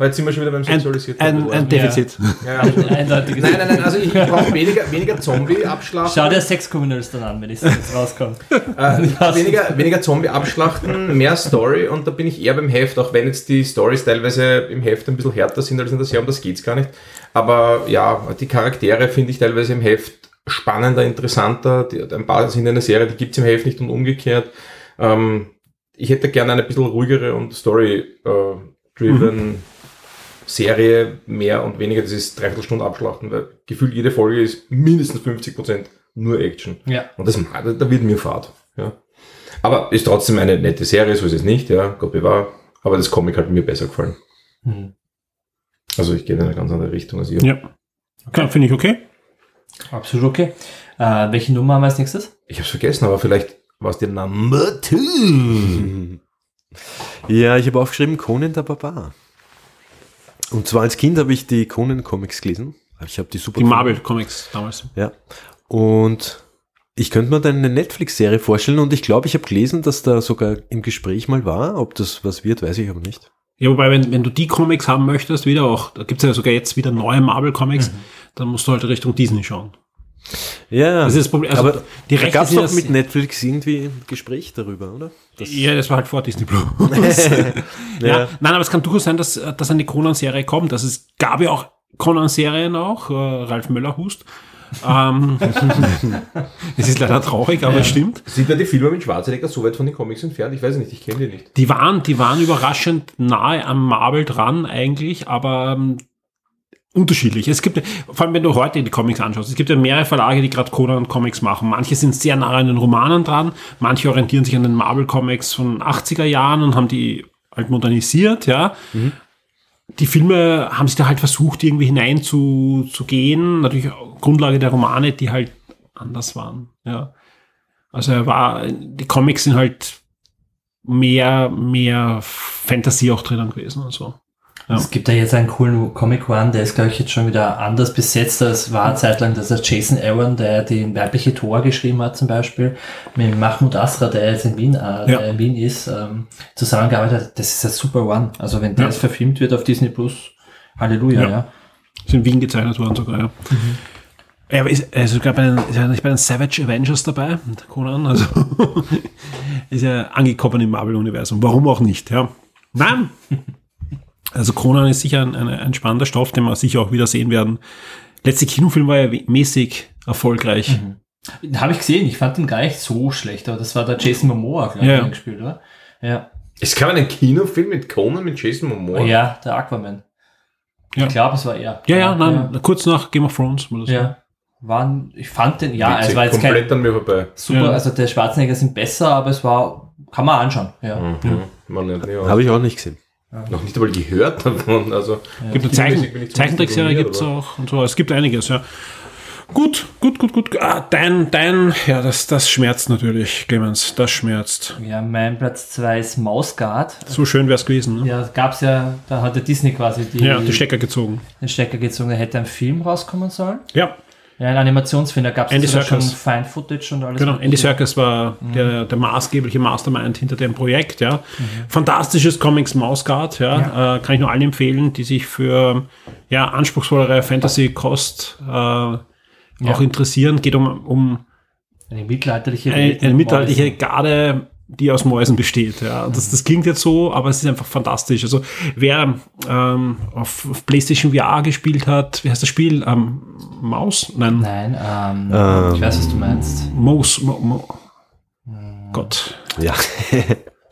Heute sind wir schon wieder beim sexualisierten ein, ein Defizit. ja. Eindeutiges. Nein, nein, nein, also ich brauche weniger, weniger Zombie-Abschlachten. Schau dir Sex Criminals dann an, wenn es jetzt rauskommt. Äh, weniger weniger Zombie-Abschlachten, mehr Story und da bin ich eher beim Heft, auch wenn jetzt die Stories teilweise im Heft ein bisschen härter sind als in der Serie, um das geht's gar nicht. Aber ja, die Charaktere finde ich teilweise im Heft spannender, interessanter. Die, ein paar sind in der Serie, die gibt's im Heft nicht und umgekehrt. Ähm, ich hätte gerne eine bisschen ruhigere und Story-driven Serie, mehr und weniger dieses Dreiviertelstunde Abschlachten, weil gefühlt jede Folge ist mindestens 50% nur Action. Ja. Und das, da da wird mir fad. Ja. Aber ist trotzdem eine nette Serie, so ist es nicht, ja, Gott bewahr. Aber das Comic hat mir besser gefallen. Hm. Also ich gehe in eine ganz andere Richtung als ihr. Ja. Klar, finde ich okay. Absolut okay. Äh, welche Nummer haben wir als nächstes? Ich hab's vergessen, aber vielleicht war es die Number Two. Ja, ich habe aufgeschrieben Conan der Barbar. Und zwar als Kind habe ich die Conan-Comics gelesen. Ich habe die super Die gefunden. Marvel-Comics damals. Ja. Und ich könnte mir dann eine Netflix-Serie vorstellen und ich glaube, ich habe gelesen, dass da sogar im Gespräch mal war. Ob das was wird, weiß ich aber nicht. Ja, wobei, wenn, wenn du die Comics haben möchtest, wieder auch, da gibt's ja sogar jetzt wieder neue Marvel-Comics, dann musst du halt Richtung Disney schauen. Ja, Das ist das Problem. Also aber die Rechte gab es sind doch mit Netflix irgendwie ein Gespräch darüber, oder? Das, ja, das war halt vor Disney Plus. ja. Ja. Nein, aber es kann durchaus sein, dass, dass eine Conan-Serie kommt. Also es gab ja auch Conan-Serien auch, äh, Ralf Möller hust. Ähm, es ist leider traurig, aber es stimmt. Sind da die Filme mit Schwarzenegger so weit von den Comics entfernt? Ich weiß nicht, ich kenne die nicht. Die waren, die waren überraschend nahe am Marvel dran eigentlich, aber ähm, unterschiedlich. Es gibt, vor allem wenn du heute die Comics anschaust, es gibt ja mehrere Verlage, die gerade Conan Comics machen. Manche sind sehr nah an den Romanen dran, manche orientieren sich an den Marvel Comics von 80er Jahren und haben die halt modernisiert, ja. Die Filme haben sich da halt versucht, irgendwie hinein zu, zu gehen. Natürlich Grundlage der Romane, die halt anders waren, ja. Also er war, die Comics sind halt mehr, mehr Fantasie auch drinnen gewesen und so. Ja. Es gibt da jetzt einen coolen Comic One, der ist, glaube ich, jetzt schon wieder anders besetzt. Das war zeitlang, dass der Jason Aaron, der den weibliche Tor geschrieben hat, zum Beispiel, mit Mahmoud Asra, der jetzt in Wien, äh, der in Wien ist, ähm, zusammengearbeitet hat. Das ist ein super One. Also wenn der Ja. verfilmt wird auf Disney Plus, Halleluja, Ja. ja. Ist in Wien gezeichnet worden sogar, ja. Ja, aber ist, also sogar bei den, ist ja nicht bei den Savage Avengers dabei, mit Conan, also ist ja angekommen im Marvel-Universum. Warum auch nicht, ja. Nein! Also Conan ist sicher ein, ein, ein spannender Stoff, den wir sicher auch wieder sehen werden. Letzte Kinofilm war ja mäßig erfolgreich. Habe ich gesehen, ich fand den gar nicht so schlecht, aber das war der Jason Momoa, glaube ich, Ja. gespielt, oder? Ja. Es gab einen Kinofilm mit Conan mit Jason Momoa. Ja, der Aquaman. Ja. Ich glaube, es war er. Ja, ja, nein, kurz nach Game of Thrones. war das. Ja. Waren, ich fand den, ja, Witzig, es war jetzt kein, komplett an mir vorbei. Super, Ja. also der Schwarzenegger sind besser, aber es war, kann man anschauen. Ja. Mhm. Aus. Habe ich auch nicht gesehen. Noch nicht einmal gehört davon. Also, Gibt eine Kindermäßig Zeichen, Zeichentrickserie gibt's aber- auch und so. Es gibt einiges, ja. Gut, gut, gut, gut. Ah, dein, dein, ja, das, das schmerzt natürlich, Clemens. Das schmerzt. ja, mein Platz 2 ist Mausgard. So schön wär's gewesen. Ne? Ja, gab's ja, da hat der Disney quasi die, Ja, die Stecker gezogen. den Stecker gezogen, da hätte ein Film rauskommen sollen. Ja, Ja, ein Animationsfilm, da gab's Andy sogar schon. Fine Footage und alles. genau. Andy Serkis war der, der maßgebliche Mastermind hinter dem Projekt, ja. Fantastisches Comics Mausgard, ja. Äh, kann ich nur allen empfehlen, die sich für, ja, anspruchsvollere Fantasy-Kost, äh, auch interessieren. Geht um, um Eine mittelalterliche eine, eine mit mittelalterliche. Garde, die aus Mäusen besteht. Ja. Das, das klingt jetzt so, aber es ist einfach fantastisch. Also wer ähm, auf, auf PlayStation VR gespielt hat, wie heißt das Spiel? Ähm, Maus? Nein, Nein, ähm, Ähm. ich weiß, was du meinst. Mouse. Mo, Mo. Gott. Ja.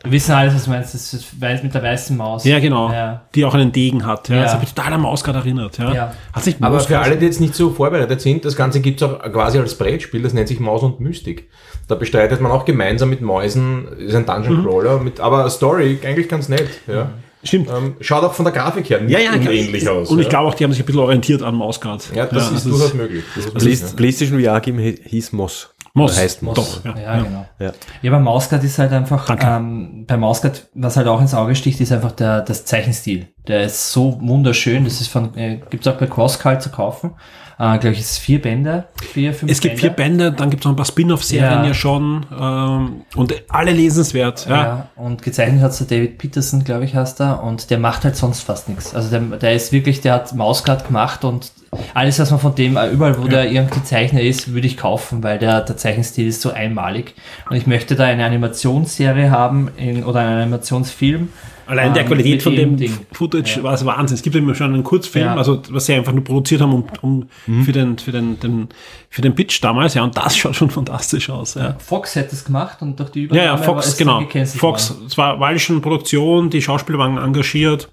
Wir wissen alles, was du meinst, das ist weiß mit der weißen Maus. Ja, genau. Ja. Die auch einen Degen hat. Ja. Ja. Das hat mich total an Mausgard erinnert. Ja. Ja. Hat sich Aber für alle, die jetzt nicht so vorbereitet sind, das Ganze gibt's auch quasi als Brettspiel, das nennt sich Maus und Mystik. Da bestreitet man auch gemeinsam mit Mäusen, ist ein Dungeon Crawler, mit, aber Story eigentlich ganz nett. Ja. Stimmt. Ähm, schaut auch von der Grafik her nicht Ja, ja, unähnlich aus. Und ich ja. glaube auch, die haben sich ein bisschen orientiert an Mausgard. ja, das ist also durchaus möglich. Durchaus Play möglich. PlayStation VR Game hieß Moss. Moss. Heißt Moss. Doch, ja. Ja, genau. Ja. Ja, bei Mausgard ist halt einfach, ähm, bei Mausgard, was halt auch ins Auge sticht, ist einfach der, das Zeichenstil. Der ist so wunderschön. Das ist von, äh, gibt's auch bei Crosscult zu kaufen. Äh, glaube ich, ist vier Bände, vier, fünf Es gibt vier Bände, dann gibt es noch ein paar Spin-off-Serien ja. Ja. schon ähm, und alle lesenswert. Ja. Ja. und gezeichnet hat der David Peterson, glaube ich, heißt er, und der macht halt sonst fast nichts. Also der, der ist wirklich, der hat Mausgard gemacht und alles, was man von dem, äh, überall, wo der irgendwie Zeichner ist, würde ich kaufen, weil der, der Zeichenstil ist so einmalig. Und ich möchte da eine Animationsserie haben in, oder einen Animationsfilm. Allein der ähm, Qualität von dem Ding. Footage Ja. war es Wahnsinn. Es gibt immer schon einen Kurzfilm, Ja. also was sie einfach nur produziert haben, um, um für, den, für, den, den, für den Pitch damals, ja, und das schaut schon fantastisch aus. Ja. Fox hat es gemacht und durch die Ja, Übernahme ja, war Fox, es genau. Fox, worden. es war Walschen Produktion, die Schauspieler waren engagiert.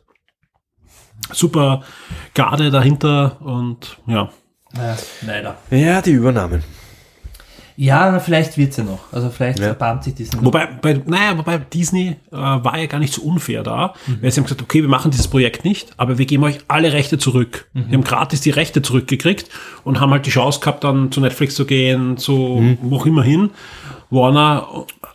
Super Garde dahinter und ja. Ja, leider. Ja, die Übernahmen. Ja, vielleicht wird's ja noch. Also vielleicht Ja. erbarmt sich diesen. Wobei, bei, naja, wobei Disney äh, war ja gar nicht so unfair da, weil sie haben gesagt, okay, wir machen dieses Projekt nicht, aber wir geben euch alle Rechte zurück. Wir haben gratis die Rechte zurückgekriegt und haben halt die Chance gehabt, dann zu Netflix zu gehen, zu wo auch immer hin. Warner,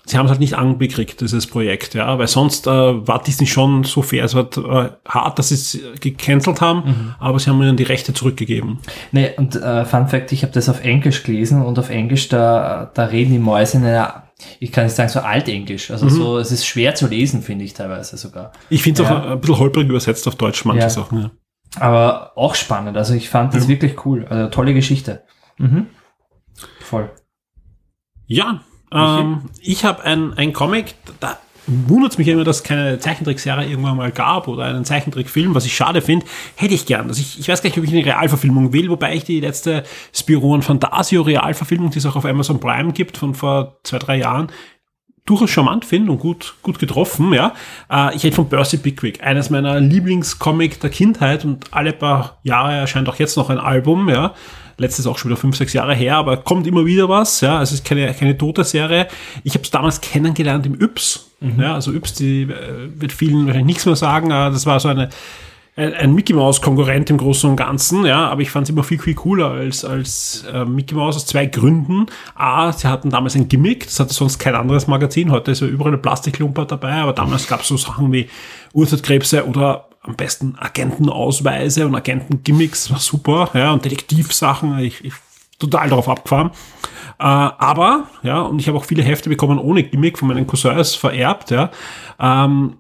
sie haben es halt nicht angekriegt, dieses Projekt, ja, weil sonst äh, war Disney schon so fair, es war äh, hart, dass sie es gecancelt haben, aber sie haben ihnen die Rechte zurückgegeben. Nee, und äh, Fun Fact, ich habe das auf Englisch gelesen und auf Englisch, da, da reden die Mäuse in einer, ich kann nicht sagen, so altenglisch. Also so, es ist schwer zu lesen, finde ich teilweise sogar. Ich finde es Ja. auch ein bisschen holprig übersetzt auf Deutsch, manche Ja. Sachen. Ja. Aber auch spannend. Also ich fand das wirklich cool. Also tolle Geschichte. Mhm. Voll. Ja, ähm, ich habe ein, ein Comic, da wundert es mich immer, dass es keine Zeichentrickserie irgendwann mal gab oder einen Zeichentrickfilm, was ich schade finde, hätte ich gern. Also ich, ich weiß gar nicht, ob ich eine Realverfilmung will, wobei ich die letzte Spiro und Fantasio Realverfilmung, die es auch auf Amazon Prime gibt, von vor zwei, drei Jahren, durchaus charmant finde und gut, gut getroffen, ja. Äh, ich rede von Percy Pickwick, eines meiner Lieblingscomic der Kindheit und alle paar Jahre erscheint auch jetzt noch ein Album, ja. Letztes auch schon wieder fünf, sechs Jahre her, aber kommt immer wieder was, ja. Also es ist keine, keine tote Serie. Ich habe es damals kennengelernt im Yps, ja. Also Yps, die äh, wird vielen wahrscheinlich nichts mehr sagen, aber das war so eine, ein, ein Mickey Mouse Konkurrent im Großen und Ganzen, ja, aber ich fand es immer viel, viel cooler als, als äh, Mickey Mouse aus zwei Gründen. A, sie hatten damals ein Gimmick, das hatte sonst kein anderes Magazin, heute ist ja überall eine Plastiklumper dabei, aber damals gab es so Sachen wie Urzeitkrebse oder am besten Agentenausweise und Agentengimmicks, war super, ja, und Detektivsachen, ich, ich total darauf abgefahren. Äh, aber, ja, und ich habe auch viele Hefte bekommen ohne Gimmick von meinen Cousins vererbt, ja. Ähm,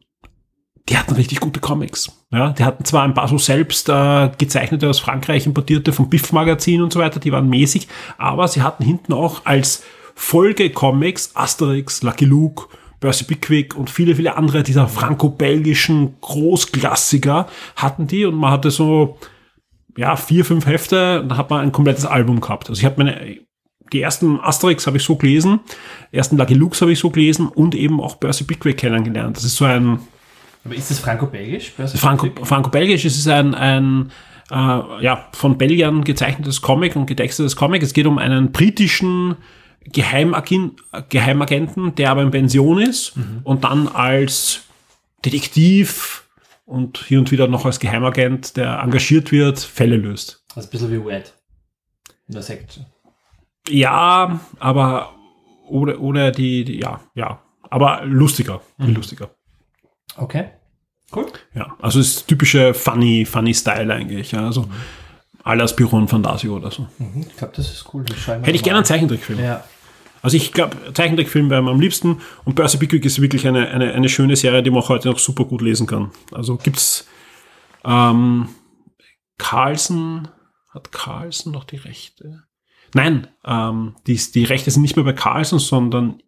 die hatten richtig gute Comics. Ja, die hatten zwar ein paar so selbst äh, gezeichnete aus Frankreich importierte vom Biff Magazin und so weiter, die waren mäßig, aber sie hatten hinten auch als Folge-Comics Asterix, Lucky Luke, Percy Pickwick und viele, viele andere dieser franco-belgischen Großklassiker hatten die und man hatte so ja, vier, fünf Hefte und dann hat man ein komplettes Album gehabt. Also ich habe meine, die ersten Asterix habe ich so gelesen, ersten Lucky Lukes habe ich so gelesen und eben auch Percy Pickwick kennengelernt. Das ist so ein Aber ist das franco-belgisch? Franco, Franco-Belgisch, es ist ein, ein äh, ja, von Belgiern gezeichnetes Comic und getextetes Comic. Es geht um einen britischen Geheimagin, Geheimagenten, der aber in Pension ist und dann als Detektiv und hier und wieder noch als Geheimagent, der engagiert wird, Fälle löst. Also ein bisschen wie Wed. In der Section. Ja, aber ohne, ohne die, die, ja, ja, aber lustiger, viel lustiger. Okay. Cool. Ja, also es ist typische funny, funny Style eigentlich. Ja, also alles Büro und Fantasio oder so. Mhm. Ich glaube, das ist cool. Das Hätte ich gerne einen. Zeichentrickfilm. Ja. Also ich glaube, Zeichentrickfilm wäre mir am liebsten und Percy Pickwick ist wirklich eine, eine, eine schöne Serie, die man auch heute noch super gut lesen kann. Also gibt's ähm, Carlsen, hat Carlsen noch die Rechte? Nein, ähm, die, die Rechte sind nicht mehr bei Carlsen, sondern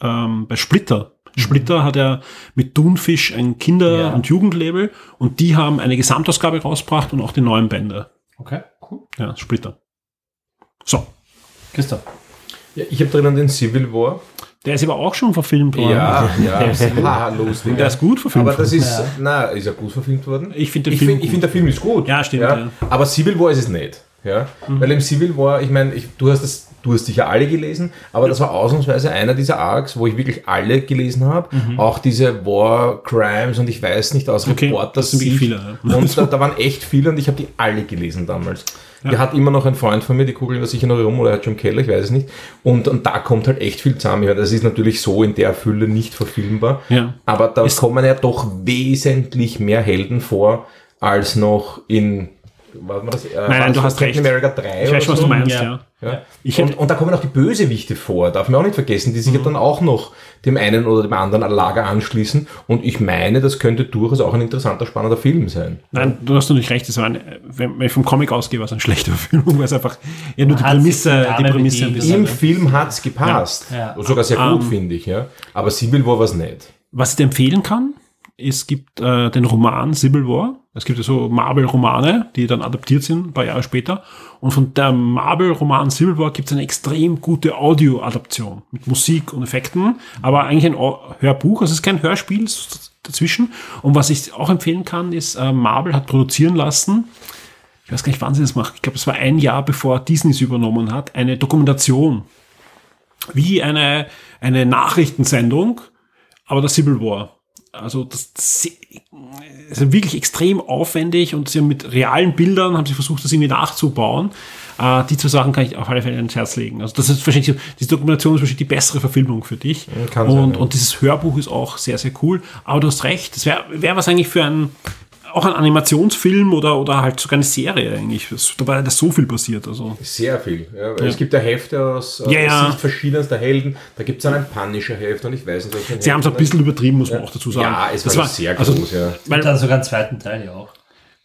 ähm, bei Splitter. Splitter hat ja mit Thunfisch ein Kinder- Ja. und Jugendlabel und die haben eine Gesamtausgabe rausgebracht und auch die neuen Bände. Okay, cool. Ja, Splitter. So, Christoph. Ja, ich habe drinnen den Civil War. Der ist aber auch schon verfilmt worden. Ja, ja, lustig. Der ist gut verfilmt Aber das worden. ist, na, ist er gut verfilmt worden? Ich finde den ich Film find, ich gut. find, der Film ist gut. Ja, stimmt, ja. Aber Civil War ist es nicht. Ja? Weil im Civil War, ich meine, ich, du hast das, du hast sicher alle gelesen, aber das war ausnahmsweise einer dieser Arcs, wo ich wirklich alle gelesen habe. Auch diese War Crimes und ich weiß nicht aus Mhm. Okay, Reporters das sind viele, ja. Und da, da waren echt viele und ich habe die alle gelesen damals. Der hat immer noch ein Freund von mir, die kugeln da sicher noch rum oder er hat schon im Keller, ich weiß es nicht. Und, und da kommt halt echt viel zusammen. Ja, das ist natürlich so in der Fülle nicht verfilmbar. Ja. Aber da kommen ja doch wesentlich mehr Helden vor, als noch in. Was war das? Äh, nein, war du hast Captain recht. America 3 Ich weiß schon, was oder du so? meinst, Ja. ja. Ja. Ich und, und da kommen auch die Bösewichte vor, darf man auch nicht vergessen, die sich Mhm. ja dann auch noch dem einen oder dem anderen Lager anschließen. Und ich meine, das könnte durchaus auch ein interessanter, spannender Film sein. Nein, du hast natürlich recht, das war ein, wenn ich vom Comic ausgehe, war es ein schlechter Film, weil es einfach ja, nur die Man hat Prämisse, die die Prämisse ein bisschen. Im Film hat's gepasst. Ja. Ja. Sogar sehr gut, Ähm. finde ich. Ja. Aber Civil War war's nicht. Was ich dir empfehlen kann, es gibt äh, den Roman Civil War. Es gibt ja so Marvel-Romane, die dann adaptiert sind, ein paar Jahre später. Und von der Marvel-Roman Civil War gibt es eine extrem gute Audio-Adaption mit Musik und Effekten, aber eigentlich ein Hörbuch. Also es ist kein Hörspiel dazwischen. Und was ich auch empfehlen kann, ist, äh, Marvel hat produzieren lassen, ich weiß gar nicht, wann sie das macht. Ich glaube, es war ein Jahr bevor Disney es übernommen hat, eine Dokumentation. Wie eine, eine Nachrichtensendung, aber der Civil War. Also das, das ist wirklich extrem aufwendig und sie haben mit realen Bildern haben sie versucht, das irgendwie nachzubauen. Äh, die zwei Sachen kann ich auf alle Fälle ins Herz legen. Also das ist wahrscheinlich, diese Dokumentation ist wahrscheinlich die bessere Verfilmung für dich. kann sein, und, ja. und dieses Hörbuch ist auch sehr, sehr cool. Aber du hast recht, das wäre wär was eigentlich für ein, auch ein Animationsfilm oder, oder halt sogar eine Serie eigentlich. Das, da war ja so viel passiert. Also. Sehr viel. Ja, weil Es gibt ja Hefte aus äh, Ja, ja. Sicht verschiedenster Helden. Da gibt es dann ein Punisher-Heft und ich weiß nicht, welchen Sie haben es ein bisschen übertrieben, muss man auch dazu sagen. Ja, es war, das sehr also, groß, ja. Weil, dann sogar einen zweiten Teil ja auch.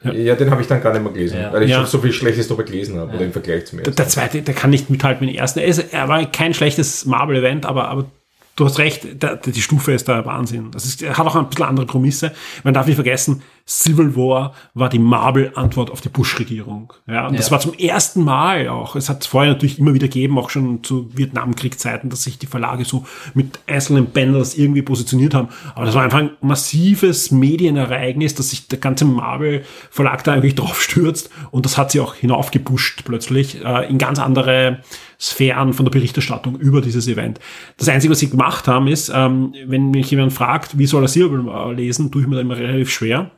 Ja, den habe ich dann gar nicht mehr gelesen, Ja. weil ich Ja. schon so viel Schlechtes darüber gelesen habe, oder im Vergleich zum ersten. Der zweite, der kann nicht mithalten mit dem ersten. Er, ist, er war kein schlechtes Marvel-Event, aber, aber du hast recht, der, die Stufe ist der Wahnsinn. Das ist, hat auch ein bisschen andere Prämisse. Man darf nicht vergessen, Civil War war die Marvel-Antwort auf die Bush-Regierung. Ja, und das Ja. war zum ersten Mal auch. Es hat es vorher natürlich immer wieder gegeben, auch schon zu Vietnamkriegzeiten, dass sich die Verlage so mit einzelnen Banners irgendwie positioniert haben. Aber das war einfach ein massives Medienereignis, dass sich der ganze Marvel-Verlag da eigentlich drauf stürzt. Und das hat sie auch hinaufgepusht plötzlich äh, in ganz andere Sphären von der Berichterstattung über dieses Event. Das Einzige, was sie gemacht haben, ist, ähm, wenn mich jemand fragt, wie soll er Civil War lesen, tue ich mir da immer relativ schwer.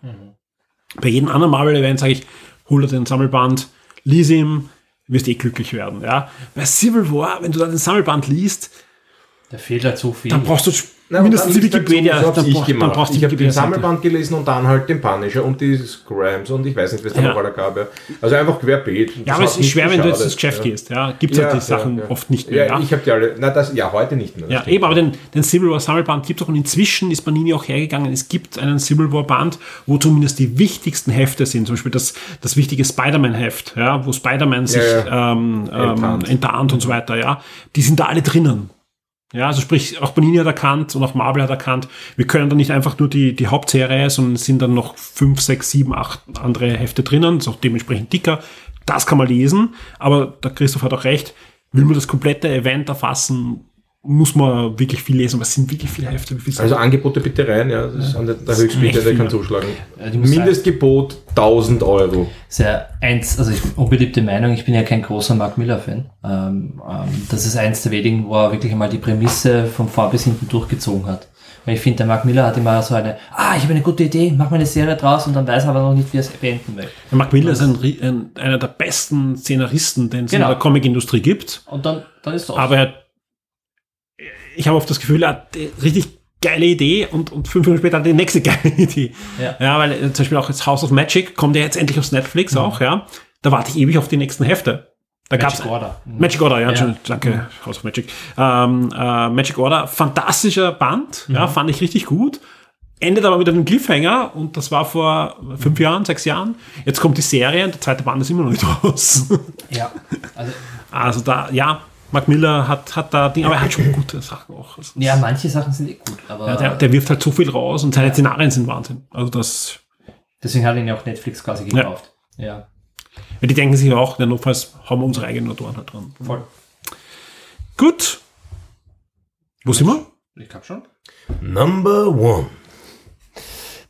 Bei jedem anderen Marvel-Event sage ich, hol dir den Sammelband, lies ihn, wirst eh glücklich werden. Ja? Bei Civil War, wenn du da den Sammelband liest, Da fehlt halt so viel. dann brauchst du Na, mindestens die Wikipedia. halt so dann, ich brauch- dann gemacht. brauchst du ich habe den. Sammelband gelesen und dann halt den Punisher und die Scrams und ich weiß nicht, was da Ja. noch alle gab. Ja. Also einfach querbeet. Ja, aber es ist schwer, wenn du jetzt ins Geschäft ja. gehst. Ja, gibt es halt die Sachen oft nicht mehr. Ja, Ja, ich habe die alle, na das, ja, heute nicht mehr. Ja, stimmt. eben, aber den, den Civil War Sammelband gibt es auch und inzwischen ist Panini auch hergegangen. Es gibt einen Civil War Band, wo zumindest die wichtigsten Hefte sind. Zum Beispiel das, das wichtige Spider-Man-Heft, ja, wo Spider-Man sich Ja, Ähm, ähm, Enttarnt. enttarnt und so weiter, ja. Die sind da alle drinnen. Ja, also sprich, auch Panini hat erkannt und auch Marvel hat erkannt, wir können da nicht einfach nur die, die Hauptserie, sondern es sind dann noch fünf, sechs, sieben, acht andere Hefte drinnen, ist auch dementsprechend dicker. Das kann man lesen, aber der Christoph hat auch recht, will man das komplette Event erfassen, muss man wirklich viel lesen, es sind wirklich viele Hefte. Wie viel sind Also Angebote bitte rein, ja. Das ist an der, der Höchstbiete, der kann zuschlagen. Ja, Mindestgebot 1000 Euro. Sehr eins, also ich, unbeliebte Meinung, ich bin ja kein großer Mark Miller-Fan. Ähm, ähm, das ist eins der wenigen, wo er wirklich einmal die Prämisse von vor bis hinten durchgezogen hat. Weil ich finde, der Mark Miller hat immer so eine, ah, ich habe eine gute Idee, mach mal eine Serie draus und dann weiß er aber noch nicht, wie er es beenden will. Der Mark Miller ist ein, ein, einer der besten Szenaristen, den es Genau. in der Comicindustrie gibt. Und dann, dann ist das. Aber er, ich habe oft das Gefühl, er hat richtig geile Idee und, und fünf Minuten später hat er die nächste geile Idee. Ja. weil äh, zum Beispiel auch jetzt House of Magic kommt ja jetzt endlich aufs Netflix auch, ja. Da warte ich ewig auf die nächsten Hefte. Da Magic gab's Order. Mhm. Magic Order, ja, Ja. Danke, House of Magic. Ähm, äh, Magic Order, fantastischer Band, ja, fand ich richtig gut. Endet aber mit einem Cliffhanger und das war vor fünf Jahren, sechs Jahren. Jetzt kommt die Serie und der zweite Band ist immer noch nicht raus. Ja. Also, Also da, ja, Mark Miller hat, hat da Dinge, aber er hat schon gute Sachen auch. Also, ja, manche Sachen sind eh gut, aber ja, der, der wirft halt so viel raus und seine Szenarien sind Wahnsinn. Also das, deswegen hat ihn ja auch Netflix quasi gekauft. Ja. ja, die denken sich auch, ja, notfalls haben wir unsere eigenen Autoren halt dran. Voll. Gut. Wo sind wir? Ich glaube schon. Number one.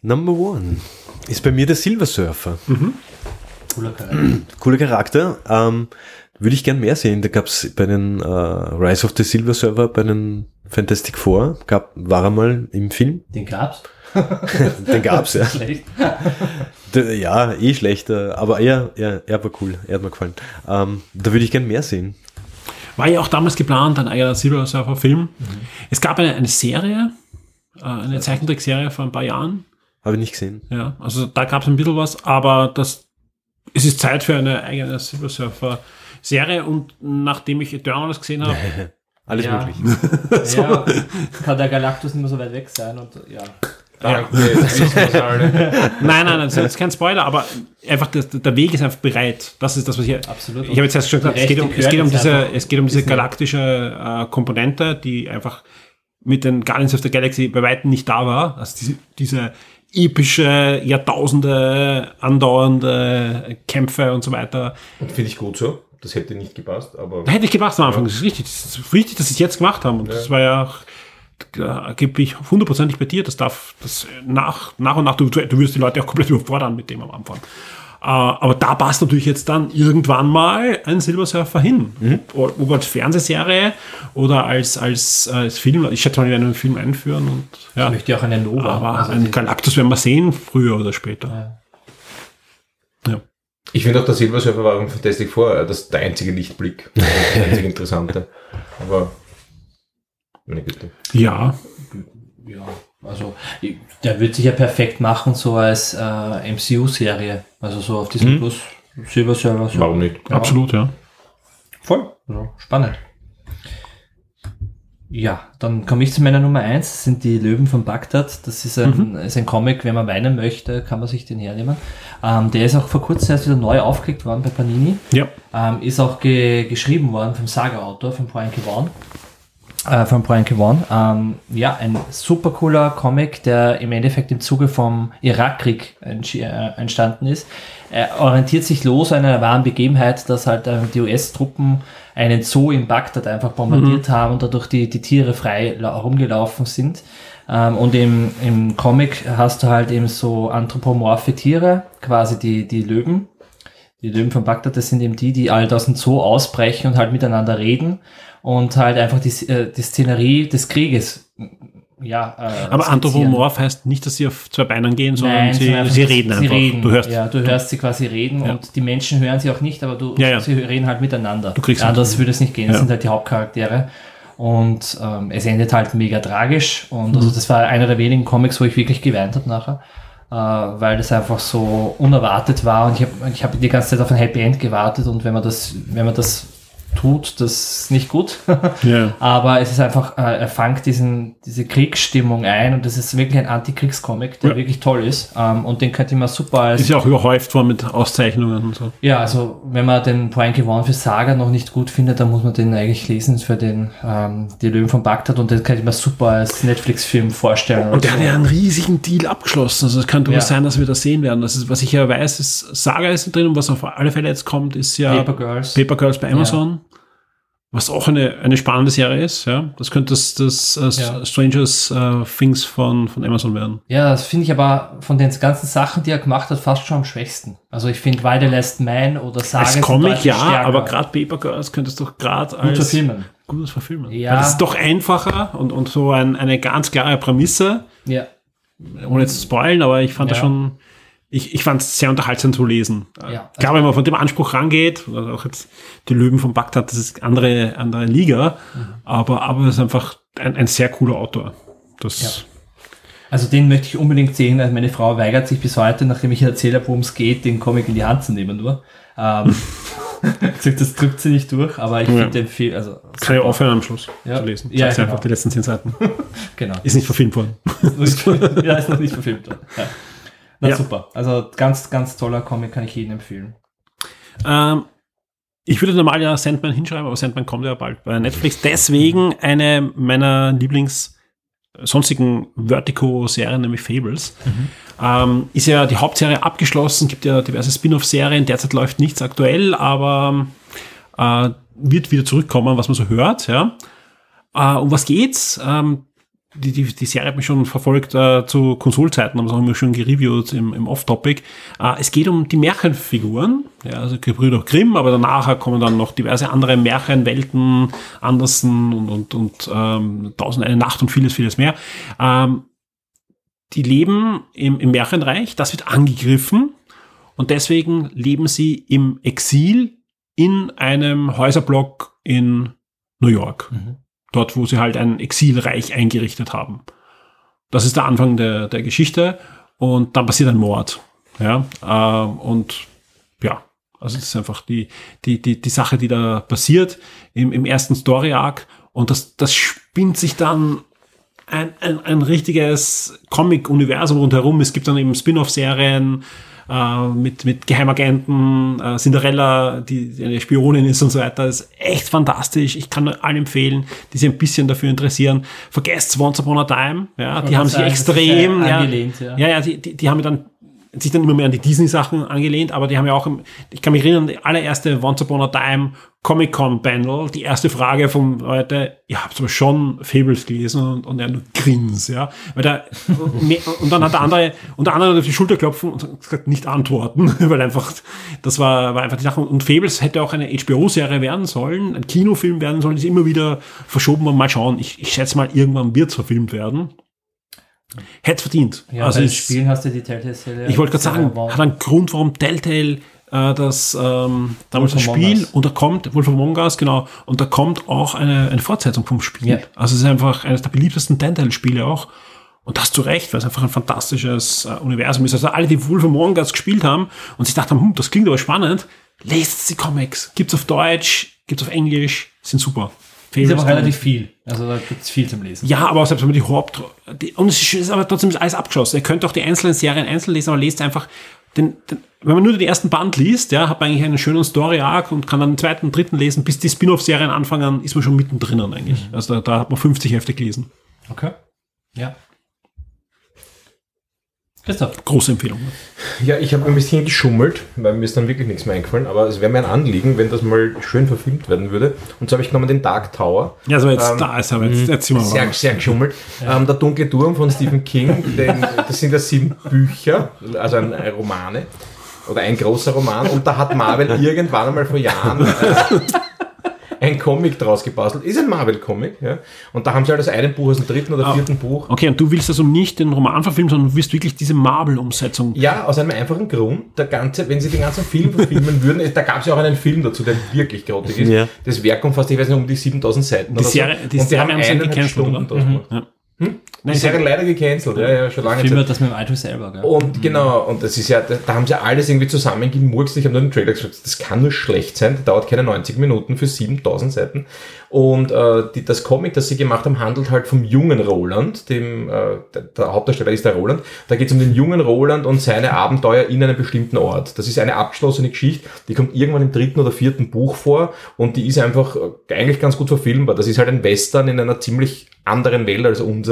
Number one ist bei mir der Silver Surfer. Cooler Charakter. Cooler Charakter. Ähm, würde ich gern mehr sehen. Da gab's bei den äh, Rise of the Silver Surfer, bei den Fantastic Four, gab, war er mal im Film. Den gab's. Den gab's, ja. Schlecht. Ja, eh schlechter, aber er, er, er war cool, er hat mir gefallen. Ähm, da würde ich gern mehr sehen. War ja auch damals geplant, ein eigener Silver Surfer Film. Es gab eine, eine Serie, äh, eine Zeichentrickserie vor ein paar Jahren. Habe ich nicht gesehen. Ja, also da gab es ein bisschen was, aber das, es ist Zeit für eine eigene Silver Surfer Serie und nachdem ich Eternals gesehen habe, Alles Ja. möglich. Ja, kann der Galactus nicht mehr so weit weg sein und ja. Wissen wir's alle. nein, nein, das ist jetzt kein Spoiler, aber einfach das, der Weg ist einfach bereit. Das ist das, was ich Absolut. Ich habe jetzt erst schon gesagt, es geht um, es geht um diese, es geht um diese galaktische äh, Komponente, die einfach mit den Guardians of the Galaxy bei weitem nicht da war. Also diese, diese epische, Jahrtausende andauernde Kämpfe und so weiter. Und finde ich gut so. Das hätte nicht gepasst, aber Da hätte ich gemacht am Anfang. Das ist richtig. Das ist richtig, dass sie es jetzt gemacht haben. Und das war ja auch, da gebe ich hundertprozentig bei dir. Das darf, das nach, nach und nach, du, du wirst die Leute auch komplett überfordern mit dem am Anfang. Äh, aber da passt natürlich jetzt dann irgendwann mal ein Silver Surfer hin. Ob, ob als Fernsehserie oder als, als, als Film. Ich schätze mal, die werden einen Film einführen und, ja. Ich möchte ja auch eine Nova. Aber also ein die- Galactus werden wir sehen, früher oder später. Ja. Ich finde auch der Silver Surfer war im Fantastic Four das der einzige Lichtblick. Das einzige Interessante. Aber meine Güte. Ja, Ja, also der wird sich ja perfekt machen, so als äh, MCU-Serie. Also so auf diesem Plus Silver Server. So. Warum nicht? Ja. absolut, ja. Voll. Also, spannend. Ja, dann komme ich zu meiner Nummer eins. Das sind die Löwen von Bagdad. Das ist ein, ist ein Comic, wenn man weinen möchte, kann man sich den hernehmen. Ähm, der ist auch vor kurzem erst wieder neu aufgelegt worden bei Panini. Ja. Ähm, ist auch ge geschrieben worden vom Saga-Autor, von Brian K. Vaughan. Äh, von Brian K. Vaughan. Ähm, ja, ein super cooler Comic, der im Endeffekt im Zuge vom Irakkrieg äh, entstanden ist. Er orientiert sich los an einer wahren Begebenheit, dass halt äh, die US-Truppen einen Zoo in Bagdad einfach bombardiert haben und dadurch die, die Tiere frei la- rumgelaufen sind. Ähm, und im, im Comic hast du halt eben so anthropomorphe Tiere, quasi die, die Löwen, die Löwen von Bagdad, das sind eben die, die halt aus dem Zoo ausbrechen und halt miteinander reden und halt einfach die, äh, die Szenerie des Krieges, ja. Äh, Aber. Anthropomorph heißt nicht, dass sie auf zwei Beinen gehen, sondern Nein, sie, sondern sie reden sie einfach. Reden. Du hörst. ja, du hörst sie quasi reden Ja. und die Menschen hören sie auch nicht, aber du, Ja, ja. sie reden halt miteinander. Du kriegst Anders würde es nicht gehen. Das sind halt die Hauptcharaktere. Und ähm, es endet halt mega tragisch. Und Mhm. also das war einer der wenigen Comics, wo ich wirklich geweint habe nachher. Äh, weil das einfach so unerwartet war und ich habe ich hab die ganze Zeit auf ein Happy End gewartet und wenn man das, wenn man das tut, das ist nicht gut. Ja. Aber es ist einfach, äh, er fängt diesen, diese Kriegsstimmung ein und das ist wirklich ein Antikriegscomic, der Ja. wirklich toll ist. Ähm, und den könnte man super als. Ist ja auch überhäuft worden mit Auszeichnungen und so. Ja, also wenn man den Brian Vaughan für Saga noch nicht gut findet, dann muss man den eigentlich lesen für den ähm, Die Löwen von Bagdad und den könnte ich mir super als Netflix-Film vorstellen. Und der oder hat so. ja einen riesigen Deal abgeschlossen. Also es kann durchaus Ja. sein, dass wir das sehen werden. Das ist, was ich ja weiß, ist Saga ist drin und was auf alle Fälle jetzt kommt, ist ja Paper Girls. Paper Girls bei Amazon. Was auch eine, eine spannende Serie ist, ja. Das könnte das, das äh, Ja. Strangers äh, Things von, von Amazon werden. Ja, das finde ich aber von den ganzen Sachen, die er gemacht hat, fast schon am schwächsten. Also ich finde Why the Last Man oder Saga Als Comic ja, stärker. aber gerade Paper Girls könntest du doch gerade Gut als verfilmen. gutes verfilmen. Ja. Weil das ist doch einfacher und, und so ein, eine ganz klare Prämisse, Ja. ohne zu spoilen, aber ich fand das Ja. schon, ich, ich fand es sehr unterhaltsam zu lesen. Ja. Klar, wenn man von dem Anspruch rangeht, also auch jetzt die Löwen von Bagdad, das ist andere, andere Liga, Mhm. aber, aber es ist einfach ein, ein sehr cooler Autor. Das, Also den möchte ich unbedingt sehen. Also meine Frau weigert sich bis heute, nachdem ich ihr erzähle, worum es geht, den Comic in die Hand zu nehmen nur. Ähm, gesagt, das drückt sie nicht durch, aber ich Ja. finde den viel, also kann ich aufhören am Schluss Ja. zu lesen. Ja, genau. einfach die letzten zehn Seiten. genau. Ist nicht verfilmt worden. ja, ist noch nicht verfilmt. worden. Ja. Na Ja. super. Also ganz, ganz toller Comic kann ich jedem empfehlen. Ähm, ich würde normal ja Sandman hinschreiben, aber Sandman kommt ja bald bei Netflix. Deswegen eine meiner Lieblings sonstigen Vertigo-Serien, nämlich Fables. Ähm, ist ja die Hauptserie abgeschlossen, gibt ja diverse Spin-off-Serien. Derzeit läuft nichts aktuell, aber äh, wird wieder zurückkommen, was man so hört. Ja. Äh, um was geht's? Ähm, die, die, die Serie hat mich schon verfolgt äh, zu Konsolzeiten, haben es auch immer schon gereviewt im, im Off-Topic. Äh, es geht um die Märchenfiguren, ja, also Gebrüder Grimm, aber danach kommen dann noch diverse andere Märchenwelten, Andersen und, und, und ähm, Tausend eine Nacht und vieles, vieles mehr. Ähm, die leben im, im Märchenreich, das wird angegriffen und deswegen leben sie im Exil in einem Häuserblock in New York. Dort, wo sie halt ein Exilreich eingerichtet haben. Das ist der Anfang der, der Geschichte und dann passiert ein Mord. Ja, äh, und ja, also das ist einfach die, die, die, die Sache, die da passiert im, im ersten Story-Arc und das, das spinnt sich dann ein, ein, ein richtiges Comic-Universum rundherum. Es gibt dann eben Spin-off-Serien äh, mit, mit Geheimagenten, äh, Cinderella, die, die eine Spionin ist und so weiter. Das ist echt fantastisch. Ich kann allen empfehlen, die sich ein bisschen dafür interessieren. Vergesst Once Upon a Time. Ja, die haben sich extrem, ja ja, angelehnt, ja. ja, ja, die, die, die haben dann sich dann immer mehr an die Disney-Sachen angelehnt, aber die haben ja auch, ich kann mich erinnern, die allererste Once Upon a Time Comic-Con-Panel, die erste Frage von Leute, ihr habt aber schon Fables gelesen und, und er nur grins, ja. Weil da, und dann hat der andere, und der andere auf die Schulter klopfen und gesagt, nicht antworten, weil einfach, das war, war einfach die Sache. Und Fables hätte auch eine HBO-Serie werden sollen, ein Kinofilm werden sollen, ist immer wieder verschoben und mal schauen. Ich, ich schätze mal, irgendwann wird es verfilmt werden. Hätte verdient. Ja, also es- Spielen hast du die Telltale-Serie. ich wollte gerade sagen, hat einen Grund, warum Telltale äh, das ähm, damals das Among Spiel und da kommt Wolf Among Us, genau, und da kommt auch eine, eine Fortsetzung vom Spiel. Ja. Also es ist einfach eines der beliebtesten Telltale-Spiele auch. Und das zu Recht, weil es einfach ein fantastisches äh, Universum ist. Also alle, die Wolf Among Us gespielt haben und sich dachten, hm, das klingt aber spannend, lest die Comics. Gibt's auf Deutsch, gibt's auf Englisch, sind super. Ist aber relativ viel. Also da gibt es viel zum Lesen. ja, aber selbst wenn man die Haupt... Die, und es ist aber trotzdem alles abgeschlossen. Ihr könnt auch die einzelnen Serien einzeln lesen, aber lest einfach... Den, den, wenn man nur den ersten Band liest, ja, hat man eigentlich einen schönen Story-Arc und kann dann den zweiten, dritten lesen, bis die Spin-off-Serien anfangen, ist man schon mittendrin eigentlich. Also da, da hat man 50 Hefte gelesen. Okay. Ja. Christoph. Große Empfehlung. Ja, ich habe ein bisschen geschummelt, weil mir ist dann wirklich nichts mehr eingefallen, aber es wäre mir ein Anliegen, wenn das mal schön verfilmt werden würde. Und so habe ich genommen den Dark Tower. Ja, so jetzt Ähm, da ist aber jetzt, jetzt sind wir mal Sehr, sehr geschummelt. Ähm, der dunkle Turm von Stephen King, den, das sind ja sieben Bücher, also ein, ein Romane oder ein großer Roman. Und da hat Marvel irgendwann einmal vor Jahren äh, ein Comic draus gebastelt. Ist ein Marvel-Comic. Ja? Und da haben sie halt das eine Buch aus dem dritten oder vierten Buch. Okay, und du willst also nicht den Roman verfilmen, sondern du willst wirklich diese Marvel-Umsetzung. Ja, aus einem einfachen Grund. Der ganze, wenn sie den ganzen Film verfilmen würden, da gab es ja auch einen Film dazu, der wirklich grottig ist. Ja. Das Werk umfasst, ich weiß nicht, um die 7000 Seiten. Die oder Serie- so. die Und Serie haben haben sie eineinhalb gecancelt, Stunden oder? draus gemacht. Ja. Die Serie leider gecancelt, ja, ja, schon lange Film Zeit. das mit dem Auto selber, gell? Und genau, und das ist ja, da, da haben sie alles irgendwie zusammengemurkst. Ich habe nur den Trailer gesagt, das kann nur schlecht sein, der dauert keine 90 Minuten für 7000 Seiten. Und äh, die, das Comic, das sie gemacht haben, handelt halt vom jungen Roland, dem, äh, der, der Hauptdarsteller ist der Roland. Da geht es um den jungen Roland und seine Abenteuer in einem bestimmten Ort. Das ist eine abgeschlossene Geschichte, die kommt irgendwann im dritten oder vierten Buch vor und die ist einfach äh, eigentlich ganz gut verfilmbar. Das ist halt ein Western in einer ziemlich anderen Welt als unsere.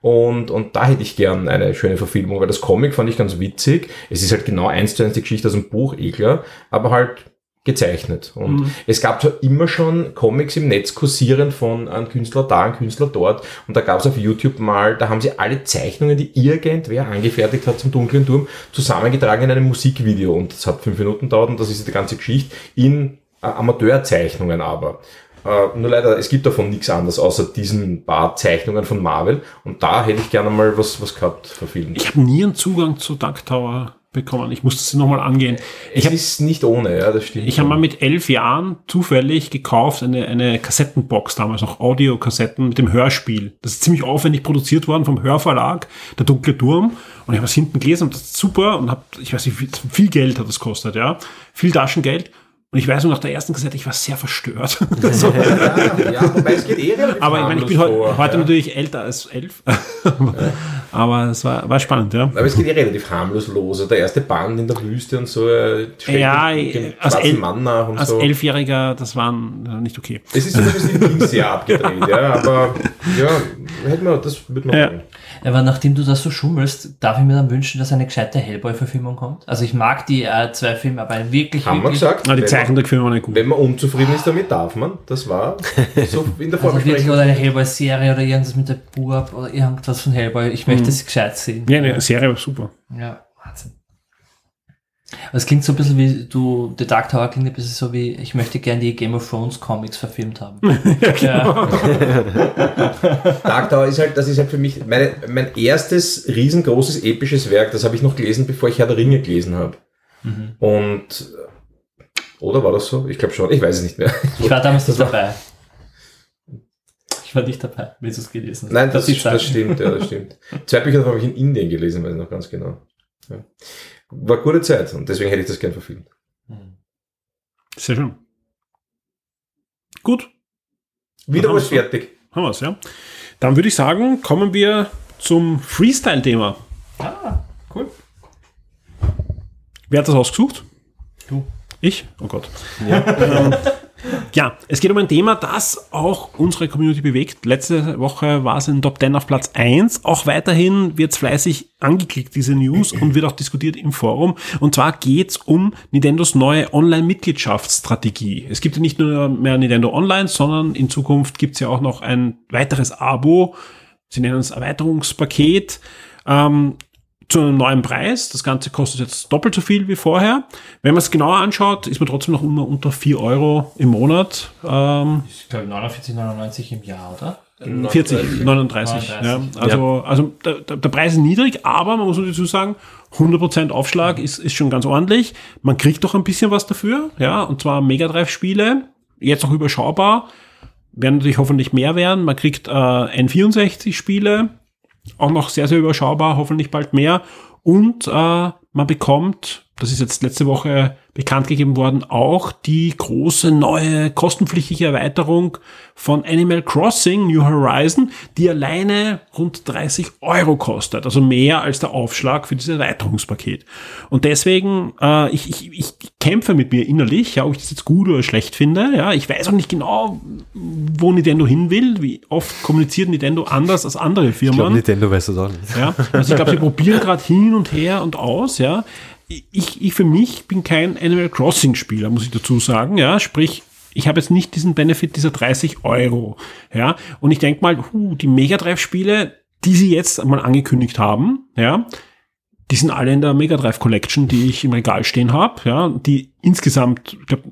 Und, und da hätte ich gern eine schöne Verfilmung, weil das Comic fand ich ganz witzig. Es ist halt genau eins zu eins die Geschichte aus dem Buch, eh klar, aber halt gezeichnet. Und es gab zwar immer schon Comics im Netz kursieren von einem Künstler da, einem Künstler dort. Und da gab es auf YouTube mal, da haben sie alle Zeichnungen, die irgendwer angefertigt hat zum Dunklen Turm, zusammengetragen in einem Musikvideo. Und das hat fünf Minuten gedauert und das ist die ganze Geschichte in äh, Amateurzeichnungen aber. Äh, nur leider, es gibt davon nichts anderes, außer diesen paar Zeichnungen von Marvel. Und da hätte ich gerne mal was, was gehabt verfilmt. Ich habe nie einen Zugang zu Dark Tower bekommen. Ich musste sie nochmal angehen. es Ich habe ist nicht ohne, ja, das stimmt. ich hab mal mit elf Jahren zufällig gekauft eine, eine Kassettenbox, damals noch Audiokassetten mit dem Hörspiel. Das ist ziemlich aufwendig produziert worden vom Hörverlag, der Dunkle Turm. Und ich habe es hinten gelesen und das ist super und habe, ich weiß nicht, viel, viel Geld hat das kostet, ja. Viel Taschengeld. Und ich weiß nur, nach der ersten Kassette, ich war sehr verstört. so. ja, ja, wobei es geht eh Aber ich meine, ich bin heu vor, heute ja. natürlich älter als elf. Aber es war, war spannend, ja. Aber es geht eh relativ harmlos los. Also der erste Band in der Wüste und so, äh, Ja, dem als, El Mann nach und als so. Elfjähriger, das war nicht okay. Es ist zumindest in King sehr abgedreht, ja, aber ja, hätte man, das würde man Ja. Aber nachdem du das so schummelst, darf ich mir dann wünschen, dass eine gescheite Hellboy-Verfilmung kommt? Also ich mag die äh, zwei Filme, aber wirklich, Haben wir wirklich gesagt, Na, die wenn, man, Zeichentrickfilme waren nicht gut. wenn man unzufrieden ist damit, darf man. Das war so in der Also wirklich Vorbesprechung. oder eine Hellboy-Serie oder irgendwas mit der Burg oder irgendwas von Hellboy. Ich möchte Mhm. es gescheit sehen. Ja, eine Serie war super. Ja, Wahnsinn. Es klingt so ein bisschen wie, du, The Dark Tower klingt ein bisschen so wie, ich möchte gerne die Game of Thrones Comics verfilmt haben. ja, Dark Tower ist halt, das ist halt für mich meine, mein erstes riesengroßes episches Werk. Das habe ich noch gelesen, bevor ich Herr der Ringe gelesen habe. Mhm. Und oder war das so? Ich glaube schon. Ich weiß es nicht mehr. Ich war damals nicht Das dabei. Ich war nicht dabei, wie du es gelesen hast. Nein, das, sagen. das stimmt, ja, das stimmt. Zwei Bücher habe ich in Indien gelesen, weiß ich noch ganz genau. Ja. War gute Zeit und deswegen hätte ich das gern verfilmt. Sehr schön. Gut, Wieder wir's. fertig. haben wir es, ja. Dann würde ich sagen, kommen wir zum Freestyle-Thema. Ah, cool. Wer hat das ausgesucht? Du. Ich? Oh Gott. Ähm, ja, es geht um ein Thema, das auch unsere Community bewegt. Letzte Woche war es in Top 10 auf Platz 1. Auch weiterhin wird es fleißig angeklickt, diese News, und wird auch diskutiert im Forum. Und zwar geht es um Nintendos neue Online-Mitgliedschaftsstrategie. Es gibt ja nicht nur mehr Nintendo Online, sondern in Zukunft gibt es ja auch noch ein weiteres Abo. Sie nennen es Erweiterungspaket. Ähm, zu einem neuen Preis. Das Ganze kostet jetzt doppelt so viel wie vorher. Wenn man es genauer anschaut, ist man trotzdem noch immer unter 4 Euro im Monat. Ähm, Ich glaube 49,99 im Jahr, oder? 40, 39. 39. Ja. Also, also der, der Preis ist niedrig, aber man muss dazu sagen, 100% Aufschlag ist, ist schon ganz ordentlich. Man kriegt doch ein bisschen was dafür, ja, und zwar Mega Drive Spiele, jetzt auch überschaubar, werden natürlich hoffentlich mehr werden. Man kriegt äh, N64 Spiele, auch noch sehr, sehr überschaubar, hoffentlich bald mehr. Und äh, man bekommt, das ist jetzt letzte Woche bekannt gegeben worden, auch die große neue kostenpflichtige Erweiterung von Animal Crossing New Horizon, die alleine rund 30 Euro kostet, also mehr als der Aufschlag für dieses Erweiterungspaket. Und deswegen, äh, ich, ich, ich kämpfe mit mir innerlich, ja, ob ich das jetzt gut oder schlecht finde. Ja, ich weiß auch nicht genau, wo Nintendo hin will. Wie oft kommuniziert Nintendo anders als andere Ich glaube, Firmen. Nintendo weiß das auch nicht. Ja, also ich glaube, sie probieren gerade hin und her und aus, ja. Ich, ich für mich bin kein Animal Crossing Spieler, muss ich dazu sagen, ja. Sprich, ich habe jetzt nicht diesen Benefit dieser 30 Euro, ja. Und ich denke mal, huh, die Mega Drive Spiele, die sie jetzt mal angekündigt haben, ja, die sind alle in der Mega Drive Collection, die ich im Regal stehen habe, ja, die insgesamt, ich glaube,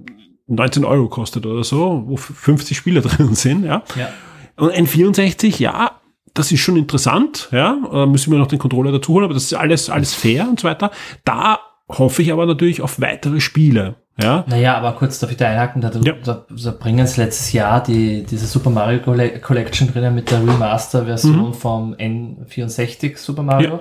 19 Euro kostet oder so, wo 50 Spiele drin sind, ja. Ja. Und N64, ja, das ist schon interessant, ja, äh, müssen wir noch den Controller dazu holen, aber das ist alles, alles fair und so weiter. Da hoffe ich aber natürlich auf weitere Spiele, ja. Naja, aber kurz darf ich da einhaken, da, Ja. da, da bringen es letztes Jahr die, diese Super Mario Colle- Collection drinnen mit der Remaster-Version vom N64 Super Mario. Mhm. Ja.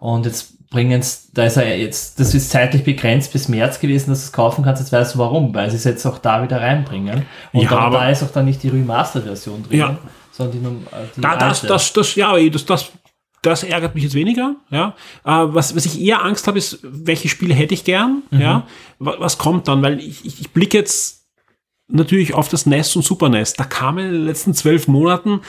Und jetzt bringen es, da ist er jetzt, das ist zeitlich begrenzt bis März gewesen, dass du es kaufen kannst, jetzt weißt du warum, weil sie es jetzt auch da wieder reinbringen. Und Ja, aber- da ist auch dann nicht die Remaster-Version drin, Ja. Sondern die, äh, die Da, das, das, das, ja, das, das, das ärgert mich jetzt weniger, ja. Äh, was, was ich eher Angst habe, ist, welche Spiele hätte ich gern, ja. Was, kommt dann? Weil ich, ich, blicke jetzt natürlich auf das NES und Super NES. Da kamen in den letzten zwölf Monaten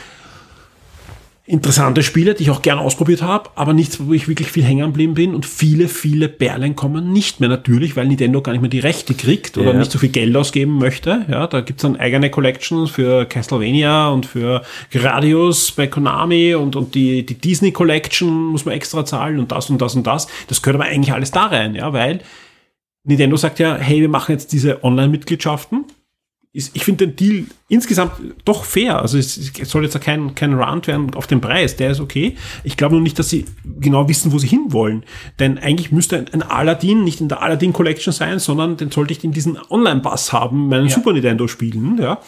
interessante Spiele, die ich auch gern ausprobiert habe, aber nichts, wo ich wirklich viel hängen geblieben bin und viele, viele Perlen kommen nicht mehr natürlich, weil Nintendo gar nicht mehr die Rechte kriegt oder Ja. nicht so viel Geld ausgeben möchte. Ja, da gibt's dann eigene Collections für Castlevania und für Gradius bei Konami und, und die, die Disney Collection muss man extra zahlen und das und das und das. Das gehört aber eigentlich alles da rein, ja, weil Nintendo sagt ja, hey, wir machen jetzt diese Online-Mitgliedschaften ist, ich finde den Deal insgesamt doch fair. Also es, es soll jetzt ja kein, kein Rant werden auf den Preis, der ist okay. Ich glaube nur nicht, dass sie genau wissen, wo sie hinwollen. Denn eigentlich müsste ein, ein Aladdin nicht in der Aladdin Collection sein, sondern den sollte ich in diesen Online-Bass haben, meinen Super Nintendo spielen, ja.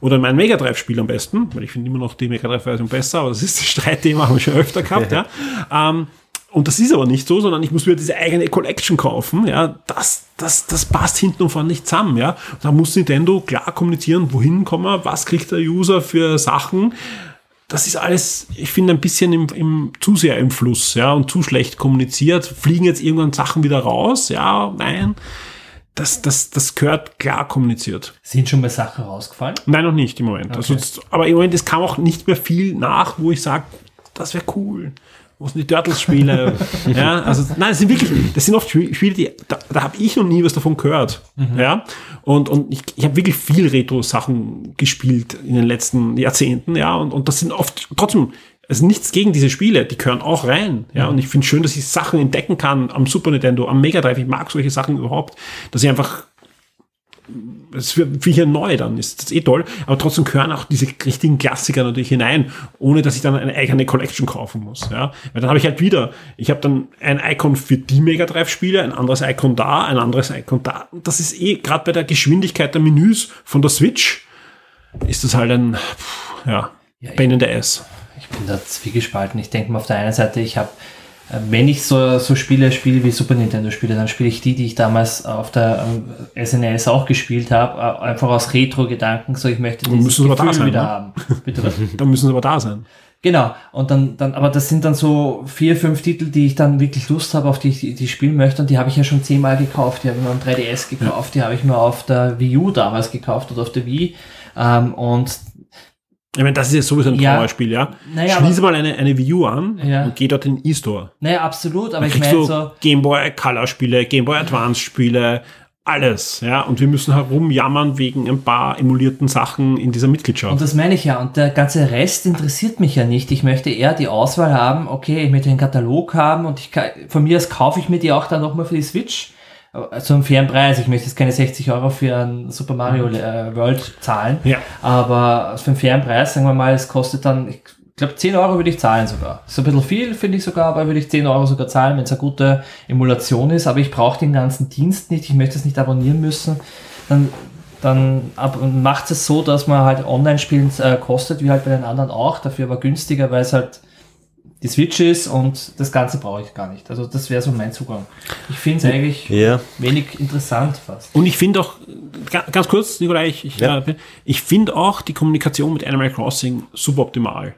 Oder mein Mega Drive Spiel am besten, weil ich finde immer noch die Mega Drive Version besser, aber das ist das Streitthema, haben wir schon öfter gehabt, ja. Ähm, und das ist aber nicht so, sondern ich muss mir diese eigene Collection kaufen. Ja, das, das, das passt hinten und vorne nicht zusammen. Ja, da muss Nintendo klar kommunizieren, wohin kommen wir, was kriegt der User für Sachen. Das ist alles, ich finde, ein bisschen im, im, zu sehr im Fluss, ja, und zu schlecht kommuniziert. Fliegen jetzt irgendwann Sachen wieder raus? Ja, nein. das, das, das gehört klar kommuniziert. Sind schon mal Sachen rausgefallen? Nein, noch nicht im Moment. Also, Okay. das- aber im Moment, es kam auch nicht mehr viel nach, wo ich sage, das wäre cool. Sind die Turtles-Spiele? ja, also, nein, das sind wirklich, das sind oft Spiel- Spiele, die, da, da habe ich noch nie was davon gehört. Ja, und, und ich, ich habe wirklich viel Retro-Sachen gespielt in den letzten Jahrzehnten, ja, und, und das sind oft trotzdem, also nichts gegen diese Spiele, die gehören auch rein, ja, und ich finde schön, dass ich Sachen entdecken kann am Super Nintendo, am Mega Drive, ich mag solche Sachen überhaupt, dass ich einfach das für, hier neu dann ist das eh toll, aber trotzdem gehören auch diese richtigen Klassiker natürlich hinein, ohne dass ich dann eine eigene Collection kaufen muss, ja, weil dann habe ich halt wieder, ich habe dann ein Icon für die Mega Drive Spiele, ein anderes Icon da, ein anderes Icon da, das ist eh gerade bei der Geschwindigkeit der Menüs von der Switch ist das halt ein pff, ja, Ja, Pain in the Ass. Ich bin da zwiegespalten. Ich denke mal auf der einen Seite, ich habe, wenn ich so, so Spiele spiele wie Super Nintendo Spiele, dann spiele ich die, die ich damals auf der SNES auch gespielt habe, einfach aus Retro-Gedanken, so ich möchte sie aber da sein, wieder ne? haben. Bitte was? Da müssen sie aber da sein. Genau, und dann, dann, aber das sind dann so vier, fünf Titel, die ich dann wirklich Lust habe, auf die ich die, die spielen möchte. Und die habe ich ja schon zehnmal gekauft. Die habe ich mir am 3DS gekauft, die habe ich mir auf der Wii U damals gekauft oder auf der Wii. Ähm, und Ich meine, das ist ja sowieso ein Ja. Trauerspiel, ja. Naja, Schließe mal eine, eine Wii U an Ja. und geh dort in den E-Store. naja, absolut, aber ich meine so, Game Boy Color Spiele, Game Boy Advance Spiele, alles, ja. Und wir müssen herumjammern wegen ein paar emulierten Sachen in dieser Mitgliedschaft. und das meine ich ja, und der ganze Rest interessiert mich ja nicht. Ich möchte eher die Auswahl haben, okay, ich möchte den Katalog haben und ich kann, von mir aus kaufe ich mir die auch dann nochmal für die Switch. Äh, Zu einem fairen Preis. Ich möchte jetzt keine 60 Euro für ein Super Mario äh, World zahlen. Ja. Aber für einen fairen Preis, sagen wir mal, es kostet dann, ich glaube, 10 Euro würde ich zahlen sogar. Ist ein bisschen viel, finde ich sogar, aber würde ich 10 Euro sogar zahlen, wenn es eine gute Emulation ist. Aber ich brauche den ganzen Dienst nicht, ich möchte es nicht abonnieren müssen. Dann, dann macht es so, dass man halt Online-Spielen äh, kostet, wie halt bei den anderen auch, dafür aber günstiger, weil es halt die Switch ist und das Ganze brauche ich gar nicht. Also das wäre so mein Zugang. Ich finde es eigentlich Ja, wenig interessant fast. Und ich finde auch, ga- ganz kurz, Nikolai, ich, ich, Ja. äh, ich finde auch die Kommunikation mit Animal Crossing suboptimal.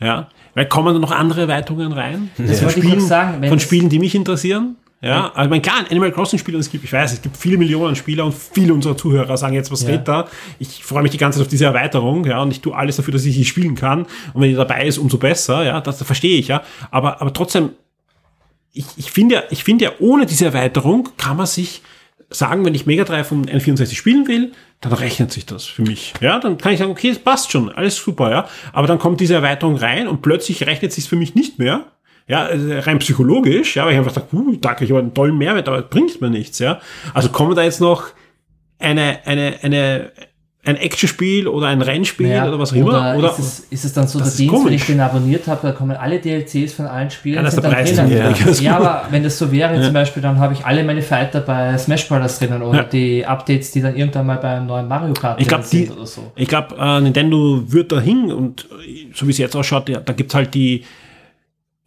Ja, weil kommen da noch andere Erweiterungen rein? Das Von wollte ich Spielen, noch sagen, wenn von Spielen, die mich interessieren. Ja, also mein klar, ein Animal Crossing Spieler, es gibt, ich weiß, es gibt viele Millionen Spieler und viele unserer Zuhörer sagen jetzt, was Ja. redet da? Ich freue mich die ganze Zeit auf diese Erweiterung, ja, und ich tue alles dafür, dass ich sie spielen kann. Und wenn die dabei ist, umso besser, ja, das, das verstehe ich, ja. Aber, aber trotzdem, ich, ich finde ja, ich finde ja, ohne diese Erweiterung kann man sich sagen, wenn ich Mega Drive und N64 spielen will, dann rechnet sich das für mich. Ja, dann kann ich sagen, okay, es passt schon, alles super, ja. Aber dann kommt diese Erweiterung rein und plötzlich rechnet sich für mich nicht mehr. Ja, also rein psychologisch, ja, weil ich einfach sage, uh, danke, ich habe einen tollen Mehrwert, aber es bringt mir nichts, ja. Also kommen da jetzt noch eine, eine, eine, ein Actionspiel oder ein Rennspiel Ja, oder was auch immer? Oder, ist, es, ist es dann so, Das ist Dienst, wenn ich den abonniert habe, da kommen alle DLCs von allen Spielen. Ja, das ist sind der dann Preis drinnen. niedrig. ja. aber wenn das so wäre, zum Beispiel, dann habe ich alle meine Fighter bei Smash Bros. drinnen oder Ja. die Updates, die dann irgendwann mal beim neuen Mario Kart Ich glaub, drinnen die- sind oder so. Ich glaube, äh, Nintendo wird dahin und so wie es jetzt ausschaut, ja, da gibt's halt die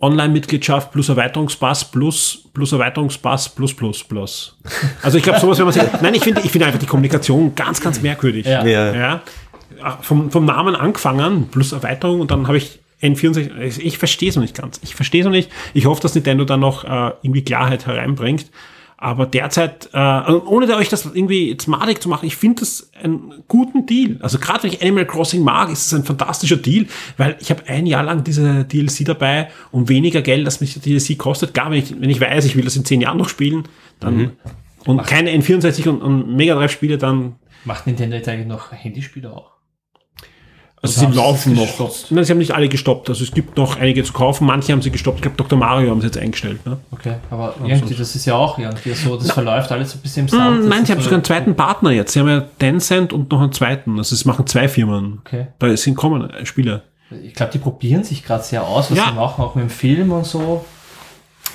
Online-Mitgliedschaft plus Erweiterungspass plus plus Erweiterungspass plus plus plus. Also ich glaube, sowas, wenn man sich. Nein, ich finde ich finde einfach die Kommunikation ganz, ganz merkwürdig. Ja. ja. Ja. Ach, Vom, vom Namen angefangen, plus Erweiterung und dann habe ich N64. Ich, ich verstehe es noch nicht ganz. Ich verstehe es noch nicht. Ich hoffe, dass Nintendo da noch äh, irgendwie Klarheit hereinbringt. Aber derzeit, äh, also ohne da euch das irgendwie jetzt madig zu machen, ich finde das einen guten Deal. Also gerade wenn ich Animal Crossing mag, ist es ein fantastischer Deal, weil ich habe ein Jahr lang diese DLC dabei um weniger Geld, als mich der DLC kostet. Gar wenn ich, wenn ich weiß, ich will das in zehn Jahren noch spielen, dann und keine N64 und, und Mega Drive Spiele, dann Macht Nintendo jetzt eigentlich noch Handyspiele auch? Also sie laufen noch. Nein, sie haben nicht alle gestoppt. Also es gibt noch einige zu kaufen. Manche haben sie gestoppt. Ich glaube, Dr. Mario haben sie jetzt eingestellt. Ne? Okay, aber irgendwie, das ist ja auch irgendwie so, das verläuft alles so ein bisschen im Sand. Hm, Nein, ist sie haben so- sogar einen zweiten Partner jetzt. Sie haben ja Tencent und noch einen zweiten. Also es machen zwei Firmen. Okay. Da sind kommen äh, Spieler. Ich glaube, die probieren sich gerade sehr aus, was Ja. sie machen, auch mit dem Film und so.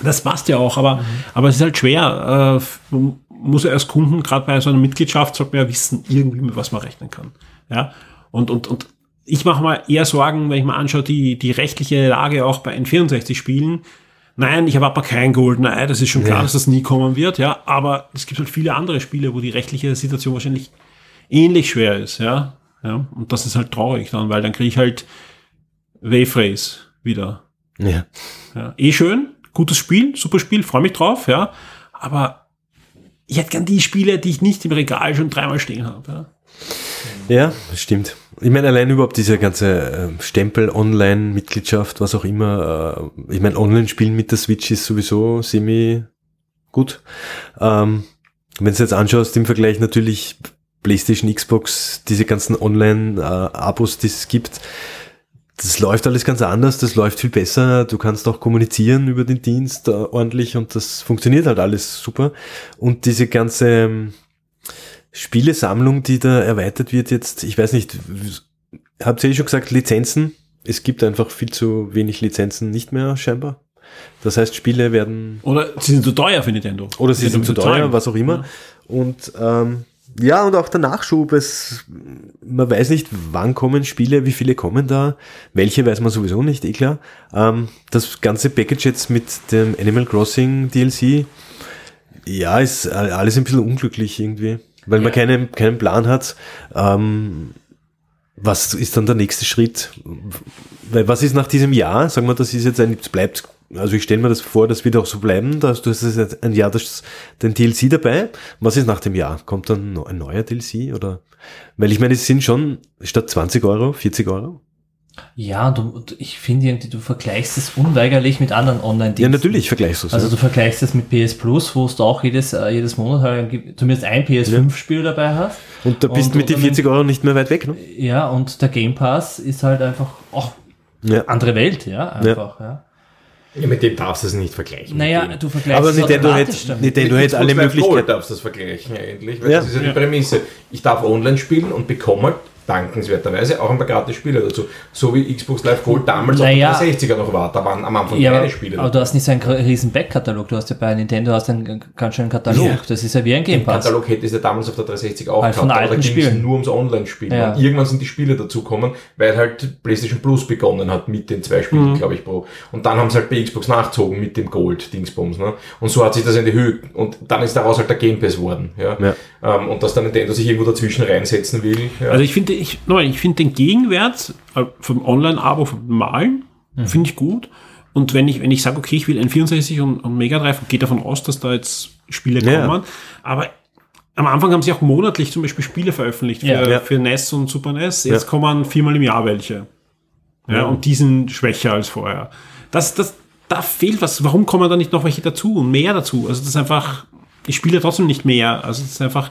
Das passt ja auch, aber, aber es ist halt schwer. Äh, muss ja als Kunden, gerade bei so einer Mitgliedschaft, sollte man ja wissen, irgendwie mit was man rechnen kann. Ja. Und, und, und ich mache mal eher Sorgen, wenn ich mal anschaue, die, die rechtliche Lage auch bei N64-Spielen. Nein, ich habe aber kein GoldenEye, das ist schon klar, Ja. dass das nie kommen wird, ja. Aber es gibt halt viele andere Spiele, wo die rechtliche Situation wahrscheinlich ähnlich schwer ist, ja. ja. Und das ist halt traurig dann, weil dann kriege ich halt Wave Race wieder. Ja. Ja, eh schön, gutes Spiel, super Spiel, freue mich drauf, ja. Aber ich hätte gern die Spiele, die ich nicht im Regal schon dreimal stehen habe. Ja. Ja, stimmt. Ich meine, allein überhaupt diese ganze äh, Stempel, Online-Mitgliedschaft, was auch immer. Äh, ich meine, Online-Spielen mit der Switch ist sowieso semi gut. Ähm, Wenn du jetzt anschaust, im Vergleich natürlich PlayStation, Xbox, diese ganzen Online-Abos, die es gibt, das läuft alles ganz anders, das läuft viel besser. Du kannst auch kommunizieren über den Dienst äh, ordentlich und das funktioniert halt alles super. Und diese ganze ähm, Spielesammlung, die da erweitert wird jetzt, ich weiß nicht, habt ihr eh schon gesagt, Lizenzen? Es gibt einfach viel zu wenig Lizenzen nicht mehr scheinbar. Das heißt, Spiele werden Oder sie sind zu teuer für Nintendo. oder sie Die sind zu teuer, was auch immer. Und ähm, ja, und auch der Nachschub, es, man weiß nicht, wann kommen Spiele, wie viele kommen da, welche weiß man sowieso nicht, eh klar. Ähm, das ganze Package jetzt mit dem Animal Crossing DLC, ja, ist alles ein bisschen unglücklich irgendwie, weil man keinen, keinen Plan hat. Ähm, was ist dann der nächste Schritt? Weil was ist nach diesem Jahr? Sagen wir, das ist jetzt ein, es bleibt, also ich stelle mir das vor, das wird auch so bleiben, dass du hast jetzt ein Jahr das, den DLC dabei. Was ist nach dem Jahr? Kommt dann ein neuer DLC oder? Weil ich meine, es sind schon statt 20 Euro, 40 Euro. Ja, und du, ich finde irgendwie, du vergleichst es unweigerlich mit anderen Online-Diensten. Ja, natürlich vergleichst du es. Also du vergleichst es mit PS Plus, wo du auch jedes, äh, jedes Monat halt zumindest ein PS5-Spiel dabei hast. und da bist und- du mit den und- 40 Euro nicht mehr weit weg, ne? Ja, und der Game Pass ist halt einfach auch Ja. andere Welt, ja, einfach, ja. Ja, mit dem darfst du es nicht vergleichen. Naja, du vergleichst Aber es Nintendo hätte. Nintendo hätte alle Live Gold Möglichkeiten. darfst du das vergleichen eigentlich. Weil Ja. Das ist ja die Prämisse. Ich darf online spielen und bekomme dankenswerterweise auch ein paar gratis Spiele dazu. So wie Xbox Live Gold damals Naja. auf der 360er noch war. Da waren am Anfang Ja, keine aber, Spiele aber du hast nicht so einen riesen Backkatalog. Du hast ja bei Nintendo hast einen ganz schönen Katalog. Ja. Das ist ja wie ein Game Den Pass. Katalog hätte es ja damals auf der 360 auch von gehabt, aber alten da ging es Spielen. nur ums Online-Spielen. Ja. Und irgendwann sind die Spiele dazugekommen, weil halt PlayStation Plus begonnen hat mit den zwei Spielen, glaube ich, pro. Und dann haben sie halt bei Xbox nachgezogen mit dem Gold-Dingsbums. Ne? Und so hat sich das in die Höhe. Und dann ist daraus halt der Game Pass worden. Ja? Ja. Ähm, und dass der Nintendo sich irgendwo dazwischen reinsetzen will. Ja. Also ich finde, ich, ich finde den Gegenwert äh, vom Online-Abo vom Malen, finde ich gut. Und wenn ich, wenn ich sage, okay, ich will ein 64 und, und Mega Drive, gehe davon aus, dass da jetzt Spiele Ja. kommen. Aber am Anfang haben sie auch monatlich zum Beispiel Spiele veröffentlicht für, Ja. Ja. für NES und Super NES. Jetzt Ja. kommen viermal im Jahr welche. Ja, und die sind schwächer als vorher. Das, das, da fehlt was. Warum kommen da nicht noch welche dazu und mehr dazu? Also das ist einfach, ich spiele trotzdem nicht mehr. Also das ist einfach,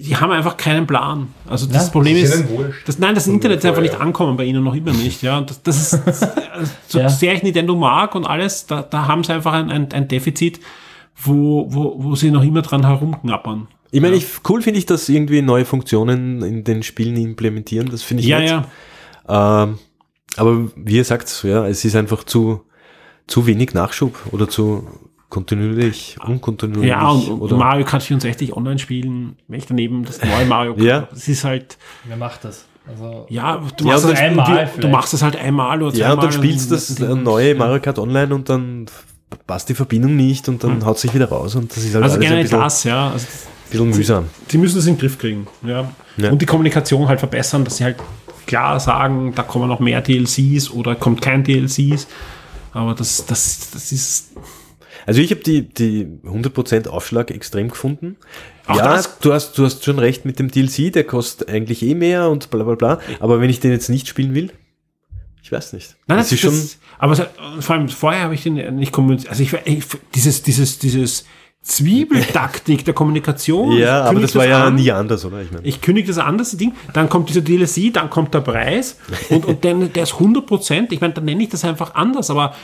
die haben einfach keinen Plan. Also das Ja, Problem ist ist, ihnen wurscht. das, nein, das Internet ist einfach nicht ankommen bei ihnen noch immer nicht. Ja, und das, das ist, so Ja. sehr ich Nintendo mag und alles, da, da haben sie einfach ein, ein, ein Defizit, wo, wo, wo sie noch immer dran herumknappern. Ich meine, ich, cool finde ich, dass irgendwie neue Funktionen in den Spielen implementieren. Das finde ich Ja, nett. ja. Ähm, aber wie ihr sagt, ja, es ist einfach zu, zu wenig Nachschub oder zu kontinuierlich, unkontinuierlich. Ja, und, und oder, Mario Kart 64 online spielen, wenn ich daneben das neue Mario Kart, Ja. das ist halt, Wer macht das? Also, ja, du Ja, machst, und das, einmal du, du machst das halt einmal oder ja, und dann zweimal spielst du das neue Mario Kart Online und dann passt die Verbindung nicht und dann haut sich wieder raus und das ist halt Also alles ein gerne bisschen, das, ja. Also, bisschen mühsam. sie müssen es in den Griff kriegen. Ja. Ja. Und die Kommunikation halt verbessern, dass sie halt klar sagen, da kommen noch mehr DLCs oder kommt kein DLCs. Aber das, das, das ist. Also ich habe die, die 100% Aufschlag extrem gefunden. Auch ja, das- du hast, du hast schon recht mit dem DLC, der kostet eigentlich eh mehr und bla bla bla. Aber wenn ich den jetzt nicht spielen will, ich weiß nicht. Nein, das ist schon, aber vor allem vorher habe ich den nicht kommuniziert. Also ich, ich dieses, dieses, dieses Zwiebeltaktik der Kommunikation. ja, aber kündige das war ja an. nie anders, oder? Ich meine. Ich kündige das an, das Ding, dann kommt dieser DLC, dann kommt der Preis und, und dann, der ist 100%, ich meine, dann nenne ich das einfach anders, aber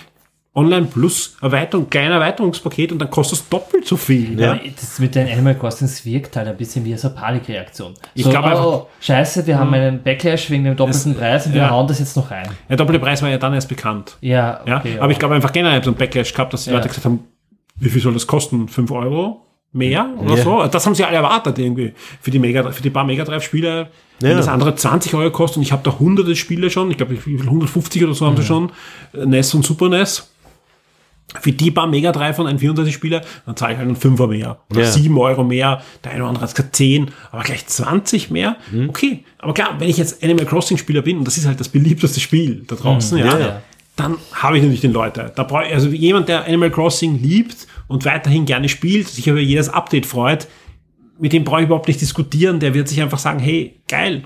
Online plus Erweiterung, kleiner Erweiterungspaket und dann kostet es doppelt so viel. Ja. Das mit den Animal Crossings wirkt halt ein bisschen wie so eine Panikreaktion. Ich so, glaub einfach- oh, scheiße, wir haben einen Backlash wegen dem doppelten Es- Preis und wir ja. hauen das jetzt noch rein. Der doppelte Preis war ja dann erst bekannt. Ja, Ja, okay. aber ich glaube einfach generell so ein Backlash gehabt, dass die Ja. Leute gesagt haben, wie viel soll das kosten? 5 Euro? Mehr oder Ja. so? Das haben sie alle erwartet irgendwie. Für die, Mega, für die paar Mega Drive Spiele. Wenn Ja. das andere 20 Euro kostet und ich habe da hunderte Spiele schon, ich glaube, wie viel, 150 oder so haben sie schon, äh, NES und Super NES. Für die paar Mega Drive und ein 34 Spieler, dann zahle ich halt einen Fünfer mehr. Oder Ja. 7 Euro mehr. Der eine oder andere hat gesagt 10, aber gleich 20 mehr. Mhm. Okay. Aber klar, wenn ich jetzt Animal Crossing Spieler bin, und das ist halt das beliebteste Spiel da draußen, ja, Ja, ja. dann habe ich natürlich den Leute. Da brauche also jemand, der Animal Crossing liebt und weiterhin gerne spielt, sich über jedes Update freut, mit dem brauche ich überhaupt nicht diskutieren. Der wird sich einfach sagen, hey, geil.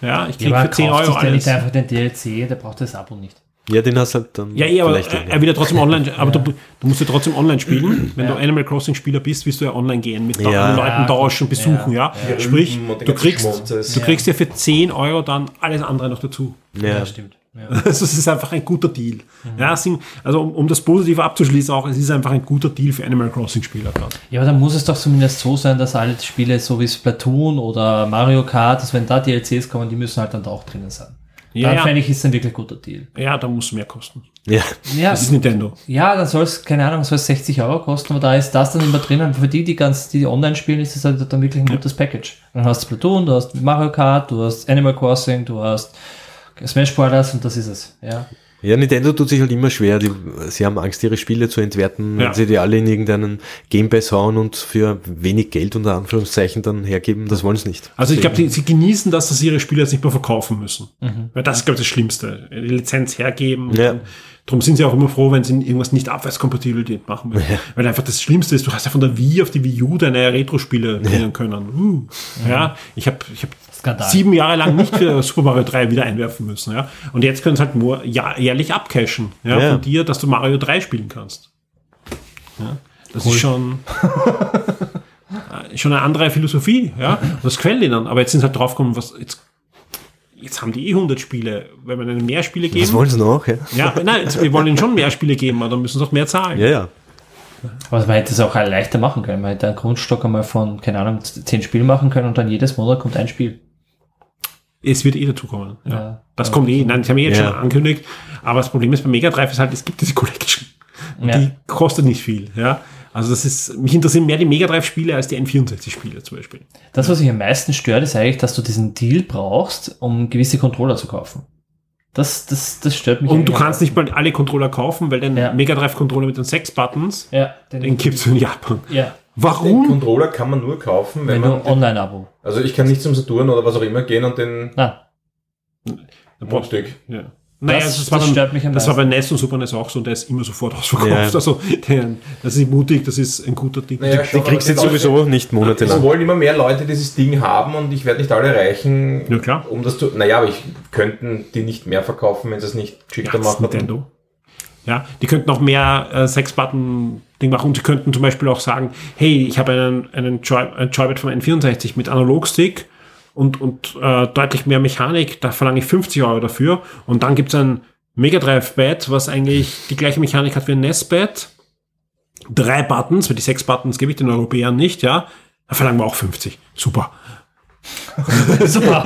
Ja, ich kriege Ja, für 10 kauft Euro sich der alles. nicht einfach den DLC, der braucht das Abo nicht. Ja, den hast du halt dann Ja, eh, aber er will ja trotzdem online, aber du, du musst ja trotzdem online spielen. Wenn du Animal Crossing Spieler bist, willst du ja online gehen, mit Ja. Ja, Leuten tauschen, besuchen, ja. Ja. Sprich, du kriegst, du kriegst ja für 10 Euro dann alles andere noch dazu. ja. stimmt. Ja. Also es ist einfach ein guter Deal. Ja, es sind, also um, um das Positive abzuschließen auch, es ist einfach ein guter Deal für Animal Crossing Spieler gerade. Ja, aber dann muss es doch zumindest so sein, dass alle Spiele, so wie Splatoon oder Mario Kart, dass wenn da DLCs kommen, die müssen halt dann da auch drinnen sein. Ja, dann ja. fände ich, ist ein wirklich guter Deal. Ja, da muss mehr kosten. ja. Ja, Das ist Nintendo. ja dann soll es, keine Ahnung, soll es 60 Euro kosten, aber da ist das dann immer drinnen. Für die, die ganz, die online spielen, ist es halt dann wirklich ein gutes Package. Dann hast du Splatoon, du hast Mario Kart, du hast Animal Crossing, du hast Smash Bros. und das ist es. Ja. Ja, Nintendo tut sich halt immer schwer. Die, sie haben Angst, ihre Spiele zu entwerten, Ja. wenn sie die alle in irgendeinen Game Pass hauen und für wenig Geld unter Anführungszeichen dann hergeben. Das wollen sie nicht. Also ich glaube, sie genießen das, dass sie ihre Spiele jetzt nicht mehr verkaufen müssen. Weil das ist, glaube ich, das Schlimmste. Die Lizenz hergeben. Ja. Darum sind sie auch immer froh, wenn sie irgendwas nicht abwärtskompatibel machen müssen. Weil einfach das Schlimmste ist, du hast ja von der Wii auf die Wii U deine Retro-Spiele bringen können. Uh. Ja, ich habe ich hab Skandal. sieben Jahre lang nicht für Super Mario 3 wieder einwerfen müssen. Ja? Und jetzt können sie halt nur jährlich abcashen ja, Ja. von dir, dass du Mario 3 spielen kannst. Ja? Das ist schon, schon eine andere Philosophie. Ja? Und das gefällt ihnen. Aber jetzt sind sie halt draufgekommen, was jetzt, jetzt haben die eh 100 Spiele. Wenn wir ihnen mehr Spiele Das geben, wollen sie noch, ja? ja, nein, jetzt, wir wollen ihnen schon mehr Spiele geben, aber dann müssen sie auch mehr zahlen. Ja, ja. Aber man hätte es auch leichter machen können. Man hätte einen Grundstock einmal von, keine Ahnung, 10 Spielen machen können und dann jedes Monat kommt ein Spiel. Es wird eh dazukommen. Ja. Ja. Das kommt eh. Nein, das haben wir jetzt Ja. schon angekündigt. Aber das Problem ist bei Mega Drive ist halt, es gibt diese Collection. Und Ja. Die kostet nicht viel. Ja. Also das ist, mich interessieren mehr die Mega Drive Spiele als die N64 Spiele zum Beispiel. Das, was mich am meisten stört, ist eigentlich, dass du diesen Deal brauchst, um gewisse Controller zu kaufen. Das, das, das stört mich. Und du kannst nicht mal alle Controller kaufen, weil den Ja. Mega Drive Controller mit den sechs Buttons. Ja, den gibt's in Japan. Ja, Den Warum? Controller kann man nur kaufen, wenn, wenn man. Den, Online-Abo. also ich kann nicht zum Saturn oder was auch immer gehen und den Na, Mundstück. Ja. Naja, Das- das, war das dann, stört mich am das war bei meisten. NES und Super NES auch so und der ist immer sofort ausverkauft. Ja. Also der, das ist mutig, das ist ein guter Ding. Naja, Die kriegst du jetzt sowieso nicht Es monatelang. wollen immer mehr Leute dieses Ding haben und ich werde nicht alle erreichen, Ja, klar. um das zu. Naja, aber ich könnten die nicht mehr verkaufen, wenn sie es nicht Ja, schicker das ist machen. Nintendo. Ja, die könnten auch mehr äh, Sechs-Button-Ding machen und sie könnten zum Beispiel auch sagen, hey, ich habe einen, einen Joy, ein Joybit vom N64 mit Analogstick und, und äh, deutlich mehr Mechanik, da verlange ich 50 Euro dafür und dann gibt's ein Mega Drive Pad, was eigentlich die gleiche Mechanik hat wie ein NES-Pad. Drei Buttons, weil die sechs Buttons gebe ich den Europäern nicht, ja. Da verlangen wir auch 50. Super. super.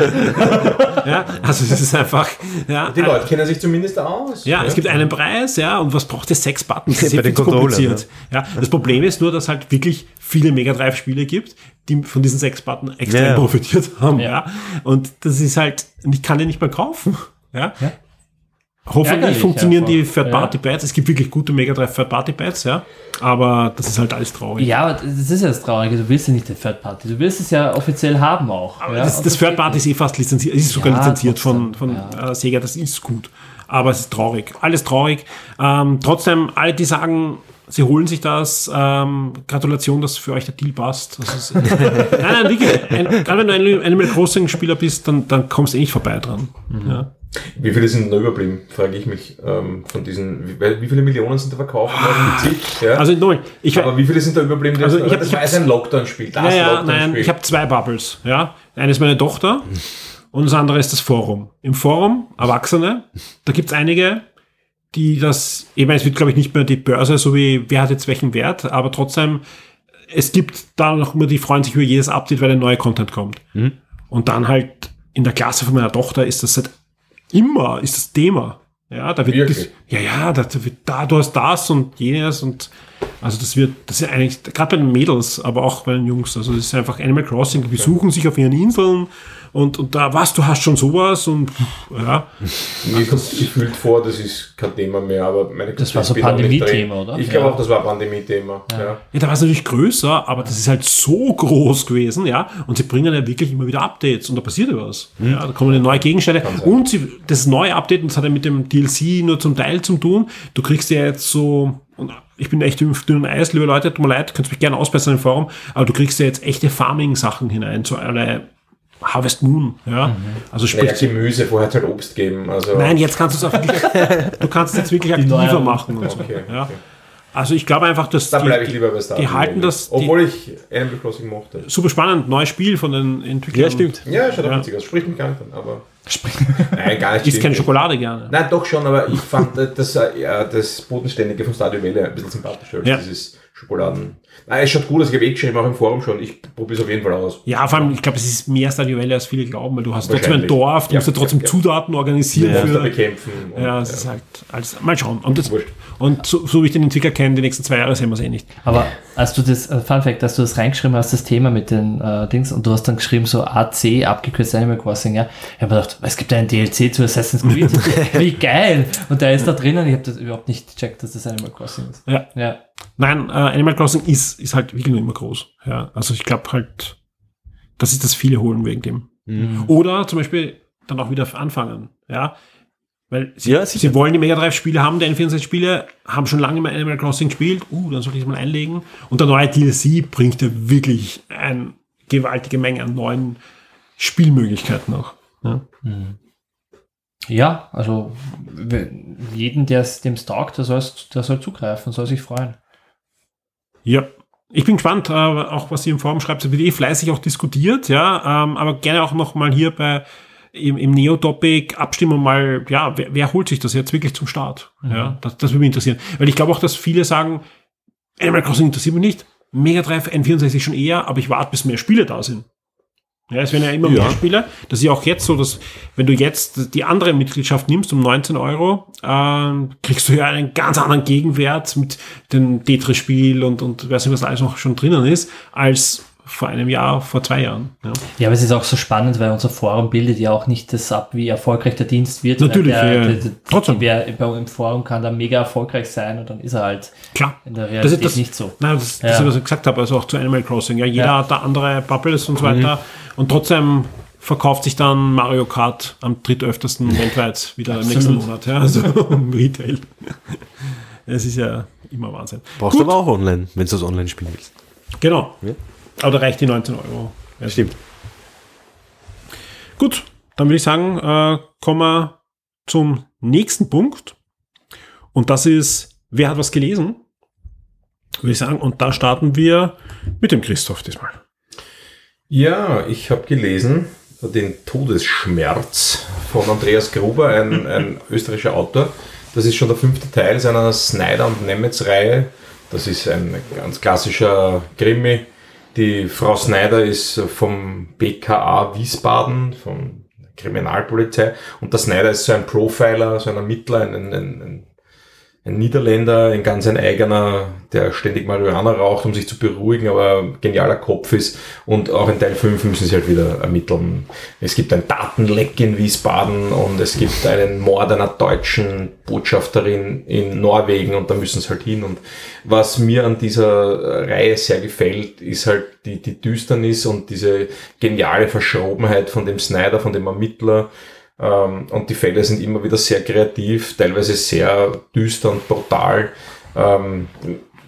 Ja, also es ist einfach, ja. Die Leute kennen sich zumindest aus. Ja, es gibt einen Preis, ja, und was braucht es? Sechs Buttons? Das ist Bei ja kompliziert. Ja. das Problem ist nur, dass halt wirklich viele Mega Drive Spiele gibt, die von diesen sechs Button extrem Ja. profitiert haben, ja. Ja. Und das ist halt, ich kann den nicht mehr kaufen, ja. Hoffentlich funktionieren die einfach. Third-Party-Pads. Es gibt wirklich gute Mega Drive Third-Party-Pads, ja. Aber das ist halt alles traurig. Ja, aber das ist ja das Traurige. Du willst ja nicht die Third Party. Du willst es ja offiziell haben auch. Aber ja? das, das Third geht Party ist eh fast lizenziert, es ist sogar Ja, lizenziert von, trotzdem, von äh, Sega, das ist gut. Aber es ist traurig, alles traurig. Ähm, trotzdem, alle, die sagen, sie holen sich das, ähm, Gratulation, dass für euch der Deal passt. Nein, nein, wirklich, ein, gerade wenn du ein Animal Crossing Spieler bist, dann, dann kommst du eh nicht vorbei dran. Ja. Wie viele sind noch überblieben, frage ich mich, ähm, von diesen, wie, wie viele Millionen sind da verkauft worden? Zig, ja? Also, nochmal, ich, aber wie viele sind da überblieben? die Also ich hab- das ich war hab- ein Lockdown-Spiel, das Ja, ja, Lockdown-Spiel. nein, ich habe zwei Bubbles. Ja, eine ist meine Tochter und das andere ist das Forum. Im Forum Erwachsene, da gibt's einige, die das, ich meine, es wird glaube ich nicht mehr die Börse, so wie wer hat jetzt welchen Wert, aber trotzdem, es gibt da noch immer, die freuen sich über jedes Update, weil ein neuer Content kommt. Und dann halt in der Klasse von meiner Tochter ist das seit immer, ist das Thema. Ja, da wird, Wirklich? ja, ja, da, da wird da, du hast das und jenes und Also das wird, das ist eigentlich, gerade bei den Mädels, aber auch bei den Jungs, also das ist einfach Animal Crossing, die besuchen sich auf ihren Inseln und, und da, was, du hast schon sowas und ja. Mir kommt gefühlt vor, das ist kein Thema mehr, aber meine Das war so. Pandemie-Thema, oder? Ich glaube Ja. auch, das war Pandemie-Thema. Ja. Ja, da war es natürlich größer, aber das ist halt so groß gewesen, ja. Und sie bringen ja wirklich immer wieder Updates und da passiert ja was. Ja, da kommen ja neue Gegenstände. Und sie, das neue Update, und das hat ja mit dem DLC nur zum Teil zu tun, du kriegst ja jetzt so, und ich bin echt auf dünnem Eis, liebe Leute, tut mir leid, könnt mich gerne ausbessern im Forum, aber du kriegst ja jetzt echte Farming-Sachen hinein, so eine Harvest Moon, ja. Also Naja, sprich, Gemüse, vorher hat halt Obst geben. Also Nein, jetzt kannst du es auch wirklich, du kannst es jetzt wirklich aktiver machen und so. Okay, Ja. okay. Also ich glaube einfach, dass Dann die- bleibe ich lieber bei Star die halten das- Obwohl ich Animal Crossing mochte. super spannend, neues Spiel von den Entwicklern. Ja, stimmt. Ja, schaut auch Ja. witzig aus. Spricht mich gar nicht an, aber. Nein, gar nicht. Isst keine. Schokolade gerne. Nein, doch schon, aber ich fand das, äh, ja, das Bodenständige von Stadio Valley ein bisschen sympathischer als Ja. dieses Schokoladen. Nein, es schaut gut aus, ich habe eh geschrieben, auch im Forum schon. Ich probiere es auf jeden Fall aus. Ja, vor allem, ich glaube, es ist mehr Stadio Valley, als viele glauben, weil du hast trotzdem ein. Dorf, du Ja, musst ja trotzdem ja, ja. Zutaten organisieren Monster für. bekämpfen. und, Ja, es ja. ist halt alles. Mal schauen. Und, das, und so, so wie ich den Entwickler kenne, die nächsten zwei Jahre sehen wir es eh nicht. Aber als du das, äh, Fun Fact, als du das reingeschrieben hast, das Thema mit den äh, Dings, und du hast dann geschrieben so AC, abgekürzt Animal Crossing, ja. Ich habe mir gedacht, es gibt einen DLC zu Assassin's Creed. Wie geil! Und der ist da drinnen, ich habe das überhaupt nicht gecheckt, dass das Animal Crossing ist. Ja. Ja. Nein, äh, Animal Crossing ist, ist halt wirklich nur immer groß. Ja, also ich glaube halt, das ist das viele holen wegen dem. Mhm. Oder zum Beispiel dann auch wieder anfangen. Ja, weil sie, Ja, sie wollen die Mega Drive Spiele haben, die N64 Spiele, haben schon lange mal Animal Crossing gespielt. Uh, dann sollte ich es mal einlegen. Und der neue DLC bringt ja wirklich eine gewaltige Menge an neuen Spielmöglichkeiten auch. Ja. Ja, also jeden, der es dem taugt, der soll, der soll zugreifen, soll sich freuen. Ja. Ich bin gespannt, äh, auch was ihr im Forum schreibt. Es wird eh fleißig auch diskutiert, ja, ähm, aber gerne auch noch mal hier bei im, im Neo-Topic abstimmen mal, ja, wer, wer holt sich das jetzt wirklich zum Start? Ja, das, das würde mich interessieren. Weil ich glaube auch, dass viele sagen, Animal Crossing interessiert mich nicht, Mega Drive N64 schon eher, aber ich warte, bis mehr Spiele da sind. Ja, es werden ja immer Ja. mehr Spiele. Das ist ja auch jetzt so, dass wenn du jetzt die andere Mitgliedschaft nimmst um 19 Euro, ähm, kriegst du ja einen ganz anderen Gegenwert mit dem Tetris-Spiel und, und weiß nicht, was alles noch schon drinnen ist, als vor einem Jahr, vor zwei Jahren. Ja. Ja, aber es ist auch so spannend, weil unser Forum bildet ja auch nicht das ab, wie erfolgreich der Dienst wird. Natürlich, Weil ja, der, der, Trotzdem. Wer bei- im Forum kann da mega erfolgreich sein und dann ist er halt Klar. in der Das Realität ist das, nicht so. Nein, das, das Ja. ist, was ich gesagt habe, also auch zu Animal Crossing. Ja, jeder Ja. Mhm. hat da andere Bubbles und so weiter. Und trotzdem verkauft sich dann Mario Kart am drittöftesten weltweit wieder im nächsten. Monat. Ja, also im Retail. Es ist ja immer Wahnsinn. Brauchst Gut, aber auch online, wenn du das online spielen willst. Genau. Ja. Aber da reicht die 19 Euro. Ja, Stimmt. Gut, dann würde ich sagen, äh, kommen wir zum nächsten Punkt. Und das ist, wer hat was gelesen? Würde ich sagen. Und da starten wir mit dem Christoph diesmal. Ja, ich habe gelesen den Todesschmerz von Andreas Gruber, ein, ein österreichischer Autor. Das ist schon der fünfte Teil seiner Snyder- und Nemetz-Reihe. Das ist ein ganz klassischer Krimi. Die Frau Snyder ist vom BKA Wiesbaden, von Kriminalpolizei. Und der Snyder ist so ein Profiler, so ein Ermittler, ein, ein, ein, ein Niederländer, ein ganz ein eigener, der ständig Marihuana raucht, um sich zu beruhigen, aber genialer Kopf ist. Und auch in Teil 5 müssen sie halt wieder ermitteln. Es gibt ein Datenleck in Wiesbaden und es gibt einen Mord einer deutschen Botschafterin in Norwegen und da müssen sie halt hin. Und was mir an dieser Reihe sehr gefällt, ist halt die, die Düsternis und diese geniale Verschrobenheit von dem Snyder, von dem Ermittler. Ähm, und die Fälle sind immer wieder sehr kreativ, teilweise sehr düster und brutal. Ähm,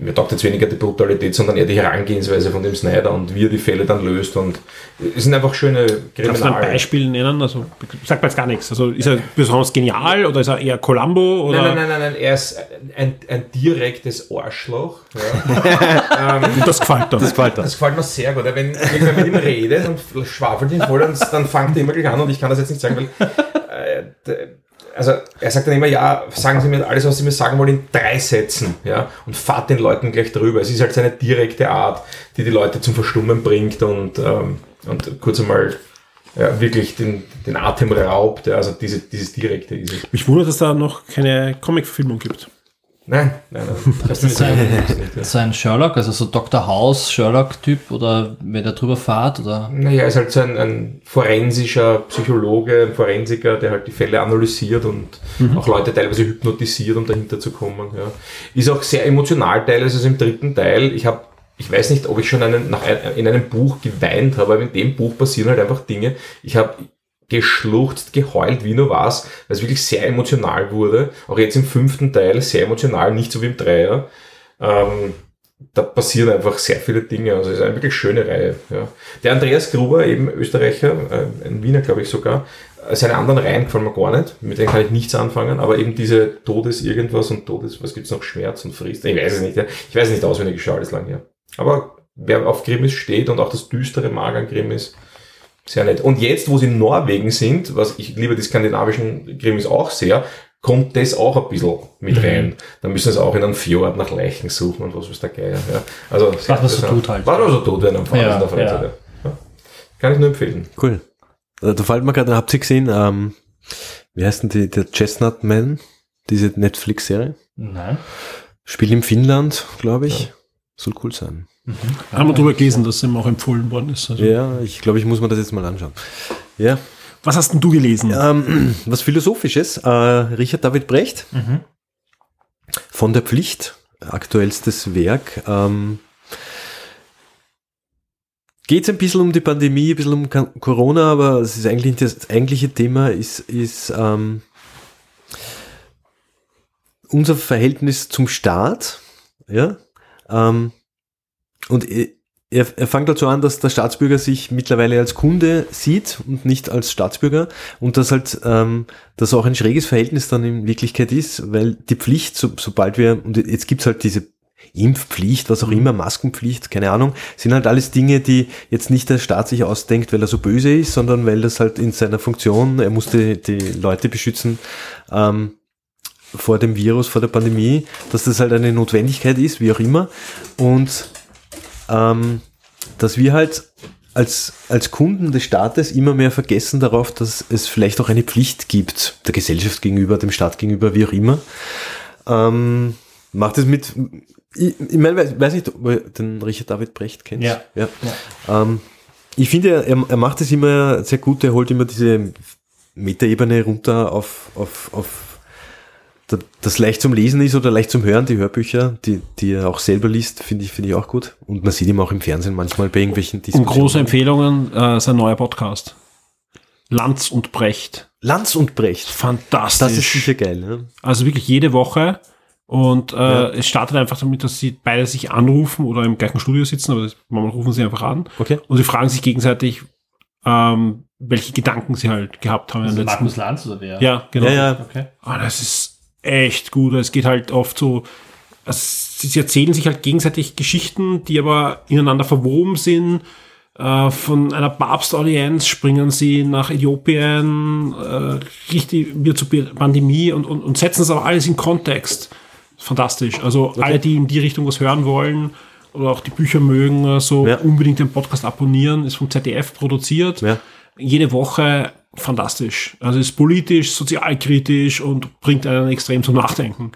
mir taugt jetzt weniger die Brutalität, sondern eher die Herangehensweise von dem Snyder und wie er die Fälle dann löst. Und es sind einfach schöne Kannst du ein Kriminal. Beispiel nennen? Also sagt mir jetzt gar nichts. Also ist er besonders genial oder ist er eher Columbo? Oder? Nein, nein, nein, nein, nein, er ist ein, ein direktes Arschloch. Ja. ähm, Und das gefällt dir. Das gefällt Das gefällt mir sehr gut. Wenn ich mit ihm rede, dann schwafelt ihn voll, dann, dann fängt er immer gleich an und ich kann das jetzt nicht sagen, weil äh, also er sagt dann immer, ja, sagen Sie mir alles, was Sie mir sagen wollen, in drei Sätzen, ja, und fahrt den Leuten gleich drüber. Es ist halt seine direkte Art, die die Leute zum Verstummen bringt und, ähm, und kurz einmal ja, wirklich den, den Atem raubt. Ja, also diese, dieses Direkte ist es. Mich wundert, dass da noch keine Comic-Verfilmung gibt. Nein, nein, nein. Das ist so ein, so ein Sherlock, also so Dr. House Sherlock-Typ oder wenn der drüber fahrt oder. Naja, ist halt so ein, ein forensischer Psychologe, ein Forensiker, der halt die Fälle analysiert und auch Leute teilweise hypnotisiert, um dahinter zu kommen. Ja. Ist auch sehr emotional teilweise also im dritten Teil. Ich habe ich weiß nicht, ob ich schon einen, nach ein, in einem Buch geweint habe, aber in dem Buch passieren halt einfach Dinge. Ich habe geschluchzt, geheult, wie nur was, weil es wirklich sehr emotional wurde. Auch jetzt im fünften Teil sehr emotional, nicht so wie im Dreier. Ähm, da passieren einfach sehr viele Dinge. Also es ist eine wirklich schöne Reihe. Ja. Der Andreas Gruber, eben Österreicher, äh, ein Wiener glaube ich sogar, äh, seine anderen Reihen gefallen mir gar nicht. Mit denen kann ich nichts anfangen, aber eben diese Todes irgendwas und Todes, was gibt's noch, Schmerz und Frist. Ich weiß es nicht. Ja. Ich weiß es nicht auswendig, ich schaue alles lang her. Aber wer auf Grimmis steht und auch das düstere mag an Grimmis, sehr nett. Und jetzt, wo sie in Norwegen sind, was ich liebe die skandinavischen Grimmis auch sehr, kommt das auch ein bisschen mit rein. Da müssen sie auch in einem Fjord nach Leichen suchen und was ist der Geier. Ja. Also, Was man so tut halt. Was man so tut, wenn am Fahren Ja, der ja. Seite. Ja. Kann ich nur empfehlen. Cool. Da fällt mir gerade, habt ihr gesehen, ähm, wie heißt denn die, der Chestnut Man, diese Netflix-Serie? Nein. Spielt in Finnland, glaube ich. Soll cool sein. Haben wir drüber gelesen, dass ihm auch empfohlen worden ist. Also. Ja, ich glaube, ich muss mir das jetzt mal anschauen. Ja. Was hast denn du gelesen? Ähm, was Philosophisches. Äh, Richard David Brecht. Von der Pflicht. Aktuellstes Werk. Ähm, Geht es ein bisschen um die Pandemie, ein bisschen um Corona, aber es ist eigentlich das eigentliche Thema ist, ist ähm, unser Verhältnis zum Staat. Ja. Ähm, und er, er, fängt dazu an, dass der Staatsbürger sich mittlerweile als Kunde sieht und nicht als Staatsbürger und dass halt ähm, das auch ein schräges Verhältnis dann in Wirklichkeit ist, weil die Pflicht, so, sobald wir, und jetzt gibt's halt diese Impfpflicht, was auch immer, Maskenpflicht, keine Ahnung, sind halt alles Dinge, die jetzt nicht der Staat sich ausdenkt, weil er so böse ist, sondern weil das halt in seiner Funktion, er musste die Leute beschützen, ähm, vor dem Virus, vor der Pandemie, dass das halt eine Notwendigkeit ist, wie auch immer. Und ähm, dass wir halt als, als Kunden des Staates immer mehr vergessen darauf, dass es vielleicht auch eine Pflicht gibt, der Gesellschaft gegenüber, dem Staat gegenüber, wie auch immer. Ähm, macht es mit, ich, ich meine, weiß, weiß nicht, ob ihr den Richard David Brecht kennt. Ja. ja. Ähm, ich finde, er, er macht es immer sehr gut, er holt immer diese Metaebene runter auf, auf, auf das leicht zum Lesen ist oder leicht zum Hören, die Hörbücher, die, die er auch selber liest, finde ich, finde ich auch gut. Und man sieht ihn auch im Fernsehen manchmal bei irgendwelchen Und Diskussionen. große Empfehlungen, äh, sein neuer Podcast. Lanz und Brecht. Lanz und Brecht. Fantastisch. Das ist sicher geil, ne? Also wirklich jede Woche. Und äh, es startet einfach damit, dass sie beide sich anrufen oder im gleichen Studio sitzen, aber das- manchmal rufen sie einfach an. Okay. Und sie fragen sich gegenseitig, ähm, welche Gedanken sie halt gehabt haben. Also letzten- Markus Lanz oder wer? Ja, genau. Ja, ja. Okay. Ah, das ist echt gut. Es geht halt oft so, also sie erzählen sich halt gegenseitig Geschichten, die aber ineinander verwoben sind. Äh, von einer Papstaudienz springen sie nach Äthiopien, äh, richtig wieder zur Pandemie und, und, und setzen es aber alles in Kontext. Fantastisch. Also alle, die in die Richtung was hören wollen oder auch die Bücher mögen, so Ja. unbedingt den Podcast abonnieren. Ist vom ZDF produziert Ja. jede Woche fantastisch. Also ist politisch, sozialkritisch und bringt einen extrem zum Nachdenken.